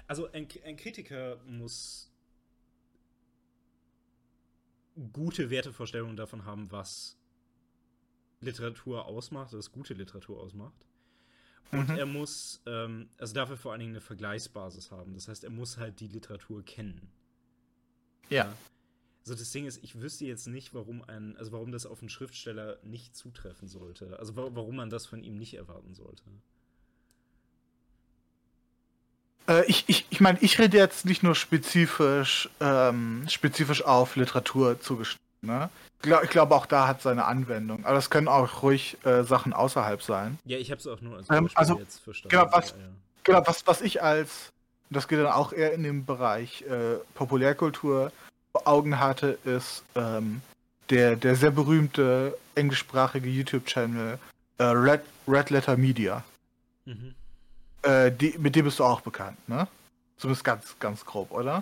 also ein, ein Kritiker muss gute Wertevorstellungen davon haben, was Literatur ausmacht, was gute Literatur ausmacht. Und Mhm. er muss, ähm, also dafür vor allen Dingen eine Vergleichsbasis haben. Das heißt, er muss halt die Literatur kennen. Ja. Also das Ding ist, ich wüsste jetzt nicht, warum ein, also warum das auf einen Schriftsteller nicht zutreffen sollte. Also wa warum man das von ihm nicht erwarten sollte. Äh, ich ich, ich meine, ich rede jetzt nicht nur spezifisch, ähm, spezifisch auf Literatur zugeschnitten. Ne? Ich glaube, auch da hat seine Anwendung. Aber das können auch ruhig äh, Sachen außerhalb sein. Ja, ich habe es auch nur als Ähm, Beispiel also, jetzt verstanden. genau, was- Ja, ja. Genau, was, was ich als, das geht dann auch eher in den Bereich äh, Populärkultur vor Augen hatte, ist ähm, der, der sehr berühmte englischsprachige YouTube-Channel äh, Red, Red Letter Media. Mhm. Äh, die, mit dem bist du auch bekannt, ne? Zumindest ganz, ganz grob, oder?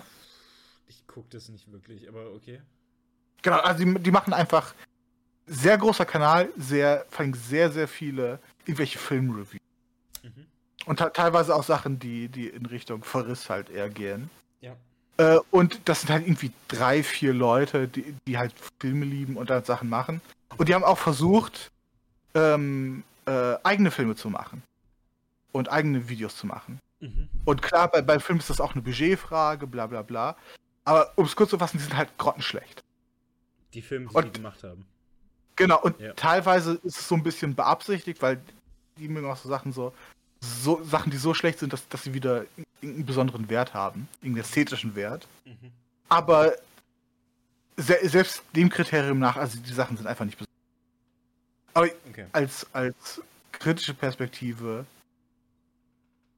Ich gucke das nicht wirklich, aber okay. Genau, also die, die machen einfach sehr großer Kanal, sehr, vor allem sehr, sehr viele irgendwelche Filmreviews. Mhm. Und te- teilweise auch Sachen, die, die in Richtung Verriss halt eher gehen. Ja. Äh, und das sind halt irgendwie drei, vier Leute, die, die halt Filme lieben und dann Sachen machen. Und die haben auch versucht, ähm, äh, eigene Filme zu machen. Und eigene Videos zu machen. Mhm. Und klar, bei, beim Film ist das auch eine Budgetfrage, bla bla bla. Aber um es kurz zu fassen, die sind halt grottenschlecht. Die Filme, die Und- die gemacht haben. Genau, und Ja. teilweise ist es so ein bisschen beabsichtigt, weil die mögen auch so Sachen so, so Sachen, die so schlecht sind, dass, dass sie wieder irgendeinen besonderen Wert haben, irgendeinen ästhetischen Wert. Mhm. Aber se selbst dem Kriterium nach, also die Sachen sind einfach nicht besonders. Aber Okay. als, als kritische Perspektive,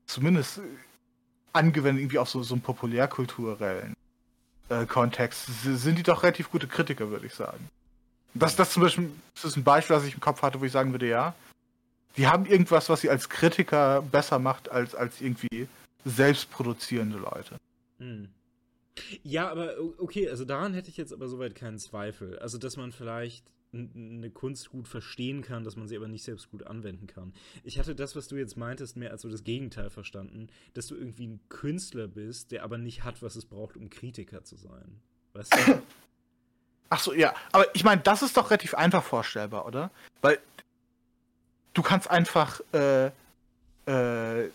zumindest äh, angewendet irgendwie auf so, so einen populärkulturellen äh, Kontext, sind die doch relativ gute Kritiker, würde ich sagen. Das, das zum Beispiel das ist ein Beispiel, das ich im Kopf hatte, wo ich sagen würde, ja, die haben irgendwas, was sie als Kritiker besser macht als, als irgendwie selbst produzierende Leute. Hm. Ja, aber okay, also daran hätte ich jetzt aber soweit keinen Zweifel. Also, dass man vielleicht eine Kunst gut verstehen kann, dass man sie aber nicht selbst gut anwenden kann. Ich hatte das, was du jetzt meintest, mehr als so das Gegenteil verstanden, dass du irgendwie ein Künstler bist, der aber nicht hat, was es braucht, um Kritiker zu sein. Weißt du? Ach so, ja. Aber ich meine, das ist doch relativ einfach vorstellbar, oder? Weil du kannst einfach äh, äh,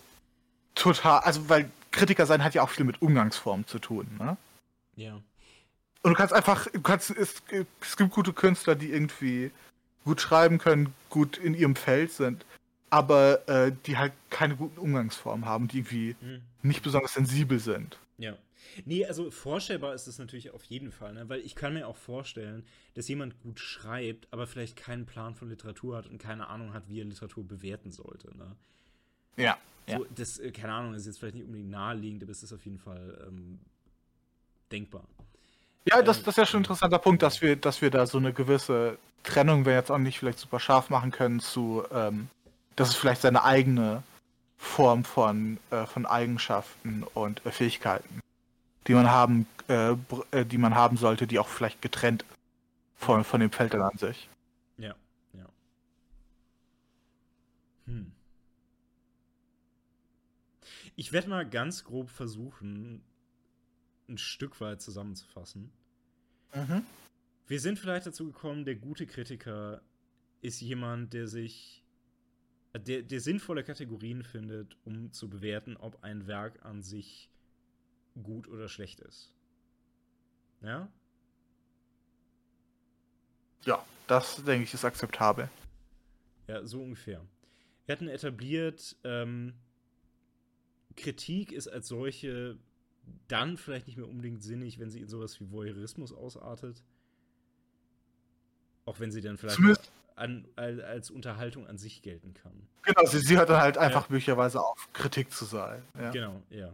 total, also weil Kritiker sein hat ja auch viel mit Umgangsformen zu tun, ne? Ja. Und du kannst einfach, du kannst, es, es gibt gute Künstler, die irgendwie gut schreiben können, gut in ihrem Feld sind, aber äh, die halt keine guten Umgangsformen haben, die irgendwie Mhm. nicht besonders sensibel sind. Ja. Nee, also vorstellbar ist es natürlich auf jeden Fall, ne? weil ich kann mir auch vorstellen, dass jemand gut schreibt, aber vielleicht keinen Plan von Literatur hat und keine Ahnung hat, wie er Literatur bewerten sollte. Ne? Ja. So, das, äh, keine Ahnung, ist jetzt vielleicht nicht unbedingt naheliegend, aber es ist auf jeden Fall ähm, denkbar. Ja, das, Ähm, das ist ja schon ein interessanter Punkt, dass wir, dass wir da so eine gewisse Trennung, wenn jetzt auch nicht vielleicht super scharf machen können, zu, ähm, dass es vielleicht seine eigene Form von, äh, von Eigenschaften und äh, Fähigkeiten, die man haben, äh, äh, die man haben sollte, die auch vielleicht getrennt von, von dem Feld dann an sich. Ja, ja. Hm. Ich werde mal ganz grob versuchen, ein Stück weit zusammenzufassen. Wir sind vielleicht dazu gekommen, der gute Kritiker ist jemand, der sich, der, der sinnvolle Kategorien findet, um zu bewerten, ob ein Werk an sich gut oder schlecht ist. Ja? Ja, das denke ich ist akzeptabel. Ja, so ungefähr. Wir hatten etabliert, ähm, Kritik ist als solche dann vielleicht nicht mehr unbedingt sinnig, wenn sie in sowas wie Voyeurismus ausartet. Auch wenn sie dann vielleicht an, als, als Unterhaltung an sich gelten kann. Genau, sie, sie hört dann halt einfach Ja. möglicherweise auf, Kritik zu sein. Ja. Genau, ja.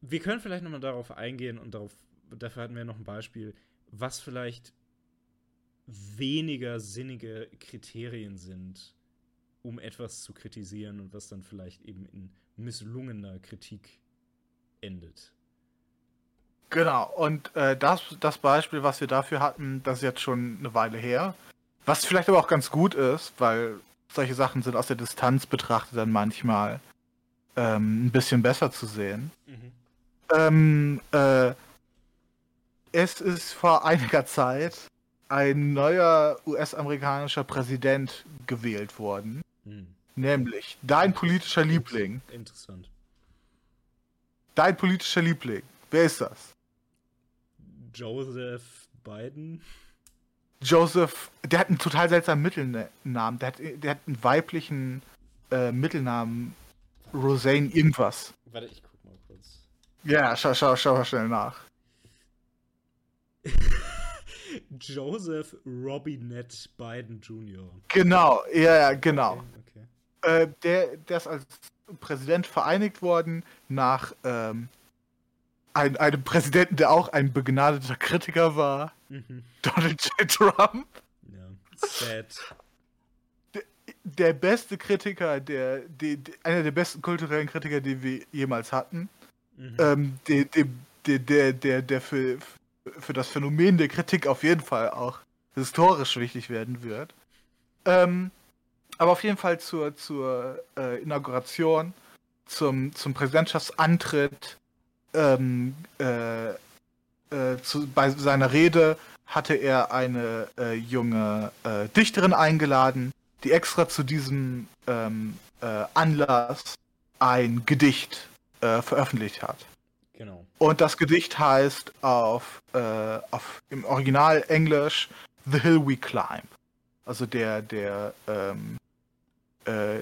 Wir können vielleicht nochmal darauf eingehen und darauf, dafür hatten wir noch ein Beispiel, was vielleicht weniger sinnige Kriterien sind, um etwas zu kritisieren und was dann vielleicht eben in misslungener Kritik endet. Genau, und äh, das, das Beispiel, was wir dafür hatten, das ist jetzt schon eine Weile her. Was vielleicht aber auch ganz gut ist, weil solche Sachen sind aus der Distanz betrachtet dann manchmal ähm, ein bisschen besser zu sehen. Ähm, äh, es ist vor einiger Zeit ein neuer US-amerikanischer Präsident gewählt worden, Hm. nämlich dein politischer Liebling. Interessant. Dein politischer Liebling. Wer ist das? Joseph Biden? Joseph, der hat einen total seltsamen Mittelnamen. Der hat, der hat einen weiblichen äh, Mittelnamen. Rosane irgendwas. Warte, ich guck mal kurz. Ja, schau, schau, schau mal schnell nach. Joseph Robinette Biden Jr. Genau, ja, ja, genau. Okay, okay. Äh, der, der ist als Präsident vereinigt worden nach ähm, ein, einem Präsidenten, der auch ein begnadeter Kritiker war, Mhm. Donald J. Trump. Ja. Sad. Der beste Kritiker, der, der, einer der besten kulturellen Kritiker, die wir jemals hatten. Mhm. ähm, der, der, der, der, der, der für, für das Phänomen der Kritik auf jeden Fall auch historisch wichtig werden wird. Ähm, aber auf jeden Fall zur, zur äh, Inauguration, zum, zum Präsidentschaftsantritt, ähm, äh, äh, zu, bei seiner Rede hatte er eine äh, junge äh, Dichterin eingeladen, die extra zu diesem ähm, äh, Anlass ein Gedicht äh, veröffentlicht hat. Genau. Und das Gedicht heißt auf, äh, auf im Original Englisch The Hill We Climb. Also der, der, ähm, äh,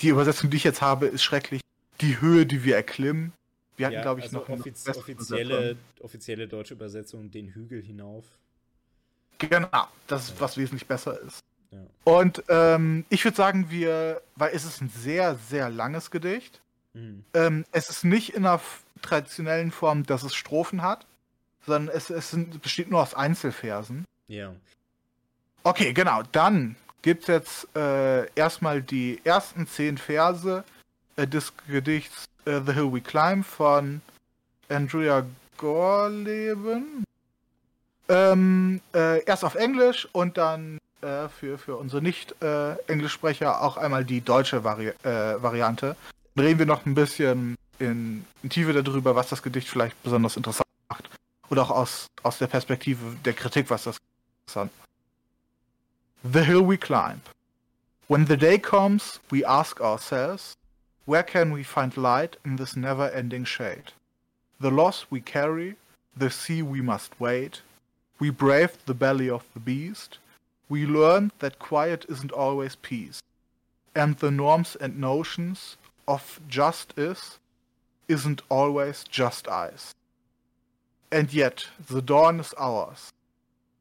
die Übersetzung, die ich jetzt habe, ist schrecklich. Die Höhe, die wir erklimmen. Wir hatten, Ja, glaube ich, also noch offiz offizielle, offizielle deutsche Übersetzung, den Hügel hinauf. Genau, das ist was wesentlich besser ist. Ja. Und ähm, ich würde sagen, wir, weil es ist ein sehr, sehr langes Gedicht. Mhm. Ähm, es ist nicht in der traditionellen Form, dass es Strophen hat, sondern es, es sind, besteht nur aus Einzelversen. Ja. Okay, genau. Dann gibt es jetzt äh, erstmal die ersten zehn Verse äh, des Gedichts äh, The Hill We Climb von Andrea Gorleben. Ähm, äh, erst auf Englisch und dann äh, für, für unsere Nicht-Englischsprecher auch einmal die deutsche Vari äh, Variante. Dann reden wir noch ein bisschen in, in Tiefe darüber, was das Gedicht vielleicht besonders interessant macht. Oder auch aus, aus der Perspektive der Kritik, was das interessant macht. The hill we climb. When the day comes, we ask ourselves, where can we find light in this never-ending shade? The loss we carry, the sea we must wade. We braved the belly of the beast. We learned that quiet isn't always peace. And the norms and notions of justice isn't always just ice. And yet, the dawn is ours,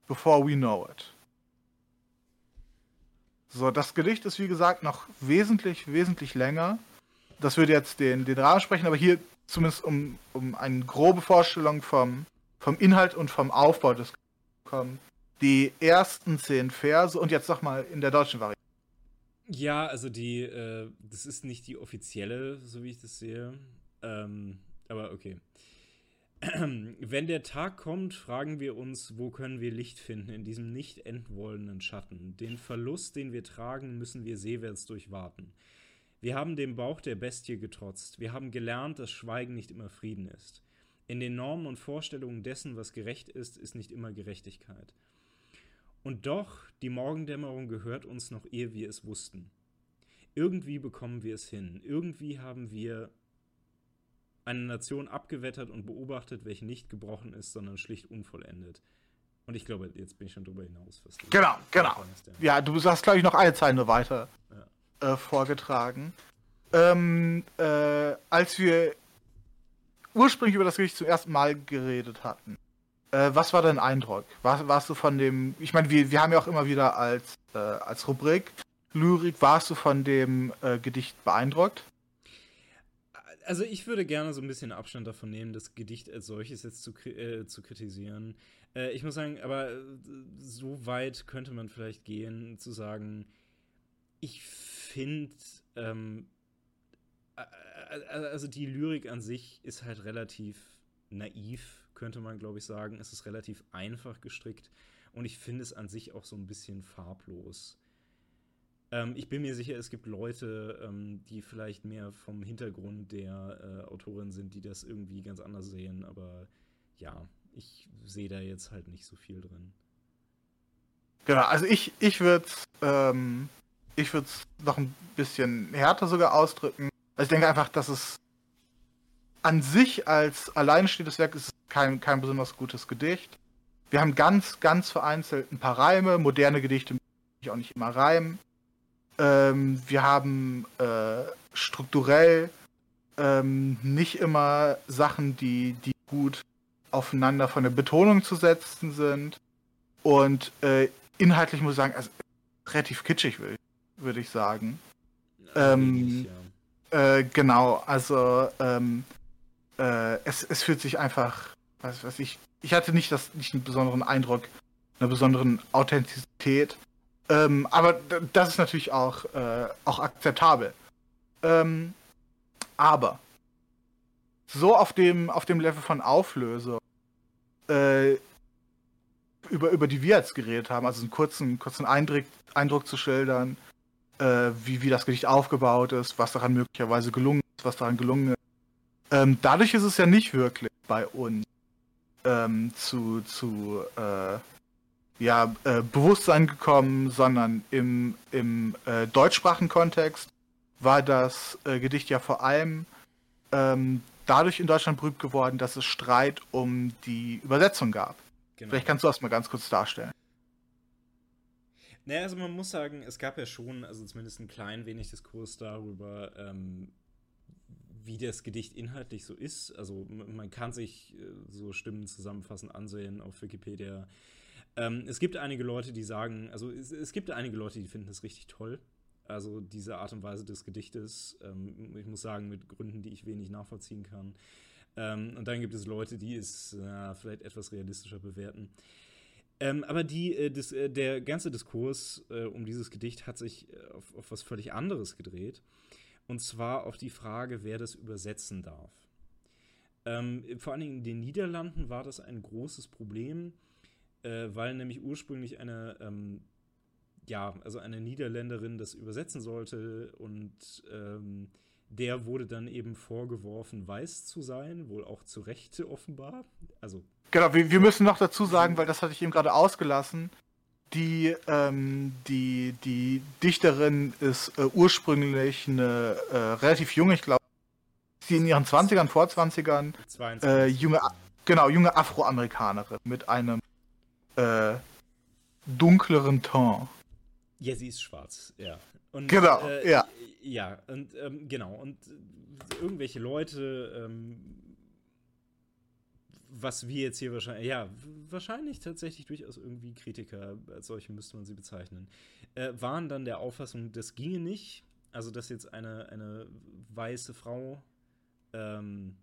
before we know it. So, das Gedicht ist wie gesagt noch wesentlich, wesentlich länger. Das würde jetzt den, den Rahmen sprechen, aber hier zumindest um, um eine grobe Vorstellung vom, vom Inhalt und vom Aufbau des kommen. Die ersten zehn Verse und jetzt nochmal in der deutschen Variante. Ja, also die, äh, das ist nicht die offizielle, so wie ich das sehe. Ähm, aber okay. Wenn der Tag kommt, fragen wir uns, wo können wir Licht finden in diesem nicht endwollenden Schatten. Den Verlust, den wir tragen, müssen wir seewärts durchwarten. Wir haben dem Bauch der Bestie getrotzt. Wir haben gelernt, dass Schweigen nicht immer Frieden ist. In den Normen und Vorstellungen dessen, was gerecht ist, ist nicht immer Gerechtigkeit. Und doch, die Morgendämmerung gehört uns noch ehe wir es wussten. Irgendwie bekommen wir es hin. Irgendwie haben wir eine Nation abgewettert und beobachtet, welche nicht gebrochen ist, sondern schlicht unvollendet. Und ich glaube, jetzt bin ich schon drüber hinaus. Genau, genau. Ja. du hast, glaube ich, noch eine Zeile weiter ja. Äh, vorgetragen. Ähm, äh, als wir ursprünglich über das Gericht zum ersten Mal geredet hatten, äh, was war dein Eindruck? War, warst du von dem, ich meine, wir, wir haben ja auch immer wieder als, äh, als Rubrik Lyrik, warst du von dem äh, Gedicht beeindruckt? Also ich würde gerne so ein bisschen Abstand davon nehmen, das Gedicht als solches jetzt zu, zu kritisieren. Ich muss sagen, aber so weit könnte man vielleicht gehen, zu sagen, ich finde, ähm, also die Lyrik an sich ist halt relativ naiv könnte man, glaube ich, sagen. Es ist relativ einfach gestrickt und ich finde es an sich auch so ein bisschen farblos. Ähm, ich bin mir sicher, es gibt Leute, ähm, die vielleicht mehr vom Hintergrund der äh, Autorin sind, die das irgendwie ganz anders sehen, aber ja, ich sehe da jetzt halt nicht so viel drin. Genau, also ich, ich würde es ähm, noch ein bisschen härter sogar ausdrücken. Also ich denke einfach, dass es an sich als alleinstehendes Werk ist kein, kein besonders gutes Gedicht. Wir haben ganz, ganz vereinzelt ein paar Reime, moderne Gedichte ich auch nicht immer reimen. Ähm, wir haben äh, strukturell ähm, nicht immer Sachen, die, die gut aufeinander von der Betonung zu setzen sind. Und äh, inhaltlich muss ich sagen, also, relativ kitschig, würde würd ich sagen. Ähm, ja. äh, genau, also ähm, äh, es, es fühlt sich einfach, was weiß ich, ich hatte nicht, das, nicht einen besonderen Eindruck, einer besonderen Authentizität. Ähm, aber das ist natürlich auch, äh, auch akzeptabel. Ähm, aber so auf dem, auf dem Level von Auflösung, äh, über, über die wir jetzt geredet haben, also einen kurzen, kurzen Eindruck, Eindruck zu schildern, äh, wie, wie das Gedicht aufgebaut ist, was daran möglicherweise gelungen ist, was daran gelungen ist, ähm, dadurch ist es ja nicht wirklich bei uns ähm, zu, zu äh, ja, äh, Bewusstsein gekommen, sondern im, im äh, deutschsprachigen Kontext war das äh, Gedicht ja vor allem ähm, dadurch in Deutschland berühmt geworden, dass es Streit um die Übersetzung gab. Genau. Vielleicht kannst du das mal ganz kurz darstellen. Naja, also man muss sagen, es gab ja schon, also zumindest ein klein wenig Diskurs darüber, ähm, wie das Gedicht inhaltlich so ist. Also man kann sich äh, so Stimmen zusammenfassend ansehen auf Wikipedia. Ähm, es gibt einige Leute, die sagen, also es, es, gibt einige Leute, die finden es richtig toll. Also diese Art und Weise des Gedichtes. Ähm, ich muss sagen, mit Gründen, die ich wenig nachvollziehen kann. Ähm, und dann gibt es Leute, die es äh, vielleicht etwas realistischer bewerten. Ähm, aber die, äh, des, äh, der ganze Diskurs äh, um dieses Gedicht hat sich äh, auf, auf was völlig anderes gedreht. Und zwar auf die Frage, wer das übersetzen darf. Ähm, vor allen Dingen in den Niederlanden war das ein großes Problem, äh, weil nämlich ursprünglich eine, ähm, ja, also eine Niederländerin das übersetzen sollte und ähm, der wurde dann eben vorgeworfen, weiß zu sein, wohl auch zu Recht offenbar. Also Genau, wir, wir müssen noch dazu sagen, weil das hatte ich eben gerade ausgelassen. Die, ähm, die, die Dichterin ist äh, ursprünglich eine äh, relativ junge, ich glaube, sie in ihren 20ern, vor 20ern, 22. äh, junge, genau, junge Afroamerikanerin mit einem äh, dunkleren Ton. Ja, sie ist schwarz, ja. Und, Genau, äh, ja. Ja, und ähm, genau, und irgendwelche Leute, ähm, was wir jetzt hier wahrscheinlich, ja, wahrscheinlich tatsächlich durchaus irgendwie Kritiker, als solche müsste man sie bezeichnen, äh, waren dann der Auffassung, das ginge nicht. Also, dass jetzt eine, eine weiße Frau ähm,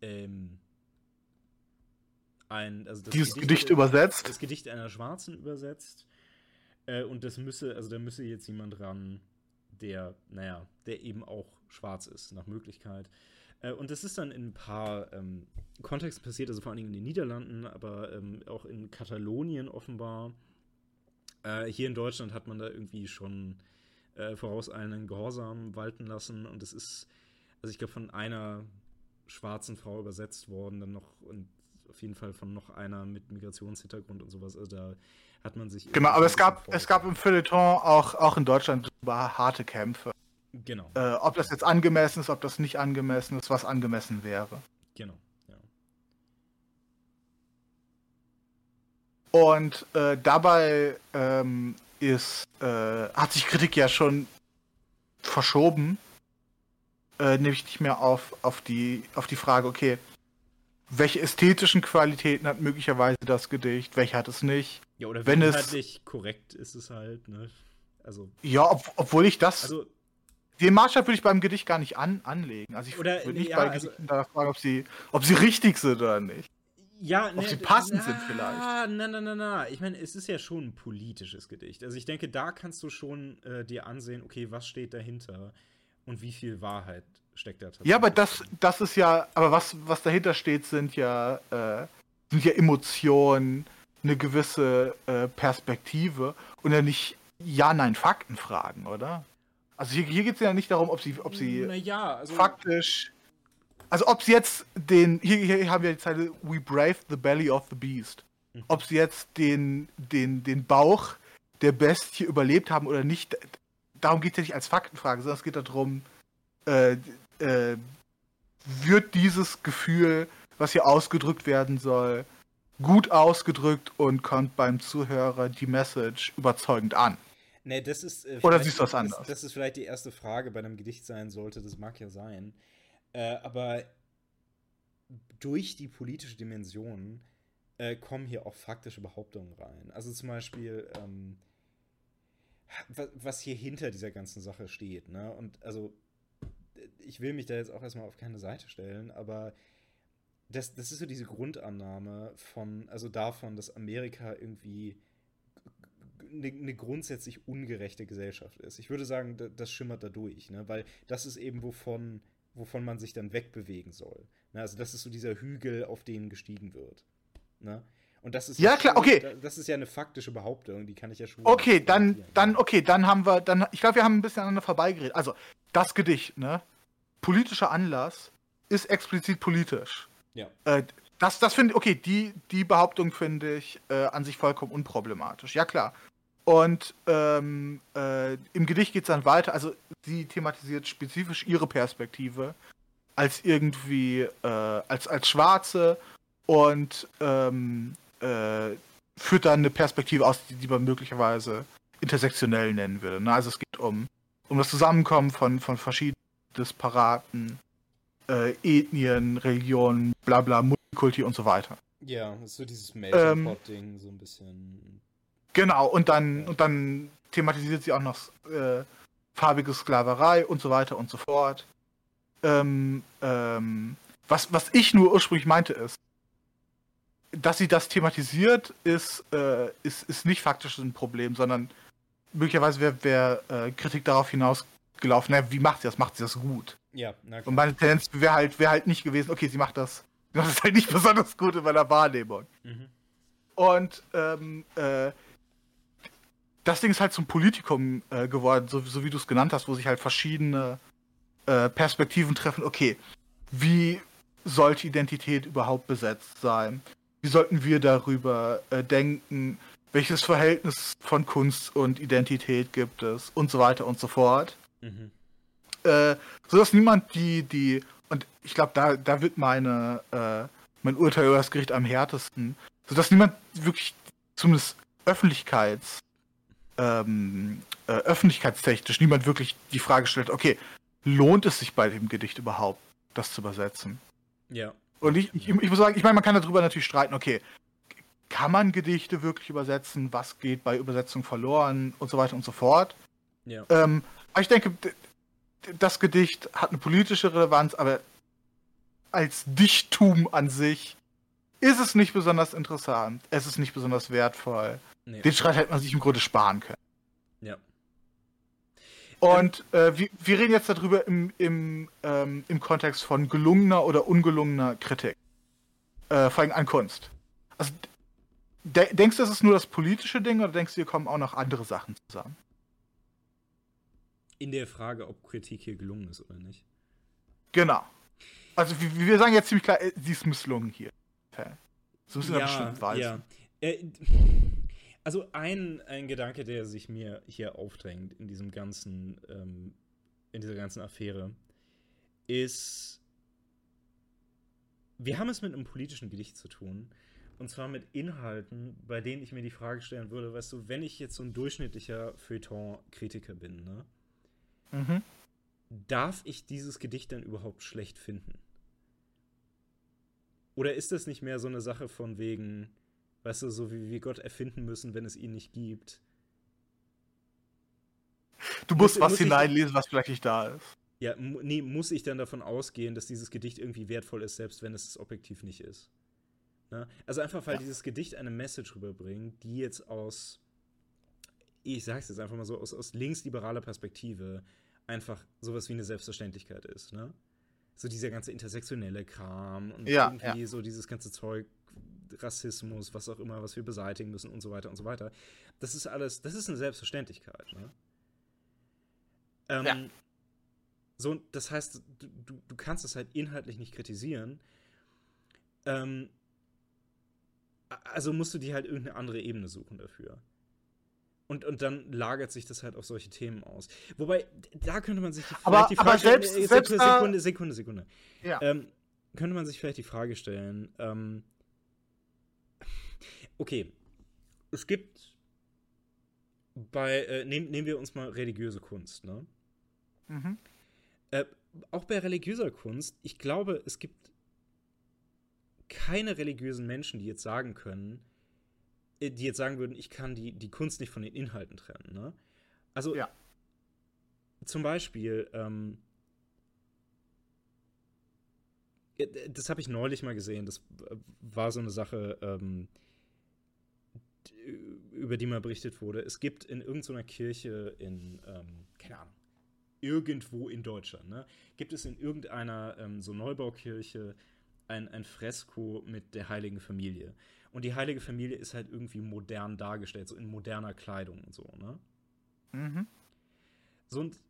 ähm, ein, also das Dieses Gedicht übersetzt. das Gedicht einer Schwarzen übersetzt. Äh, und das müsse, also da müsse jetzt jemand ran, der, naja, der eben auch schwarz ist, nach Möglichkeit. Äh, und das ist dann in ein paar ähm, Kontexten passiert, also vor allen Dingen in den Niederlanden, aber ähm, auch in Katalonien offenbar. Äh, hier in Deutschland hat man da irgendwie schon äh, vorauseilenden Gehorsam walten lassen und es ist, also ich glaube, von einer schwarzen Frau übersetzt worden, dann noch und auf jeden Fall von noch einer mit Migrationshintergrund und sowas. Also da hat man sich. Genau, aber es gab, es gab im Feuilleton auch, auch in Deutschland harte Kämpfe. Genau, Äh, ob das jetzt angemessen ist, ob das nicht angemessen ist, was angemessen wäre. genau. Ja. Und äh, dabei ähm, ist, äh, hat sich Kritik ja schon verschoben, äh, nämlich nicht mehr auf, auf, die, auf die Frage, okay, welche ästhetischen Qualitäten hat möglicherweise das Gedicht, welche hat es nicht. Ja, oder Wenn es- inhaltlich korrekt ist es halt, ne? Also, Ja, ob, obwohl ich das, also den Maßstab würde ich beim Gedicht gar nicht an, anlegen. Also ich würde nicht ja, bei also- Gedichten danach fragen, ob sie, ob sie richtig sind oder nicht. Ja, Ob sie passend sind vielleicht. Ah, na, na, na, na. Ich meine, es ist ja schon ein politisches Gedicht. Also ich denke, da kannst du schon äh, dir ansehen, okay, was steht dahinter und wie viel Wahrheit steckt da tatsächlich. Ja, aber das, das ist ja, aber was, was dahinter steht, sind ja, äh, sind ja Emotionen, eine gewisse äh, Perspektive und ja nicht Ja-Nein-Fakten-Fragen, oder? Also hier, hier geht es ja nicht darum, ob sie, ob sie Naja, also. faktisch. Also ob sie jetzt den. Hier, hier haben wir die Zeile We brave the belly of the beast. Mhm. Ob sie jetzt den, den, den Bauch der Bestie überlebt haben oder nicht, darum geht es ja nicht als Faktenfrage, sondern es geht darum, äh, äh, wird dieses Gefühl, was hier ausgedrückt werden soll, gut ausgedrückt und kommt beim Zuhörer die Message überzeugend an. Nee, das ist. Äh, Oder siehst du das das- anders? Das ist vielleicht die erste Frage bei einem Gedicht sein sollte. Das mag ja sein. Äh, aber durch die politische Dimension äh, kommen hier auch faktische Behauptungen rein. Also zum Beispiel, ähm, wa- was hier hinter dieser ganzen Sache steht. Ne? Und also, ich will mich da jetzt auch erstmal auf keine Seite stellen, aber das, das ist so diese Grundannahme von, also davon, dass Amerika irgendwie eine, eine grundsätzlich ungerechte Gesellschaft ist. Ich würde sagen, da- das schimmert da durch, ne? weil das ist eben, wovon, wovon man sich dann wegbewegen soll. Ne? Also das ist so dieser Hügel, auf den gestiegen wird. Ne? Und das ist Ja, klar, okay. da- Das ist ja eine faktische Behauptung, die kann ich ja schon. Okay, dann, dann, okay, dann haben wir, dann, ich glaube, wir haben ein bisschen aneinander vorbeigeredet. Also, das Gedicht, ne? Politischer Anlass ist explizit politisch. Ja. Äh, das, das finde ich, okay, die, die Behauptung finde ich äh, an sich vollkommen unproblematisch. Ja, klar. Und ähm, äh, im Gedicht geht es dann weiter, also sie thematisiert spezifisch ihre Perspektive als irgendwie, äh, als, als Schwarze und ähm, äh, führt dann eine Perspektive aus, die, die man möglicherweise intersektionell nennen würde. Ne? Also es geht um, um das Zusammenkommen von, von verschiedenen Disparaten, äh, Ethnien, Religionen, bla bla, Multikulti und so weiter. Ja, das ist so dieses Ähm, Melting Pot-Ding, so ein bisschen. Genau, und dann, Ja. und dann thematisiert sie auch noch äh, farbige Sklaverei und so weiter und so fort. Ähm, ähm, was, was ich nur ursprünglich meinte ist, dass sie das thematisiert, ist, äh, ist, ist nicht faktisch ein Problem, sondern möglicherweise wäre wär, äh, Kritik darauf hinausgelaufen, na, wie macht sie das? Macht sie das gut? Ja, na klar. Und meine Tendenz wäre halt, wär halt nicht gewesen, okay, sie macht das, sie macht das halt nicht besonders gut in meiner Wahrnehmung. Mhm. Und ähm, äh, das Ding ist halt zum Politikum äh, geworden, so, so wie du es genannt hast, wo sich halt verschiedene äh, Perspektiven treffen. Okay, wie sollte Identität überhaupt besetzt sein? Wie sollten wir darüber äh, denken? Welches Verhältnis von Kunst und Identität gibt es? Und so weiter und so fort. Mhm. Äh, so dass niemand die, die, und ich glaube, da, da wird meine, äh, mein Urteil über das Gericht am härtesten, so dass niemand wirklich zumindest Öffentlichkeits, ähm, äh, öffentlichkeitstechnisch niemand wirklich die Frage stellt, okay, lohnt es sich bei dem Gedicht überhaupt, das zu übersetzen? Ja. Und ich, ich, ich muss sagen, ich meine, man kann darüber natürlich streiten, okay, kann man Gedichte wirklich übersetzen? Was geht bei Übersetzung verloren und so weiter und so fort? Ja. Ähm, aber ich denke, das Gedicht hat eine politische Relevanz, aber als Dichtum an sich ist es nicht besonders interessant. Es ist nicht besonders wertvoll. Nee. Den Streit hätte man sich im Grunde sparen können. Ja. Und äh, wir, wir, reden jetzt darüber im, im, ähm, im Kontext von gelungener oder ungelungener Kritik. Äh, vor allem an Kunst. Also, de denkst du, das ist nur das politische Ding oder denkst du, hier kommen auch noch andere Sachen zusammen? In der Frage, ob Kritik hier gelungen ist oder nicht. Genau. Also wir, sagen jetzt ziemlich klar, äh, sie ist misslungen hier. So ist ja, bestimmt weiß. Ja. Äh, also ein, ein Gedanke, der sich mir hier aufdrängt in diesem ganzen, ähm, in dieser ganzen Affäre, ist, wir haben es mit einem politischen Gedicht zu tun. Und zwar mit Inhalten, bei denen ich mir die Frage stellen würde, weißt du, wenn ich jetzt so ein durchschnittlicher Feuilleton-Kritiker bin, ne? Mhm. Darf ich dieses Gedicht dann überhaupt schlecht finden? Oder ist das nicht mehr so eine Sache von wegen, weißt du, so wie wir Gott erfinden müssen, wenn es ihn nicht gibt? Du musst muss, was muss hineinlesen, was vielleicht nicht da ist. Ja, nee, muss ich dann davon ausgehen, dass dieses Gedicht irgendwie wertvoll ist, selbst wenn es objektiv nicht ist? Ne? Also einfach, weil ja. dieses Gedicht eine Message rüberbringt, die jetzt aus, ich sag's jetzt einfach mal so, aus, aus linksliberaler Perspektive einfach sowas wie eine Selbstverständlichkeit ist, ne? So dieser ganze intersektionelle Kram und ja, irgendwie ja. so dieses ganze Zeug, Rassismus, was auch immer, was wir beseitigen müssen und so weiter und so weiter. Das ist alles, das ist eine Selbstverständlichkeit, ne? Ähm, ja. So, das heißt, du, du, du kannst es halt inhaltlich nicht kritisieren. Ähm, also musst du dir halt irgendeine andere Ebene suchen dafür. Und, und dann lagert sich das halt auf solche Themen aus. Wobei, da könnte man sich vielleicht aber, die Frage aber selbst, stellen, selbst Sekunde, Sekunde, Sekunde. Ja. Ähm, könnte man sich vielleicht die Frage stellen, ähm, okay, es gibt bei, äh, nehm, nehmen wir uns mal religiöse Kunst, ne? Mhm. Äh, auch bei religiöser Kunst, ich glaube, es gibt keine religiösen Menschen, die jetzt sagen können, äh, die jetzt sagen würden, ich kann die, die Kunst nicht von den Inhalten trennen. Ne? Also ja. zum Beispiel, ähm, das habe ich neulich mal gesehen, das war so eine Sache, ähm, über die mal berichtet wurde. Es gibt in irgendeiner Kirche in, ähm, keine Ahnung, irgendwo in Deutschland, ne, gibt es in irgendeiner ähm, so Neubaukirche ein, ein Fresko mit der heiligen Familie. Und die heilige Familie ist halt irgendwie modern dargestellt, so in moderner Kleidung und so, ne? Mhm. So und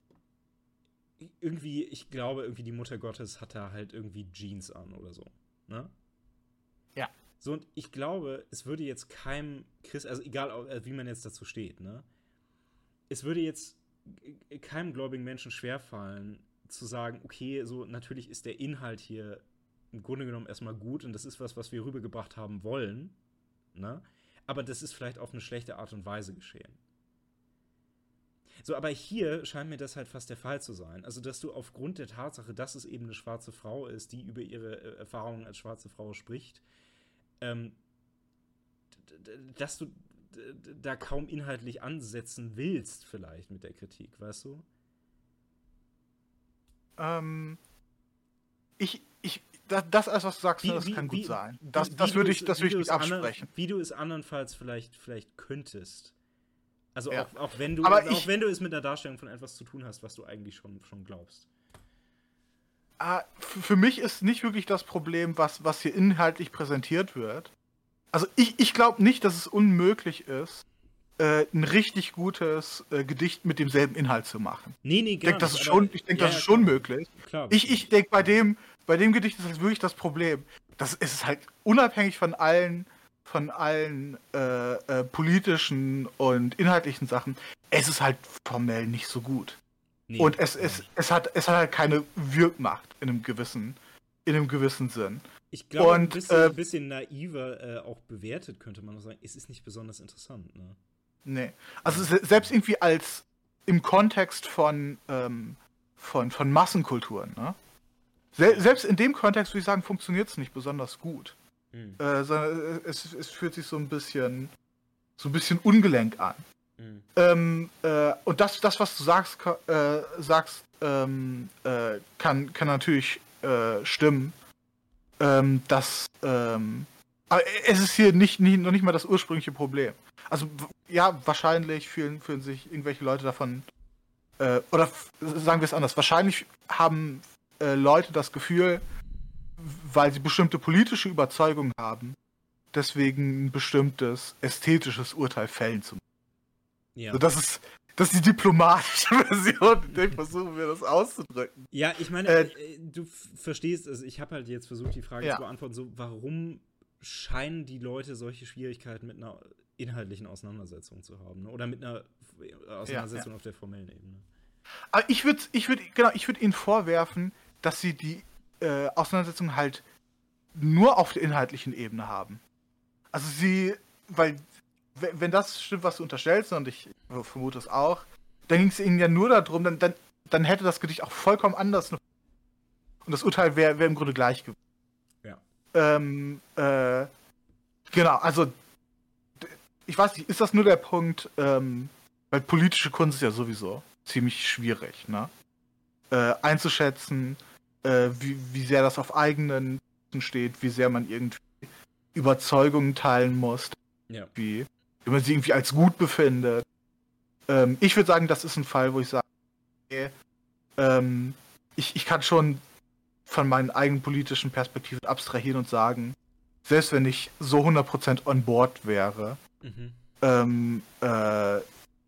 irgendwie, ich glaube, irgendwie die Mutter Gottes hat da halt irgendwie Jeans an oder so, ne? Ja. So und ich glaube, es würde jetzt keinem Christ, also egal äh, wie man jetzt dazu steht, ne? Es würde jetzt keinem gläubigen Menschen schwerfallen, zu sagen, okay, so natürlich ist der Inhalt hier im Grunde genommen erstmal gut und das ist was, was wir rübergebracht haben wollen. Ne? Aber das ist vielleicht auf eine schlechte Art und Weise geschehen. So, aber hier scheint mir das halt fast der Fall zu sein. Also, dass du aufgrund der Tatsache, dass es eben eine schwarze Frau ist, die über ihre äh, Erfahrungen als schwarze Frau spricht, ähm, dass du da kaum inhaltlich ansetzen willst, vielleicht mit der Kritik, weißt du? Ähm, ich, ich, das, das alles, was du sagst, wie, das wie, kann gut wie, sein. Das, das würde ich, das würde ich nicht absprechen. Wie du es andernfalls vielleicht, vielleicht könntest. Also ja. auch, auch, wenn du, auch ich, wenn du es mit der Darstellung von etwas zu tun hast, was du eigentlich schon, schon glaubst. Ah, für mich ist nicht wirklich das Problem, was, was hier inhaltlich präsentiert wird. Also ich, ich glaube nicht, dass es unmöglich ist, äh, ein richtig gutes äh, Gedicht mit demselben Inhalt zu machen. Nee, nee, Ich denke, das, ist schon, ich denk, ja, das ist schon klar. möglich. Klar. Ich, ich denke, bei dem, bei dem Gedicht ist das wirklich das Problem. Das es ist halt unabhängig von allen, von allen äh, äh, politischen und inhaltlichen Sachen. Es ist halt formell nicht so gut. Nee, und es, es, es, hat, es hat halt keine Wirkmacht in einem gewissen, in einem gewissen Sinn. Ich glaube, ein bisschen, äh, ein bisschen naiver äh, auch bewertet, könnte man noch sagen. Es ist nicht besonders interessant, ne? Nee. Also se selbst irgendwie als im Kontext von, ähm, von, von Massenkulturen, ne? Se selbst in dem Kontext würde ich sagen, funktioniert es nicht besonders gut. Hm, Äh, sondern es, es fühlt sich so ein bisschen so ein bisschen ungelenk an. hm. Ähm, äh, und das, das, was du sagst, äh, sagst ähm, äh, kann, kann natürlich äh, stimmen. Ähm, dass, ähm, aber es ist hier nicht, nicht, noch nicht mal das ursprüngliche Problem. Also, ja, wahrscheinlich fühlen, fühlen sich irgendwelche Leute davon, äh, oder sagen wir es anders, wahrscheinlich haben äh, Leute das Gefühl, weil sie bestimmte politische Überzeugungen haben, deswegen ein bestimmtes ästhetisches Urteil fällen zu Ja. so, das ist das ist die diplomatische Version, in der versuchen wir das auszudrücken. Ja, ich meine, Äh, äh, du verstehst es. Ich habe halt jetzt versucht, die Frage Ja. zu beantworten, so, warum scheinen die Leute solche Schwierigkeiten mit einer inhaltlichen Auseinandersetzung zu haben? Ne? Oder mit einer F- Auseinandersetzung auf der formellen Ebene? Aber ich würde ich würd, genau, ich würde ihnen vorwerfen, dass sie die äh, Auseinandersetzung halt nur auf der inhaltlichen Ebene haben. Also sie, weil we- wenn das stimmt, was du unterstellst, und ich vermute es auch, dann ging es ihnen ja nur darum, dann, dann, dann hätte das Gedicht auch vollkommen anders und das Urteil wäre wär im Grunde gleich gewesen. Ja. Ähm, äh, genau, also ich weiß nicht, ist das nur der Punkt, ähm, weil politische Kunst ist ja sowieso ziemlich schwierig, ne? Äh, einzuschätzen, äh, wie, wie sehr das auf eigenen steht, wie sehr man irgendwie Überzeugungen teilen muss, Ja. wie, wie man sie irgendwie als gut befindet. Ähm, ich würde sagen, das ist ein Fall, wo ich sage, okay, ähm, ich, ich kann schon von meinen eigenen politischen Perspektiven abstrahieren und sagen, selbst wenn ich so 100% on board wäre, Mhm. ähm, äh,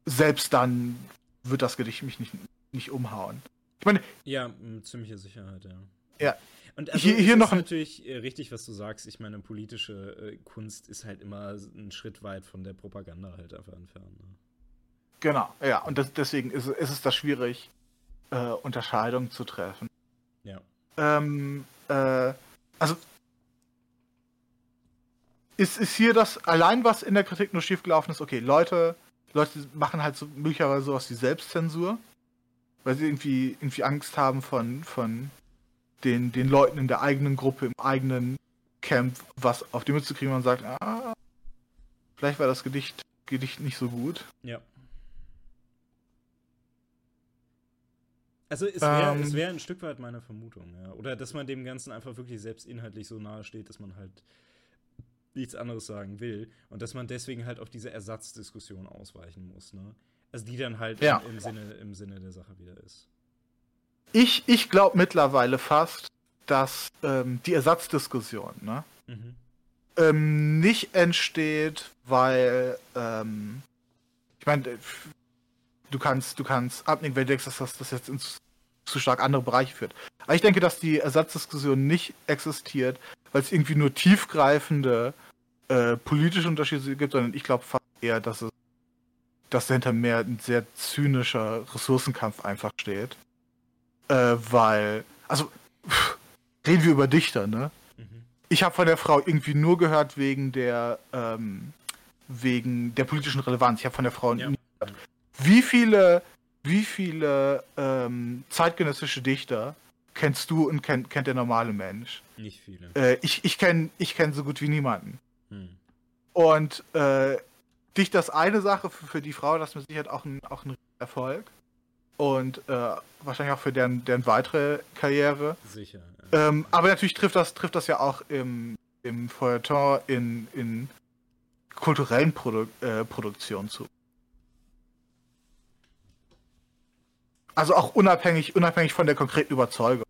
selbst dann wird das Gedicht mich nicht, nicht umhauen. Ich meine, Ja, mit ziemlicher Sicherheit, ja. Ja. Und also Hier- hier ist noch natürlich äh, richtig, was du sagst. Ich meine, politische äh, Kunst ist halt immer einen Schritt weit von der Propaganda halt einfach entfernt. Ne? genau, ja, und das, deswegen ist, es- ist es da schwierig, äh, Unterscheidungen zu treffen. Ja. Ähm, äh, also ist, ist hier das allein, was in der Kritik nur schiefgelaufen ist, okay, Leute, Leute machen halt so möglicherweise sowas wie Selbstzensur, weil sie irgendwie, irgendwie Angst haben von, von den, den Leuten in der eigenen Gruppe, im eigenen Camp, was auf die Mütze kriegen und sagt, ah, vielleicht war das Gedicht, Gedicht nicht so gut. Ja. Also es wäre Ähm. wär ein Stück weit meine Vermutung, ja. Oder dass man dem Ganzen einfach wirklich selbst inhaltlich so nahe steht, dass man halt nichts anderes sagen will und dass man deswegen halt auf diese Ersatzdiskussion ausweichen muss, ne? Also die dann halt Ja. im, im, Sinne, im Sinne der Sache wieder ist. Ich, ich glaube mittlerweile fast, dass ähm, die Ersatzdiskussion, ne? Mhm. ähm, nicht entsteht, weil ähm, ich meine, du kannst, du kannst abnicken, wenn du denkst, dass das, das jetzt ins zu stark andere Bereiche führt. Aber ich denke, dass die Ersatzdiskussion nicht existiert, weil es irgendwie nur tiefgreifende äh, politische Unterschiede gibt, sondern ich glaube fast eher, dass es dass dahinter mehr ein sehr zynischer Ressourcenkampf einfach steht. Äh, weil, also, pff, reden wir über Dichter, ne? Mhm. Ich habe von der Frau irgendwie nur gehört wegen der ähm, wegen der politischen Relevanz. Ich habe von der Frau Ja. nie gehört. Wie viele wie viele ähm, zeitgenössische Dichter kennst du und kennt, kennt der normale Mensch? Nicht viele. Äh, ich ich kenne ich kenn so gut wie niemanden. Hm. Und äh, Dichter ist eine Sache, für, für die Frau das ist mit Sicherheit auch ein, auch ein Erfolg. Und äh, wahrscheinlich auch für deren, deren weitere Karriere. Sicher. Ja. Ähm, aber natürlich trifft das, trifft das ja auch im, im Feuilleton in, in kulturellen Produ äh, Produktionen zu. Also auch unabhängig, unabhängig von der konkreten Überzeugung,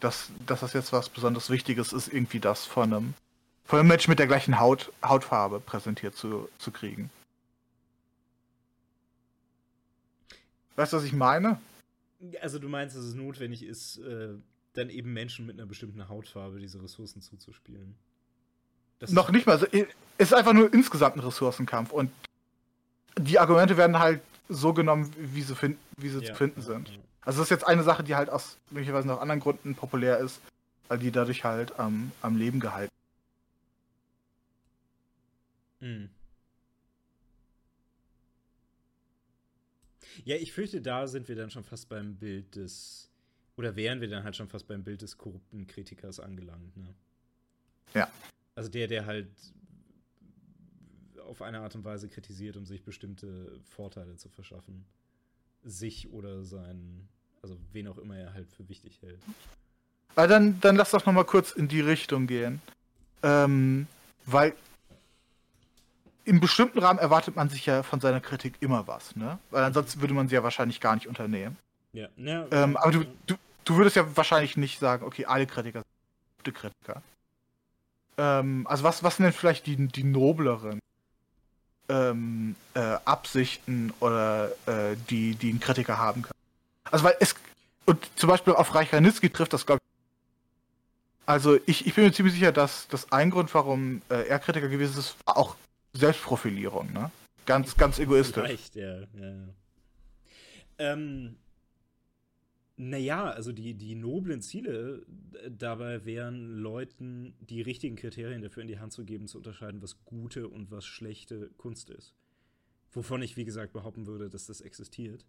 dass, dass das jetzt was besonders Wichtiges ist, irgendwie das von einem, von einem Menschen mit der gleichen Haut, Hautfarbe präsentiert zu, zu kriegen. Weißt du, was ich meine? Also du meinst, dass es notwendig ist, äh, dann eben Menschen mit einer bestimmten Hautfarbe diese Ressourcen zuzuspielen. Das Noch nicht mal. Also, es ist einfach nur insgesamt ein Ressourcenkampf und die Argumente werden halt so genommen, wie sie, find, wie sie ja, zu finden sind. Also das ist jetzt eine Sache, die halt aus möglicherweise noch anderen Gründen populär ist, weil die dadurch halt ähm, am Leben gehalten. Mhm. Ja, ich fürchte, da sind wir dann schon fast beim Bild des, oder wären wir dann halt schon fast beim Bild des korrupten Kritikers angelangt, ne? Ja. Also der, der halt auf eine Art und Weise kritisiert, um sich bestimmte Vorteile zu verschaffen. Sich oder sein, also wen auch immer er halt für wichtig hält. Aber dann, dann lass doch noch mal kurz in die Richtung gehen. Ähm, weil im bestimmten Rahmen erwartet man sich ja von seiner Kritik immer was, ne? Weil ansonsten würde man sie ja wahrscheinlich gar nicht unternehmen. Ja. ja ähm, aber du, du, du würdest ja wahrscheinlich nicht sagen, okay, alle Kritiker sind gute Kritiker. Ähm, also was, was sind denn vielleicht die, die nobleren ähm, äh, Absichten oder äh, die, die ein Kritiker haben kann? Also weil es, und zum Beispiel auf Reich Ranitzky trifft das, glaube ich, also ich, ich bin mir ziemlich sicher, dass das ein Grund, warum äh, er Kritiker gewesen ist, war auch Selbstprofilierung, ne? Ganz, ganz egoistisch. Vielleicht, ja, ja. Ähm, naja, also die, die noblen Ziele äh, dabei wären, Leuten die richtigen Kriterien dafür in die Hand zu geben, zu unterscheiden, was gute und was schlechte Kunst ist. Wovon ich, wie gesagt, behaupten würde, dass das existiert.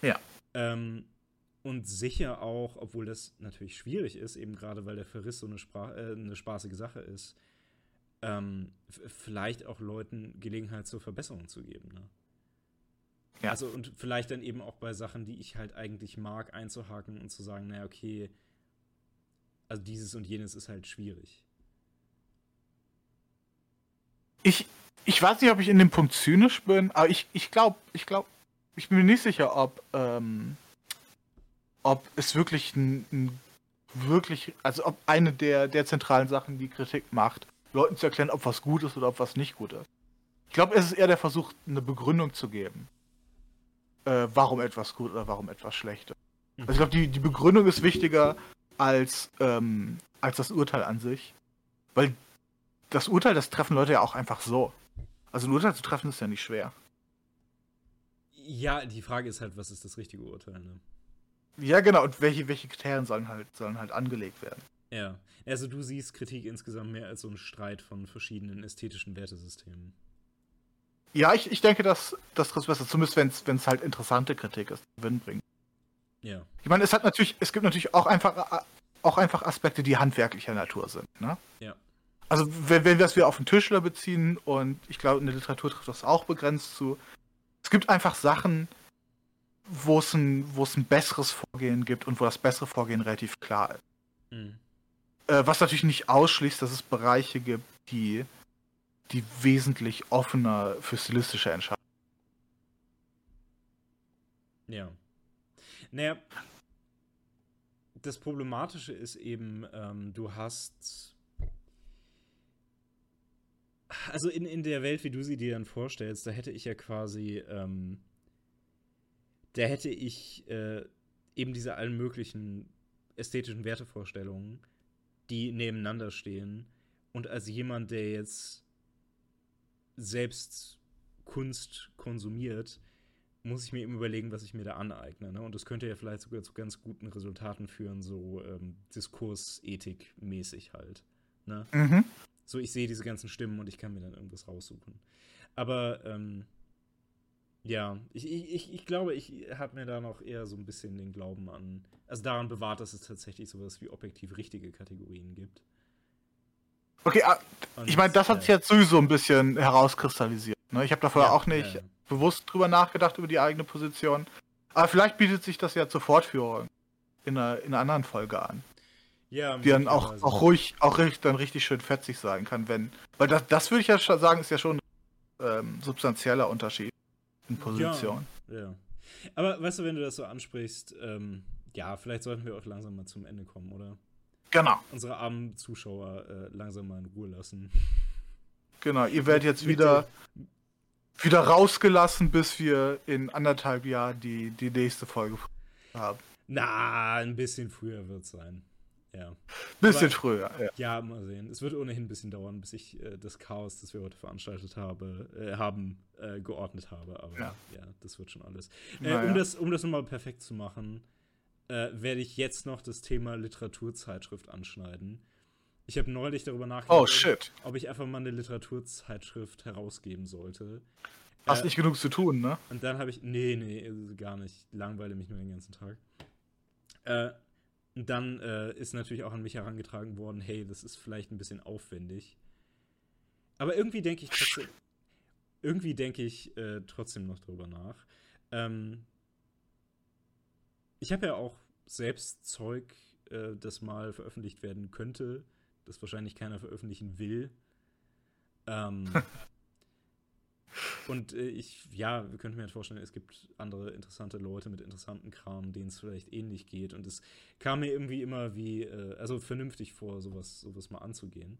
Ja. Ähm, und sicher auch, obwohl das natürlich schwierig ist, eben gerade weil der Verriss so eine, Spra äh, eine spaßige Sache ist, ähm, vielleicht auch Leuten Gelegenheit zur Verbesserung zu geben. Ne? Ja. Also und vielleicht dann eben auch bei Sachen, die ich halt eigentlich mag, einzuhaken und zu sagen, naja, okay, also dieses und jenes ist halt schwierig. Ich, ich weiß nicht, ob ich in dem Punkt zynisch bin, aber ich, ich glaube, ich glaube, ich bin mir nicht sicher, ob, ähm, ob es wirklich ein, ein, wirklich, also ob eine der, der zentralen Sachen, die Kritik macht, Leuten zu erklären, ob was gut ist oder ob was nicht gut ist. Ich glaube, es ist eher der Versuch, eine Begründung zu geben äh, warum etwas gut oder warum etwas schlecht ist. Also ich glaube, die, die Begründung ist wichtiger als, ähm, als das Urteil an sich. Weil das Urteil, das treffen Leute ja auch einfach so. Also ein Urteil zu treffen ist ja nicht schwer. Ja, die Frage ist halt, was ist das richtige Urteil, ne? Ja, genau, und welche, welche Kriterien sollen halt, sollen halt angelegt werden. Ja. Also du siehst Kritik insgesamt mehr als so ein Streit von verschiedenen ästhetischen Wertesystemen. Ja, ich, ich denke, dass das ist besser, zumindest wenn es halt interessante Kritik ist, Gewinn bringt. Ja. Ich meine, es hat natürlich, es gibt natürlich auch einfach, auch einfach Aspekte, die handwerklicher Natur sind, ne? Ja. Also wenn, wenn wir es wieder auf den Tischler beziehen und ich glaube, in der Literatur trifft das auch begrenzt zu. Es gibt einfach Sachen, wo es ein, wo es ein besseres Vorgehen gibt und wo das bessere Vorgehen relativ klar ist. Mhm. Äh, was natürlich nicht ausschließt, dass es Bereiche gibt, die die wesentlich offener für stilistische Entscheidungen. Ja. Naja, das Problematische ist eben, ähm, du hast. Also in, in der Welt, wie du sie dir dann vorstellst, da hätte ich ja quasi. Ähm, da hätte ich äh, eben diese allen möglichen ästhetischen Wertevorstellungen, die nebeneinander stehen. Und als jemand, der jetzt selbst Kunst konsumiert, muss ich mir eben überlegen, was ich mir da aneigne. Ne? Und das könnte ja vielleicht sogar zu ganz guten Resultaten führen, so ähm, Diskursethik-mäßig halt. Ne? Mhm. So, ich sehe diese ganzen Stimmen und ich kann mir dann irgendwas raussuchen. Aber ähm, ja, ich, ich, ich glaube, ich habe mir da noch eher so ein bisschen den Glauben an, also daran bewahrt, dass es tatsächlich sowas wie objektiv richtige Kategorien gibt. Okay, ah, ich meine, das hat sich jetzt sowieso ein bisschen herauskristallisiert. Ne? Ich habe da vorher ja, auch nicht ja. bewusst drüber nachgedacht, über die eigene Position. Aber vielleicht bietet sich das ja zur Fortführung in einer, in einer anderen Folge an. Ja, die dann auch, auch ruhig, auch richtig, dann richtig schön fetzig sein kann, wenn. Weil das, das würde ich ja sagen, ist ja schon ein ähm, substanzieller Unterschied in Position. Ja, ja. Aber weißt du, wenn du das so ansprichst, ähm, ja, vielleicht sollten wir auch langsam mal zum Ende kommen, oder? Genau. Unsere armen Zuschauer äh, langsam mal in Ruhe lassen. Genau, ihr werdet jetzt wieder wieder rausgelassen, bis wir in anderthalb Jahren die, die nächste Folge haben. Na, ein bisschen früher wird es sein. Ja. Bisschen Aber- früher, ja. Ja, mal sehen. Es wird ohnehin ein bisschen dauern, bis ich äh, das Chaos, das wir heute veranstaltet habe, äh, haben, äh, geordnet habe. Aber ja. Ja. das wird schon alles. Äh, Naja. um, das, um das nochmal perfekt zu machen, äh, werde ich jetzt noch das Thema Literaturzeitschrift anschneiden. Ich habe neulich darüber nachgedacht, Oh ob ich einfach mal eine Literaturzeitschrift herausgeben sollte. Hast Äh, nicht genug zu tun, ne? und dann habe ich, nee, nee, also gar nicht. Langweile mich nur den ganzen Tag. Äh, dann äh, ist natürlich auch an mich herangetragen worden, hey, das ist vielleicht ein bisschen aufwendig. Aber irgendwie denke ich trotzdem, irgendwie denke ich äh, trotzdem noch drüber nach. Ähm, ich habe ja auch selbst Zeug, äh, das mal veröffentlicht werden könnte, das wahrscheinlich keiner veröffentlichen will. Ähm, und äh, ich, ja, wir könnten mir halt vorstellen, es gibt andere interessante Leute mit interessanten Kram, denen es vielleicht ähnlich geht. Und es kam mir irgendwie immer wie, äh, also vernünftig vor, sowas, sowas mal anzugehen.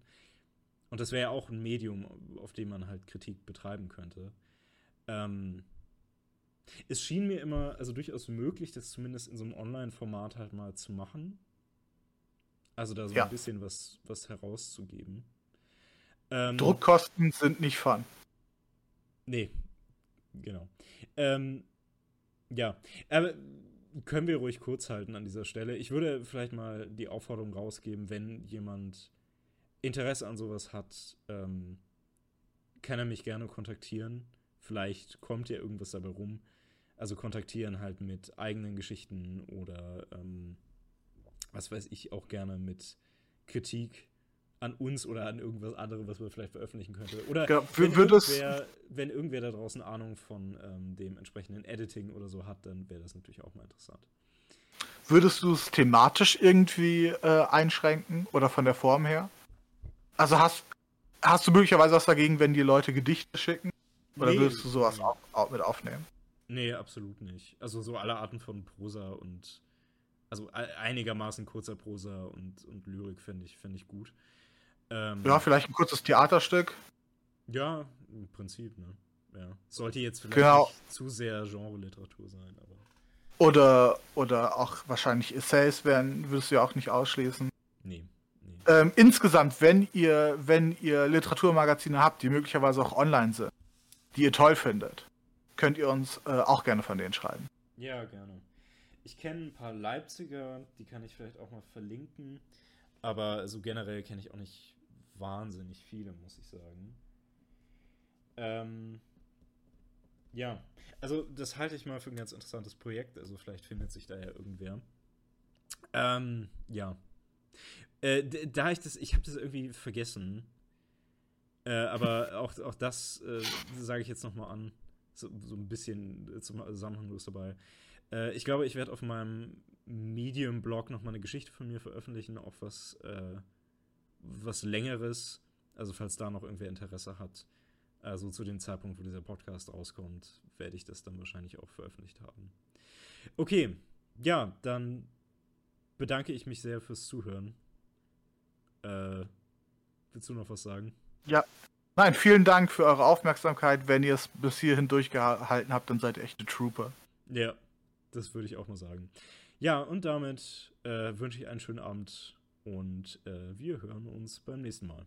Und das wäre ja auch ein Medium, auf dem man halt Kritik betreiben könnte. Ähm, es schien mir immer, also durchaus möglich, das zumindest in so einem Online-Format halt mal zu machen. Also da so Ja. ein bisschen was, was herauszugeben. Ähm, Druckkosten sind nicht fun. Nee, genau. Ähm, ja, aber können wir ruhig kurz halten an dieser Stelle. Ich würde vielleicht mal die Aufforderung rausgeben, wenn jemand Interesse an sowas hat, ähm, kann er mich gerne kontaktieren. Vielleicht kommt ja irgendwas dabei rum. Also kontaktieren halt mit eigenen Geschichten oder ähm, was weiß ich auch gerne mit Kritik an uns oder an irgendwas anderem, was man vielleicht veröffentlichen könnte. Oder Ja, wenn, würde es- irgendwer, wenn irgendwer da draußen Ahnung von ähm, dem entsprechenden Editing oder so hat, dann wäre das natürlich auch mal interessant. Würdest du es thematisch irgendwie äh, einschränken oder von der Form her? Also hast, hast du möglicherweise was dagegen, wenn die Leute Gedichte schicken? Oder Nee, würdest du sowas auch, auch mit aufnehmen? Nee, absolut nicht. Also so alle Arten von Prosa und also einigermaßen kurzer Prosa und, und Lyrik finde ich, finde ich gut. Ähm, Ja, vielleicht ein kurzes Theaterstück. ja, im Prinzip, ne? Ja. Sollte jetzt vielleicht Genau. nicht zu sehr Genre-Literatur sein, aber. Oder, oder auch wahrscheinlich Essays werden, würdest du ja auch nicht ausschließen. Nee, nee. Ähm, insgesamt, wenn ihr, wenn ihr Literaturmagazine habt, die möglicherweise auch online sind, die ihr toll findet, könnt ihr uns äh, auch gerne von denen schreiben. Ja, gerne. Ich kenne ein paar Leipziger, die kann ich vielleicht auch mal verlinken. Aber so generell kenne ich auch nicht wahnsinnig viele, muss ich sagen. Ähm, ja, also das halte ich mal für ein ganz interessantes Projekt. Also vielleicht findet sich da ja irgendwer. Ähm, ja. Äh, da ich das, ich habe das irgendwie vergessen. Äh, aber auch, auch das äh, sage ich jetzt nochmal an. So, so ein bisschen Zusammenhanglos dabei. Äh, ich glaube, ich werde auf meinem Medium-Blog nochmal eine Geschichte von mir veröffentlichen, auch was, äh, was längeres. Also falls da noch irgendwer Interesse hat. Also zu dem Zeitpunkt, wo dieser Podcast rauskommt, werde ich das dann wahrscheinlich auch veröffentlicht haben. Okay, ja, dann bedanke ich mich sehr fürs Zuhören. Äh, willst du noch was sagen? Nein, vielen Dank für eure Aufmerksamkeit. Wenn ihr es bis hierhin durchgehalten habt, dann seid ihr echte Trooper. Ja, das würde ich auch mal sagen. Ja, und damit äh, wünsche ich einen schönen Abend und äh, wir hören uns beim nächsten Mal.